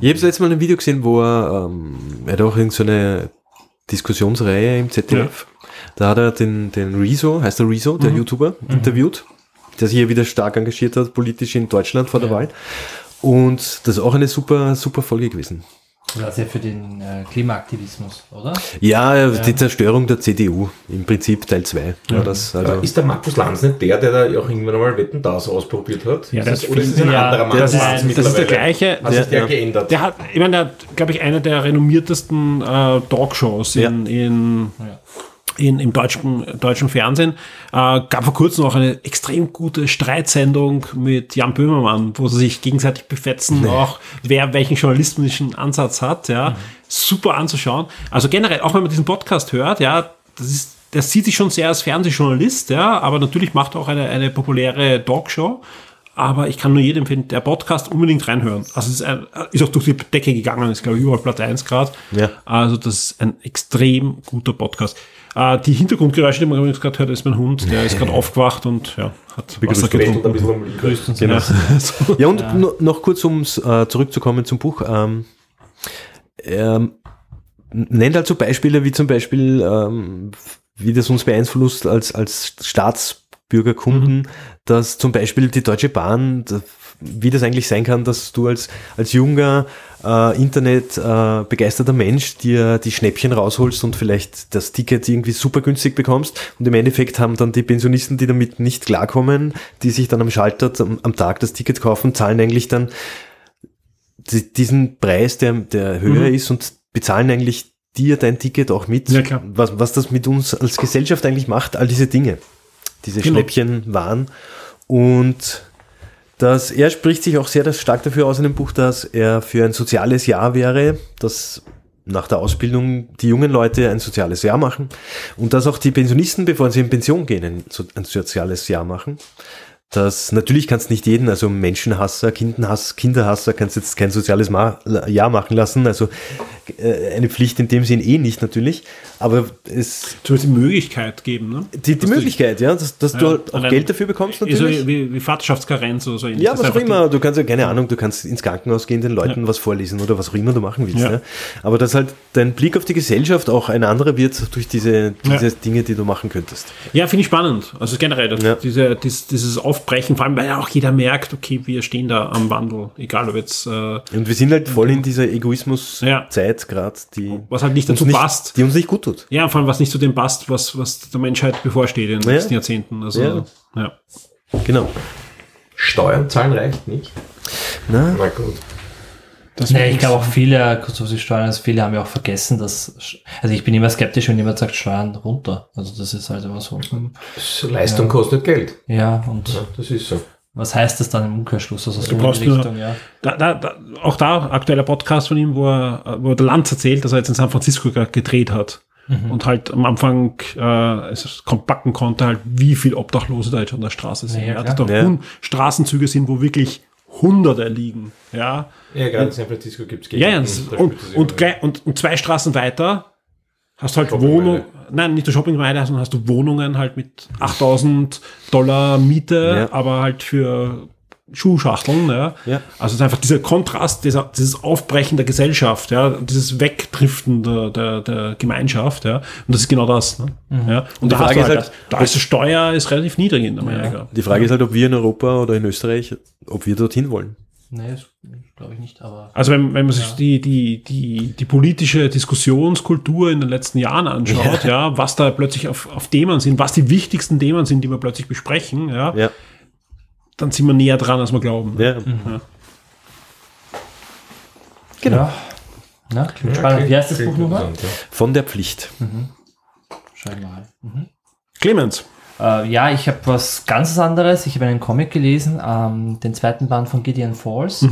Ich habe letztes Mal ein Video gesehen, wo er, ähm, er hat auch irgend so eine Diskussionsreihe im ZDF. Da hat er den, den Rezo, heißt der Rezo, der YouTuber, interviewt, der sich hier wieder stark engagiert hat, politisch in Deutschland vor der Wahl. Und das ist auch eine super, super Folge gewesen. Das ist ja für den äh, Klimaaktivismus, oder? Ja, die Zerstörung der CDU, im Prinzip Teil 2. Ja. das, also, ist der Markus Lanz nicht der, der da auch irgendwann einmal Wetten das ausprobiert hat? Ja, ist der das, hat oder ist das ein ja, anderer Markus Das Lanz das ist der gleiche. Hat sich der Ja. geändert? Der hat, ich meine, der hat, glaube ich, eine der renommiertesten äh, Talkshows in, in, in, im deutschen, deutschen Fernsehen. Äh, gab vor kurzem auch eine extrem gute Streitsendung mit Jan Böhmermann, wo sie sich gegenseitig befetzen, auch wer welchen journalistischen Ansatz hat. Ja, super anzuschauen. Also generell, auch wenn man diesen Podcast hört, ja, das ist, der sieht sich schon sehr als Fernsehjournalist, ja, aber natürlich macht er auch eine, eine populäre Talkshow. Aber ich kann nur jedem empfehlen, der Podcast unbedingt reinhören. Also es ist, ein, ist auch durch die Decke gegangen, ist glaube ich überall Platz 1 Grad. Ja. Also das ist ein extrem guter Podcast. Äh, die Hintergrundgeräusche, die man übrigens gerade hört, ist mein Hund, der ist gerade aufgewacht und ja, hat Wasser Wettet ein getrunken. bisschen um uns Genau. Ja. So. Ja, und no- noch kurz, um äh, zurückzukommen zum Buch. Ähm, Er nennt halt so Beispiele wie zum Beispiel, ähm, wie das uns beeinflusst als, als Staatsbürgerkunden, dass zum Beispiel die Deutsche Bahn, wie das eigentlich sein kann, dass du als, als junger äh, Internet äh, Mensch dir die Schnäppchen rausholst und vielleicht das Ticket irgendwie super günstig bekommst und im Endeffekt haben dann die Pensionisten, die damit nicht klarkommen, die sich dann am Schalter am, am Tag das Ticket kaufen, zahlen eigentlich dann die- diesen Preis, der, der höher ist und bezahlen eigentlich dir dein Ticket auch mit, Ja, klar. Was, was das mit uns als Gesellschaft eigentlich macht, all diese Dinge, diese Genau. Schnäppchen waren. Und das, er spricht sich auch sehr stark dafür aus in dem Buch, dass er für ein soziales Jahr wäre, dass nach der Ausbildung die jungen Leute ein soziales Jahr machen und dass auch die Pensionisten, bevor sie in Pension gehen, ein soziales Jahr machen. Das natürlich kannst nicht jeden, also Menschenhasser, Kindenhass, Kinderhasser, kannst jetzt kein soziales Ma Jahr machen lassen. Also äh, eine Pflicht in dem Sinn eh nicht natürlich. Aber es Zumindest die Möglichkeit geben, ne? die, die Dass du- Möglichkeit, ja, dass, dass Ja, du halt auch Geld dafür bekommst So natürlich. wie, wie Vaterschaftskarenz oder so ähnlich. Ja, was auch immer. Du kannst ja, keine Ahnung, du kannst ins Krankenhaus gehen, den Leuten was vorlesen oder was auch immer du machen willst. Ja. Ja. Aber dass halt dein Blick auf die Gesellschaft auch ein anderer wird durch diese, diese Ja. Dinge, die du machen könntest. Ja, finde ich spannend. Also generell, Ja. diese, dies, dieses Aufbrechen, vor allem, weil ja auch jeder merkt, okay, wir stehen da am Wandel. Egal, ob jetzt, äh, Und wir sind halt voll in dieser Egoismus-Zeit gerade, die, was halt nicht uns dazu nicht, passt. die uns nicht gut tut. Ja, vor allem, was nicht zu dem passt, was, was der Menschheit bevorsteht in den Ja. nächsten Jahrzehnten. Also, Ja. ja. Genau. Steuern zahlen reicht nicht. Na, Na gut. Das Nee, ich glaube auch viele, kurz auf die Steuern, also viele haben ja auch vergessen, dass, also ich bin immer skeptisch, wenn jemand sagt Steuern runter. Also das ist halt immer so. Leistung Ja. kostet Geld. Ja, und Ja, das ist so. was heißt das dann im Umkehrschluss? Also so brauchst Richtung, ja. Da, da, da, auch da, aktueller Podcast von ihm, wo er, wo der Lanz erzählt, dass er jetzt in San Francisco ge- gedreht hat. Und halt am Anfang äh, es kommt backen konnte, halt, wie viel Obdachlose da jetzt an der Straße sind. Ja, Ja, klar. dass da Ja. Straßenzüge sind, wo wirklich Hunderte liegen. Ja, Ja, gerade in San Francisco gibt es ja, ja das, und, und, gleich- und, und zwei Straßen weiter hast du halt. Wohnungen, nein, nicht der Shoppingmeile, sondern hast du Wohnungen halt mit 8000 Dollar Miete, Ja. aber halt für Schuhschachteln, ja. Ja. Also es ist einfach dieser Kontrast, dieser, dieses Aufbrechen der Gesellschaft, ja, dieses Wegdriften der, der, der Gemeinschaft, ja. Und das ist genau das, ne? Ja. Und die da Frage ist halt, halt, da ist die Steuer ist relativ niedrig in Amerika. die Frage ist halt, ob wir in Europa oder in Österreich, ob wir dorthin wollen. Nee, das glaube ich nicht, aber. Also wenn, wenn man sich die, die, die, die politische Diskussionskultur in den letzten Jahren anschaut, ja, was da plötzlich auf, auf Themen sind, was die wichtigsten Themen sind, die wir plötzlich besprechen, ja, Ja, dann sind wir näher dran, als wir glauben. ja. Genau. Ja. Na, klingt spannend. Wie heißt das Buch nochmal? Von der Pflicht. Schau ich mal. Mhm. Clemens, Äh, ja, ich habe was ganz anderes. Ich habe einen Comic gelesen, ähm, den zweiten Band von Gideon Falls.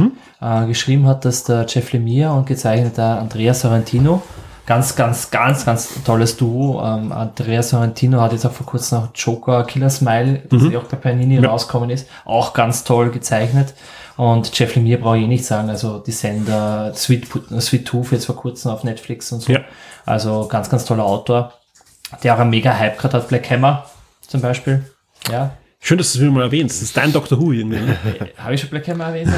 Äh, geschrieben hat das der Jeff Lemire und gezeichnet der Andrea Sorrentino. Ganz, ganz, ganz, ganz tolles Duo. Ähm, Andrea Sorrentino hat jetzt auch vor kurzem noch Joker Killer Smile, das ja auch bei Panini rausgekommen ist. Auch ganz toll gezeichnet. Und Jeff Lemire brauche ich eh nicht sagen. Also die Sender Sweet, Sweet Tooth jetzt vor kurzem auf Netflix und so. Ja. Also ganz, ganz toller Autor, der auch einen mega Hype gerade hat. Black Hammer zum Beispiel. Ja, schön, dass du es wieder mal erwähnst. Das ist dein Doctor Who irgendwie. Ne? habe ich schon Black Hammer erwähnt?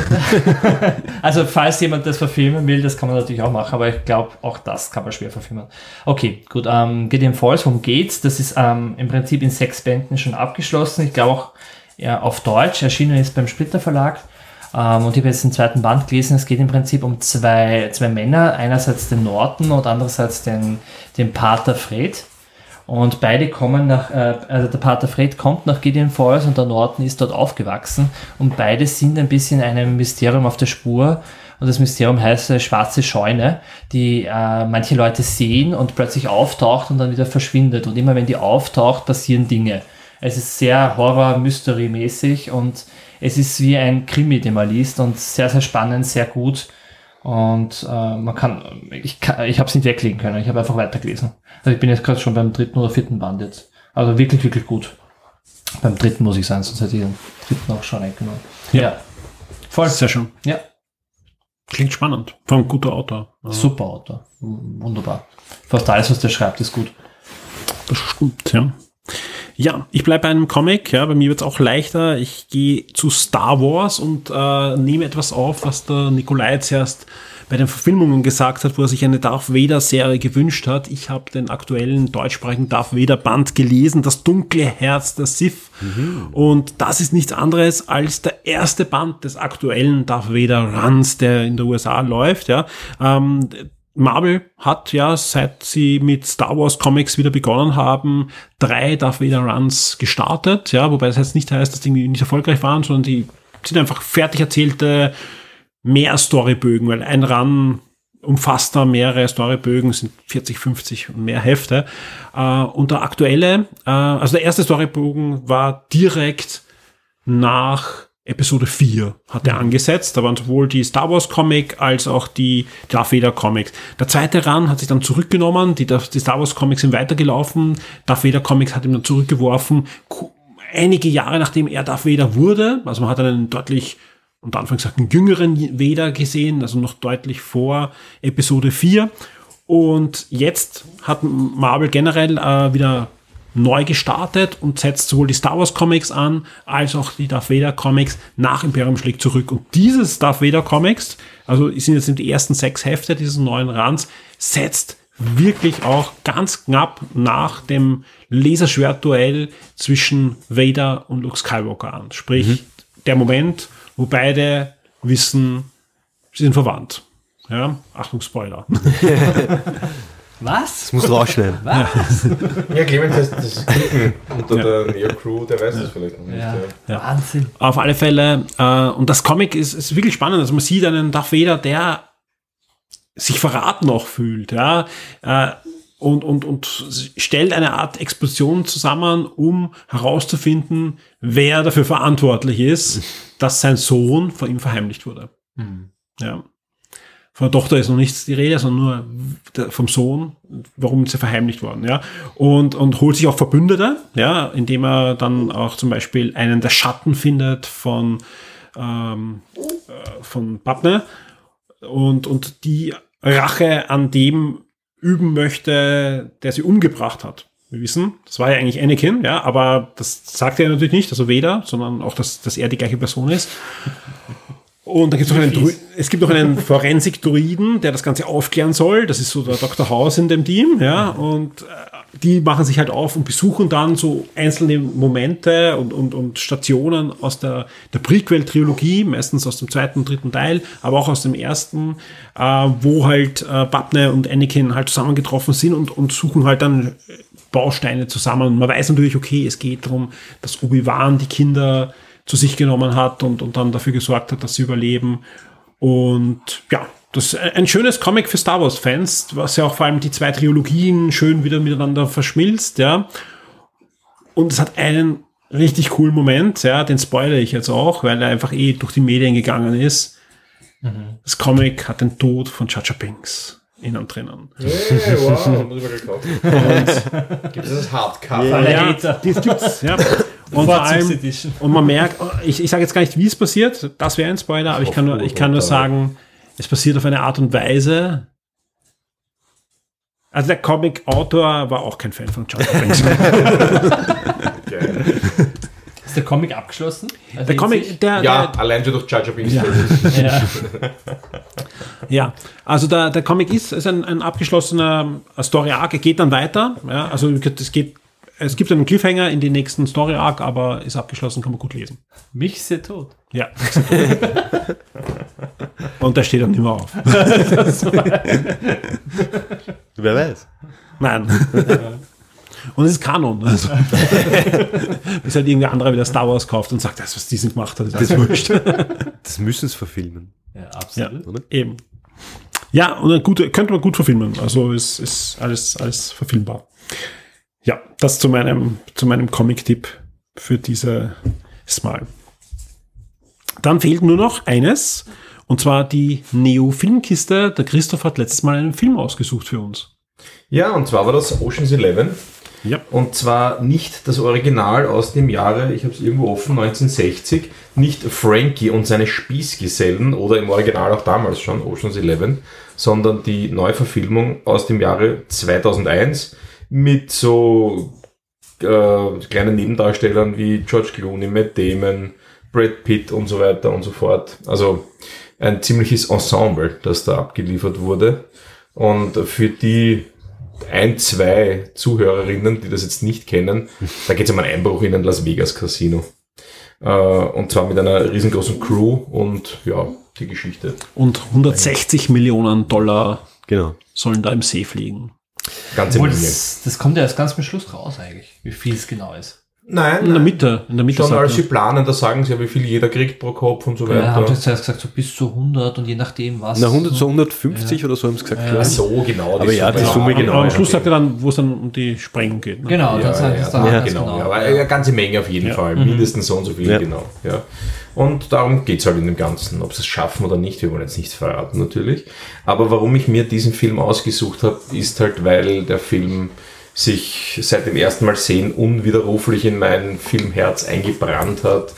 also falls jemand das verfilmen will, das kann man natürlich auch machen, aber ich glaube, auch das kann man schwer verfilmen. Okay, gut. Ähm, Gideon Falls, worum geht's? Das ist ähm, im Prinzip in sechs Bänden schon abgeschlossen. Ich glaube auch ja, auf Deutsch. Erschienen ist beim Splitter Verlag. Ähm, und ich habe jetzt den zweiten Band gelesen. Es geht im Prinzip um zwei, zwei Männer. Einerseits den Norton und andererseits den, den Pater Fred. Und beide kommen nach, äh, also der Pater Fred kommt nach Gideon Falls und der Norton ist dort aufgewachsen. Und beide sind ein bisschen einem Mysterium auf der Spur. Und das Mysterium heißt äh, schwarze Scheune, die äh, manche Leute sehen und plötzlich auftaucht und dann wieder verschwindet. Und immer wenn die auftaucht, passieren Dinge. Es ist sehr Horror-Mystery-mäßig und es ist wie ein Krimi, den man liest und sehr, sehr spannend, sehr gut. Und äh, man kann, ich, kann, ich habe es nicht weglegen können, ich habe einfach weitergelesen. Also ich bin jetzt gerade schon beim dritten oder vierten Band jetzt. Also wirklich, wirklich gut. Beim dritten muss ich sein, sonst hätte ich den dritten auch schon eingenommen. Ja. Voll. Sehr schön. Ja, Klingt spannend. Vor allem guter Autor. Ja, super Autor. Wunderbar. Fast alles, was der schreibt, ist gut. das stimmt, ja. Ja, ich bleibe bei einem Comic, ja, bei mir wird es auch leichter. Ich gehe zu Star Wars und äh, nehme etwas auf, was der Nikolai jetzt erst bei den Verfilmungen gesagt hat, wo er sich eine Darth Vader-Serie gewünscht hat. Ich habe den aktuellen deutschsprachigen Darth Vader-Band gelesen, Das dunkle Herz der Sith. Und das ist nichts anderes als der erste Band des aktuellen Darth Vader-Runs, der in der USA läuft. Ja. Ähm, Marvel hat ja, seit sie mit Star Wars Comics wieder begonnen haben, drei Darth Vader Runs gestartet, ja, wobei das jetzt nicht heißt, dass die nicht erfolgreich waren, sondern die sind einfach fertig erzählte mehr Storybögen, weil ein Run umfasst da mehrere Storybögen, sind 40, 50 und mehr Hefte. Äh, und der aktuelle, äh, also der erste Storybogen war direkt nach Episode 4 hat er angesetzt. Da waren sowohl die Star Wars Comic als auch die Darth Vader Comics. Der zweite Run hat sich dann zurückgenommen. Die, die Star Wars Comics sind weitergelaufen. Darth Vader Comics hat ihn dann zurückgeworfen. Einige Jahre nachdem er Darth Vader wurde, also man hat einen deutlich, unter Anführungszeichen, gesagt, einen jüngeren Vader gesehen, also noch deutlich vor Episode 4. Und jetzt hat Marvel generell äh, wieder neu gestartet und setzt sowohl die Star Wars Comics an, als auch die Darth Vader Comics nach Imperium schlägt zurück. Und dieses Darth Vader Comics, also sind jetzt die ersten sechs Hefte dieses neuen Runs, setzt wirklich auch ganz knapp nach dem Laserschwertduell zwischen Vader und Luke Skywalker an. Sprich, der Moment, wo beide wissen, sie sind verwandt. Ja, Achtung, Spoiler. Was? Das musst du rausschneiden. Ja, Clemens, das, das Klicken unter der Neo-Crew, der weiß das vielleicht noch nicht. Ja. Ja. Wahnsinn. Auf alle Fälle, äh, und das Comic ist, ist wirklich spannend. Also man sieht einen Darth Vader, der sich verraten auch fühlt, ja, äh, und, und, und stellt eine Art Explosion zusammen, um herauszufinden, wer dafür verantwortlich ist, dass sein Sohn von ihm verheimlicht wurde. Ja. Von der Tochter ist noch nichts die Rede, sondern nur vom Sohn, warum ist er verheimlicht worden, ja. Und, und holt sich auch Verbündete, ja, indem er dann auch zum Beispiel einen der Schatten findet von, ähm, äh, von Papne und, und die Rache an dem üben möchte, der sie umgebracht hat. Wir wissen, das war ja eigentlich Anakin, ja, aber das sagt er natürlich nicht, also weder, sondern auch, dass, dass er die gleiche Person ist. Und da gibt es noch einen, Dru es gibt noch einen Forensik-Druiden, der das Ganze aufklären soll. Das ist so der Dr. House in dem Team, ja. Und äh, die machen sich halt auf und besuchen dann so einzelne Momente und, und, und Stationen aus der, der Prequel-Trilogie, meistens aus dem zweiten und dritten Teil, aber auch aus dem ersten, äh, wo halt äh, Papne und Anakin halt zusammengetroffen sind und, und suchen halt dann Bausteine zusammen. Man weiß natürlich, okay, es geht darum, dass Obi-Wan die Kinder zu sich genommen hat und, und dann dafür gesorgt hat, dass sie überleben. Und ja, das ist ein schönes Comic für Star Wars-Fans, was ja auch vor allem die zwei Trilogien schön wieder miteinander verschmilzt, ja. Und es hat einen richtig coolen Moment, ja, den spoilere ich jetzt auch, weil er einfach eh durch die Medien gegangen ist. Das Comic hat den Tod von Chacha Binks innen drinnen. Hey, wow, muss ich mal gekauft. Gibt es das Hardcover? Alle Ja, das gibt's, ja. Und vor allem, und man merkt, oh, ich, ich sage jetzt gar nicht, wie es passiert, das wäre ein Spoiler, aber ich kann nur, ich kann nur sagen, es passiert auf eine Art und Weise. Also der Comic-Autor war auch kein Fan von Charles Banks. Ist der Comic abgeschlossen? Also Der Comic, der, Ja, der, allein schon durch Jar Jar Binks. Ja. ja. ja, also der, der Comic ist, ist ein, ein abgeschlossener Story Arc, er geht dann weiter, ja, also es geht, es gibt einen Cliffhanger in den nächsten Story Arc, aber ist abgeschlossen, kann man gut lesen. Mich ist er tot. Ja. Und der steht dann nicht mehr auf. Wer weiß. Nein. Und es ist Kanon. Also. Bis halt irgendwer anderer wieder Star Wars kauft und sagt, das, was diesen gemacht hat, ist alles wurscht. Das müssen es verfilmen. Ja, Ja, absolut. eben. Ja, und eine gute, könnte man gut verfilmen. Also es ist alles, alles verfilmbar. Ja, das zu meinem, zu meinem Comic-Tipp für dieses Mal. Dann fehlt nur noch eines, und zwar die Neo-Filmkiste. Der Christoph hat letztes Mal einen Film ausgesucht für uns. Ja, und zwar war das Ocean's Eleven. Ja. Und zwar nicht das Original aus dem Jahre, ich habe es irgendwo offen, 1960, nicht Frankie und seine Spießgesellen oder im Original auch damals schon Ocean's Eleven, sondern die Neuverfilmung aus dem Jahre 2001 mit so äh, kleinen Nebendarstellern wie George Clooney, Matt Damon, Brad Pitt und so weiter und so fort. Also ein ziemliches Ensemble, das da abgeliefert wurde. Und für die ein, zwei Zuhörerinnen, die das jetzt nicht kennen, da geht es um einen Einbruch in ein Las Vegas Casino. Äh, und zwar mit einer riesengroßen Crew und ja, die Geschichte. Und 160 Millionen Dollar Genau. sollen da im See fliegen. Ganze Obwohl, das, das kommt ja erst ganz zum Schluss raus eigentlich, wie viel es genau ist. Nein, In der Mitte, in der Mitte Schon sagt als sie planen, da sagen sie ja, wie viel jeder kriegt pro Kopf und so Ja, haben sie weiter. zuerst gesagt, so bis zu 100 und je nachdem was. Na, 100, so 150 oder so haben sie gesagt. Ja. so, genau. Aber ja, die Summe Aber genau, am ja. Schluss sagt er dann, wo es dann um die Sprengung geht. Ne? Genau, Ja, dann sagen sie ja, es dann ja, genau. genau. Ja, aber eine ganze Menge auf jeden Fall. Mindestens so und so viel, Ja. genau. Ja. Und darum geht's halt in dem Ganzen. Ob sie es schaffen oder nicht, wir wollen jetzt nichts verraten natürlich. Aber warum ich mir diesen Film ausgesucht habe, ist halt, weil der Film sich seit dem ersten Mal sehen unwiderruflich in mein Filmherz eingebrannt hat.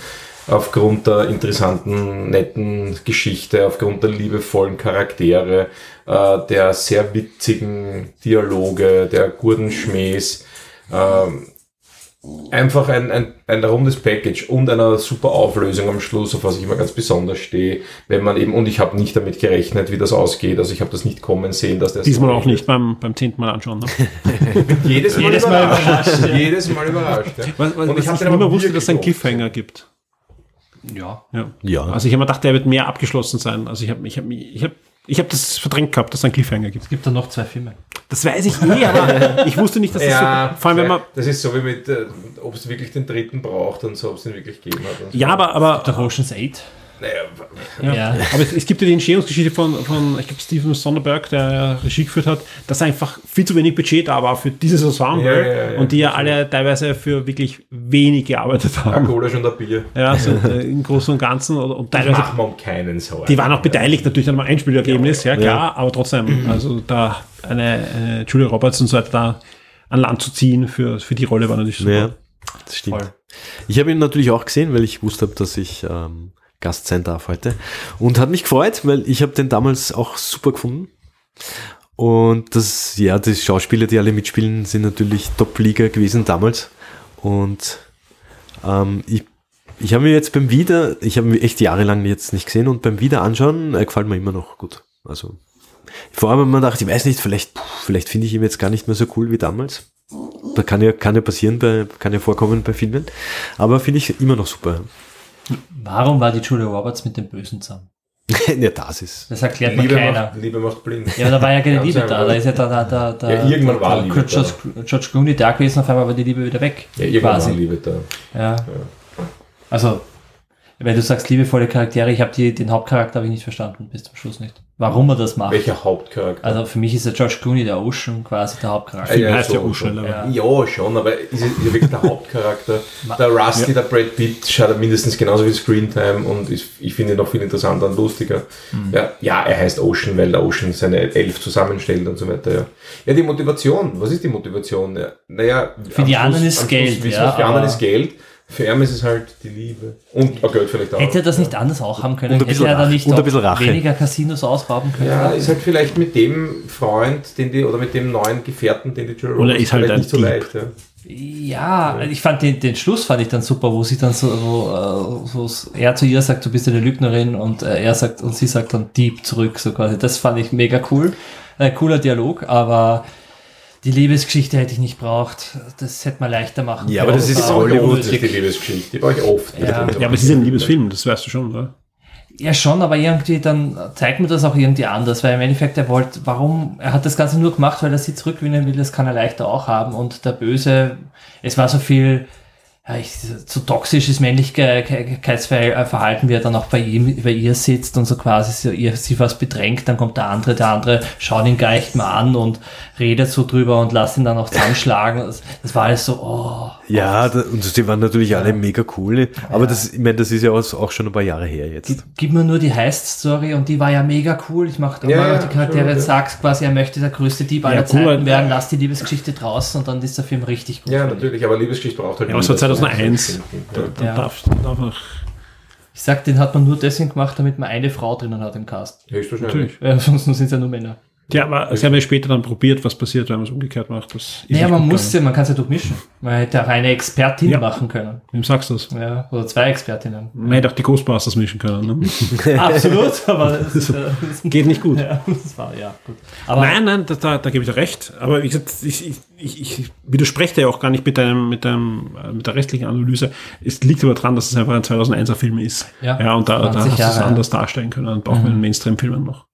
Aufgrund der interessanten, netten Geschichte, aufgrund der liebevollen Charaktere, äh, der sehr witzigen Dialoge, der guten Schmähs. Ähm, einfach ein, ein, ein rundes Package und einer super Auflösung am Schluss, auf was ich immer ganz besonders stehe, wenn man eben, und ich habe nicht damit gerechnet, wie das ausgeht, also ich habe das nicht kommen sehen, dass der Diesmal auch nicht beim, beim zehnten Mal anschauen. Ne? Jedes Mal Jedes Mal überrascht. Jedes Mal überrascht. Ja. Was, was, Und ich aber immer wusste, dass es einen Cliffhanger gibt. Ja. Ja. Ja. Also ich habe mir gedacht, der wird mehr abgeschlossen sein. Also ich habe ich hab, ich hab, ich hab das verdrängt gehabt, dass es einen Cliffhanger gibt. Es gibt dann noch zwei Filme. Das weiß ich eh, aber ich wusste nicht, dass das Ja, so... Vor allem, wenn man... das ist so wie mit, äh, ob es wirklich den dritten braucht und so, ob es den wirklich gegeben hat. Und so. Ja, aber, aber, Der Ocean's 8. Naja, Ja. aber es, es gibt ja die Entstehungsgeschichte von, von ich glaube, Steven Sonderberg, der ja Regie geführt hat, dass einfach viel zu wenig Budget da war für dieses Ensemble Ja, ja, ja, und die ja alle teilweise für wirklich wenig gearbeitet haben. Cola schon der Bier. Ja, so äh, im Großen und Ganzen und, und teilweise mach mir um keinen Sorgen. Die waren auch beteiligt natürlich an einem Einspielergebnis, ja, klar, aber trotzdem, also da eine, eine Julia Roberts und so weiter da an Land zu ziehen für, für die Rolle war natürlich super. Ja, das stimmt. Voll. Ich habe ihn natürlich auch gesehen, weil ich wusste, dass ich ähm, Gast sein darf heute. Und hat mich gefreut, weil ich habe den damals auch super gefunden. Und das, ja, die Schauspieler, die alle mitspielen, sind natürlich Top-Liga gewesen damals. Und ähm, ich, ich habe mir jetzt beim Wieder, ich habe ihn echt jahrelang jetzt nicht gesehen und beim Wiederanschauen äh, gefällt mir immer noch gut. Also vor allem, wenn man dachte, ich weiß nicht, vielleicht, vielleicht finde ich ihn jetzt gar nicht mehr so cool wie damals. Da kann ja, kann ja passieren, bei, kann ja vorkommen bei Filmen. Aber finde ich immer noch super. Warum war die Julia Roberts mit dem Bösen zusammen? ja, das ist. Das erklärt mir Liebe keiner. macht, Liebe macht blind. Ja, aber da war ja keine Liebe da. Da ist ja da, da, da, da Ja, irgendwann da, war da, Liebe George, George Clooney da gewesen, auf einmal war die Liebe wieder weg. Ja, irgendwann quasi. war Liebe da. Ja. Also, wenn du sagst liebevolle Charaktere, ich habe die- den Hauptcharakter habe ich nicht verstanden, bis zum Schluss nicht. Warum er das macht. Welcher Hauptcharakter? Also für mich ist der George Clooney der Ocean quasi der Hauptcharakter. Film heißt ja Ocean, aber- Ja. Ja, schon, aber ist er, ist wirklich der Hauptcharakter? der Rusty, der Brad Pitt, schaut mindestens genauso viel Screentime und ist, ich finde ihn noch viel interessanter und lustiger. Mhm. Ja, ja, er heißt Ocean, weil der Ocean seine Elf zusammenstellt und so weiter. Ja, ja die Motivation, was ist die Motivation? Ja, naja, Für die anderen ist Geld, wissen ja, für die anderen ist Geld. Für ihn ist es halt die Liebe. Und oh, Geld vielleicht auch. Hätte er das nicht anders auch haben können? Und ein bisschen Hätte er da nicht Und ein auch bisschen Rache. weniger Casinos ausrauben können? Ja, ist halt vielleicht mit dem Freund, den die, oder mit dem neuen Gefährten, den die Julia Oder ist halt nicht so Dieb. leicht. Ja. Ja, ich fand den, den Schluss fand ich dann super, wo sie dann so, wo, äh, wo er zu ihr sagt, du bist eine Lügnerin und äh, er sagt und sie sagt dann Dieb zurück, so quasi. Das fand ich mega cool. Ein cooler Dialog, aber die Liebesgeschichte hätte ich nicht braucht. Das hätte man leichter machen Ja, aber können. das ist Hollywood. Die Liebesgeschichte, die brauche ich oft. Ja. Ja, aber es ist ein Liebesfilm, das weißt du schon, oder? Ja, schon, aber irgendwie dann zeigt mir das auch irgendwie anders, weil im Endeffekt er wollte, warum, er hat das Ganze nur gemacht, weil er sie zurückgewinnen will, das kann er leichter auch haben und der Böse, es war so viel, ich, so toxisches Männlichkeitsverhalten, wie er dann auch bei ihm, bei ihr sitzt und so quasi so, ihr, sie was bedrängt, dann kommt der andere, der andere schaut ihn gar nicht mal an und redet so drüber und lässt ihn dann auch zusammenschlagen. Das, das war alles so, oh. Ja, da, und sie waren natürlich alle mega cool. Aber das, ich meine, das ist ja auch schon ein paar Jahre her jetzt. Gib, gib mir nur die Heist-Story und die war ja mega cool. Ich mache Ja, ja, die Charaktere, ja. sagst quasi, er möchte der größte Dieb aller cool, Zeiten werden, lass die Liebesgeschichte draußen und dann ist der Film richtig gut. Ja, natürlich, aber Liebesgeschichte braucht halt Ja, aber es war Liebe. 2001. Ja. Da Ja. darf, darf auch, Ich sag, den hat man nur deswegen gemacht, damit man eine Frau drinnen hat im Cast. Höchstwahrscheinlich. natürlich. Ja, ansonsten sind es ja nur Männer. Ja, aber sie haben ja später dann probiert, was passiert, wenn man es umgekehrt macht. Das ist Naja, man muss ja, man kann es ja durchmischen. Man hätte auch eine Expertin Ja. machen können. Wem sagst du das? Ja, oder zwei Expertinnen. Man hätte auch die Ghostbusters mischen können. Ne? Absolut, aber das, ist, äh, das, Geht nicht gut. ja, das war, ja, gut. Aber nein, nein, da, da, da gebe ich dir recht. Aber wie gesagt, ich, ich, ich, ich widerspreche dir ja auch gar nicht mit, deinem, mit, deinem, äh, mit der restlichen Analyse. Es liegt aber dran, dass es einfach ein 2001er Film ist. Ja, ja und da, da 20 hast du es anders darstellen können. Dann brauchen wir einen Mainstream-Film noch.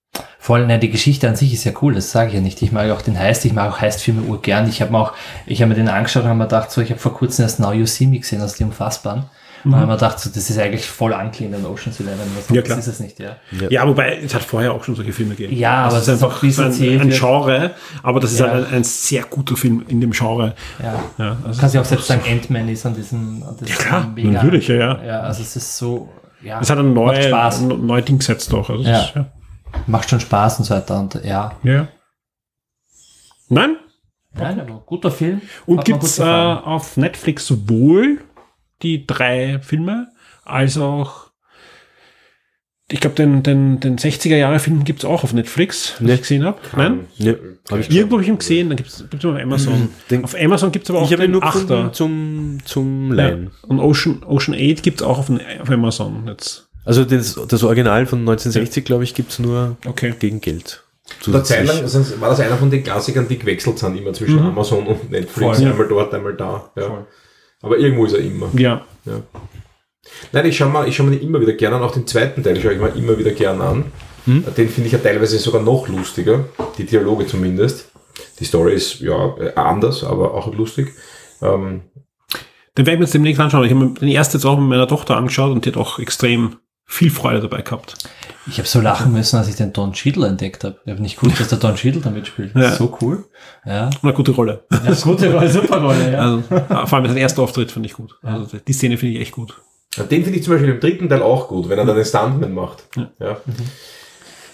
Vor allem, ne, die Geschichte an sich ist ja cool, das sage ich ja nicht. Ich mag auch den Heist, ich mag auch Heistfilme urgern. Ich habe mir auch, ich habe mir den angeschaut und habe mir gedacht, so, ich habe vor kurzem erst Now You See Me gesehen, aus die Unfassbaren. Und habe mir gedacht, so, das ist eigentlich voll anklingend an Ocean's Eleven. Was Ja, klar. Das ist es nicht, ja. Ja, wobei, es hat vorher auch schon solche Filme gegeben. Ja, aber Also es ist es ein, ein wird. Genre, aber das ist Ja. ein, ein sehr guter Film in dem Genre. Ja. Ja, also Kannst du auch selbst sagen, Ant-Man ist an diesem, an diesem klar, natürlich, ja, ja. Ja, also es ist so, ja. Es hat ein macht neue, Spaß. neue Ding gesetzt doch. Also Ja. ist, ja. Macht schon Spaß und so weiter und ja. ja. Nein? Nein, aber guter Film. Und gibt's gut äh, auf Netflix sowohl die drei Filme als auch ich glaube, den, den, den 60er-Jahre-Film gibt's auch auf Netflix, was Nee. ich gesehen habe. Nein? Ja, hab ich Irgendwo habe ich ihn gesehen, dann gibt's gibt's auf Amazon. Den- auf Amazon gibt's aber auch ich den nur Achter. zum, zum Ja. Leihen. Und Ocean, Ocean 8 gibt's auch auf, auf Amazon jetzt. Also das, das Original von 1960, glaube ich, gibt's nur Okay. gegen Geld. Eine Zeit lang sonst war das einer von den Klassikern, die gewechselt sind, immer zwischen Amazon und Netflix. Voll. Einmal dort, einmal da. Ja. Voll. Aber irgendwo ist er immer. Ja. Ja. Nein, ich schaue mir, ich schau mir den immer wieder gerne an. Auch den zweiten Teil schaue ich mir immer wieder gerne an. Den finde ich ja teilweise sogar noch lustiger. Die Dialoge zumindest. Die Story ist ja anders, aber auch lustig. Ähm, Den werde ich mir jetzt demnächst anschauen. Ich habe mir den ersten jetzt auch mit meiner Tochter angeschaut und die hat auch extrem viel Freude dabei gehabt. Ich habe so lachen müssen, als ich den Don Cheadle entdeckt habe. Ich habe nicht gewusst, dass der Don Cheadle da mitspielt. Ja. So cool. Ja. Und eine gute Rolle. ja gute Rolle, super Rolle, ja. Also, vor allem sein erster Auftritt finde ich gut. Also die Szene finde ich echt gut. den finde ich zum Beispiel im dritten Teil auch gut, wenn er dann den Stuntman macht. Ja. Ja.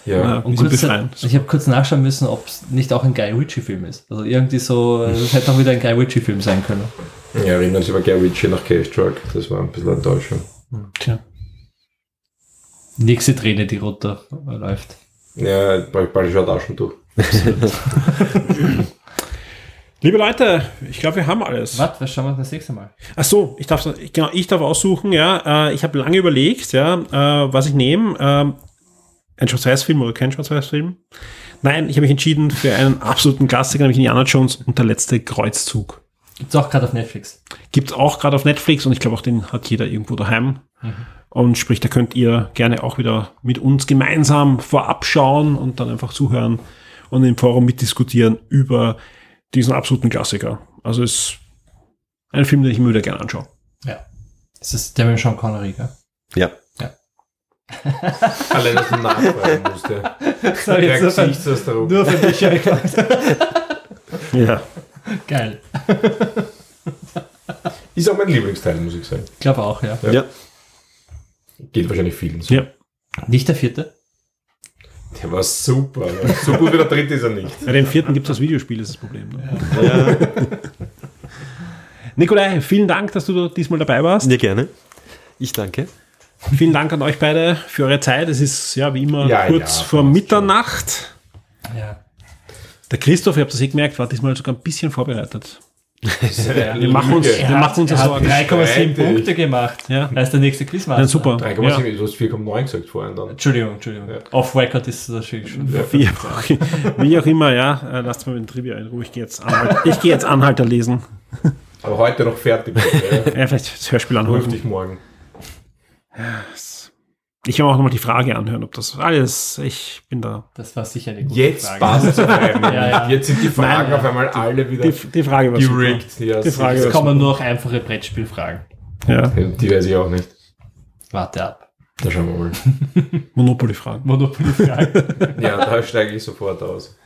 Ja, Und die sind kurz, ich habe kurz nachschauen müssen, ob es nicht auch ein Guy Ritchie-Film ist. Also irgendwie so, es hätte auch wieder ein Guy Ritchie-Film sein können. Ja, erinnern Sie über Gary Ritchie nach Cash Truck. Das war ein bisschen Enttäuschung. Tja. Nächste Träne, die runterläuft. Ja, bald, bald schaut auch schon durch. Liebe Leute, ich glaube, wir haben alles. Was, was schauen wir uns das nächste Mal? Ach so, ich darf, genau, ich darf aussuchen, ja. Äh, ich habe lange überlegt, ja, äh, was ich nehme. Ähm, ein Schwarz-Weiß-Film oder kein Schwarz-Weiß-Film? Nein, ich habe mich entschieden für einen absoluten Klassiker, nämlich Indiana Jones und der letzte Kreuzzug. Gibt's auch gerade auf Netflix. Gibt's auch gerade auf Netflix und ich glaube auch den hat jeder irgendwo daheim. Und sprich, da könnt ihr gerne auch wieder mit uns gemeinsam vorab schauen und dann einfach zuhören und im Forum mitdiskutieren über diesen absoluten Klassiker. Also ist ein Film, den ich mir wieder gerne anschaue. Ja. Das ist der mit Sean Connery, gell? Ja. Allein, dass du nachfragen musste. Sorry, Der jetzt nur für, Gesichtsausdruck. nur für dich. Ja. Geil. Ist auch mein Lieblingsteil, muss ich sagen. Ich glaube auch, ja. Ja. Ja. Geht wahrscheinlich vielen so. ja. Nicht der vierte? Der war super. Ja. So gut wie der dritte ist er nicht. Bei dem vierten gibt es das Videospiel, ist das Problem. Ne? Nikolai, vielen Dank, dass du diesmal dabei warst. Ja, gerne. Ich danke. Vielen Dank an euch beide für eure Zeit. Es ist ja wie immer Ja, kurz ja, vor Mitternacht. Ja. Der Christoph, ich habe das eh gemerkt, war diesmal sogar ein bisschen vorbereitet. ja. Wir machen uns, wir machen uns er hat Sorgen. 3,7 Streitig. Punkte gemacht. Ja. Er ist der nächste Quizmaster. Ja, super. 3,7, Ja. du hast 4,9 gesagt vorhin dann. Entschuldigung, Entschuldigung. Ja. Off-Record ist das natürlich schon. Wie, auch- wie auch immer, ja. Äh, Lasst mal mit dem Trivia in Ruhe. Ich gehe jetzt, Anhalt, ich gehe jetzt Anhalter lesen. Aber heute noch fertig. Ja, vielleicht das Hörspiel Ja. Ruf dich morgen. Ich will auch nochmal die Frage anhören, ob das alles, ich bin da. Das war sicher eine gute Jetzt Frage. passt es auf einmal. Ja, ja. Jetzt sind die Fragen Nein, auf einmal alle wieder Die, die Frage war super. gerickt. Ja, Die Frage Jetzt war kommen nur noch einfache Brettspielfragen. Ja, Die weiß ich auch nicht. Warte ab. Da schauen wir mal. Monopoly-Fragen. Monopoly-Fragen. Ja, da steige ich sofort aus.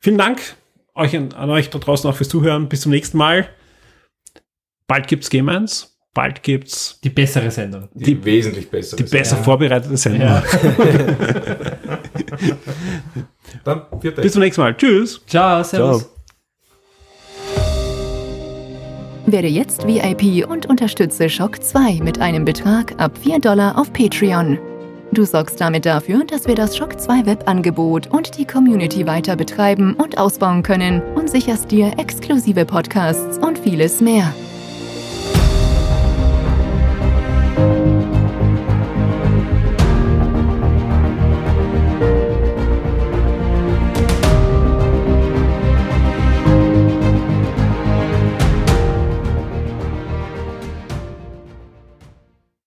Vielen Dank euch an, an euch da draußen auch fürs Zuhören. Bis zum nächsten Mal. Bald gibt's Game 1. Bald gibt's Die bessere Sendung. Die, wesentlich bessere. die besser Ja. vorbereitete Sendung. Ja. Dann. Bis zum nächsten Mal. Tschüss. Ciao, servus. Ciao. Werde jetzt VIP und unterstütze Shock 2 mit einem Betrag ab 4 Dollar auf Patreon. Du sorgst damit dafür, dass wir das Shock 2 Webangebot und die Community weiter betreiben und ausbauen können und sicherst dir exklusive Podcasts und vieles mehr.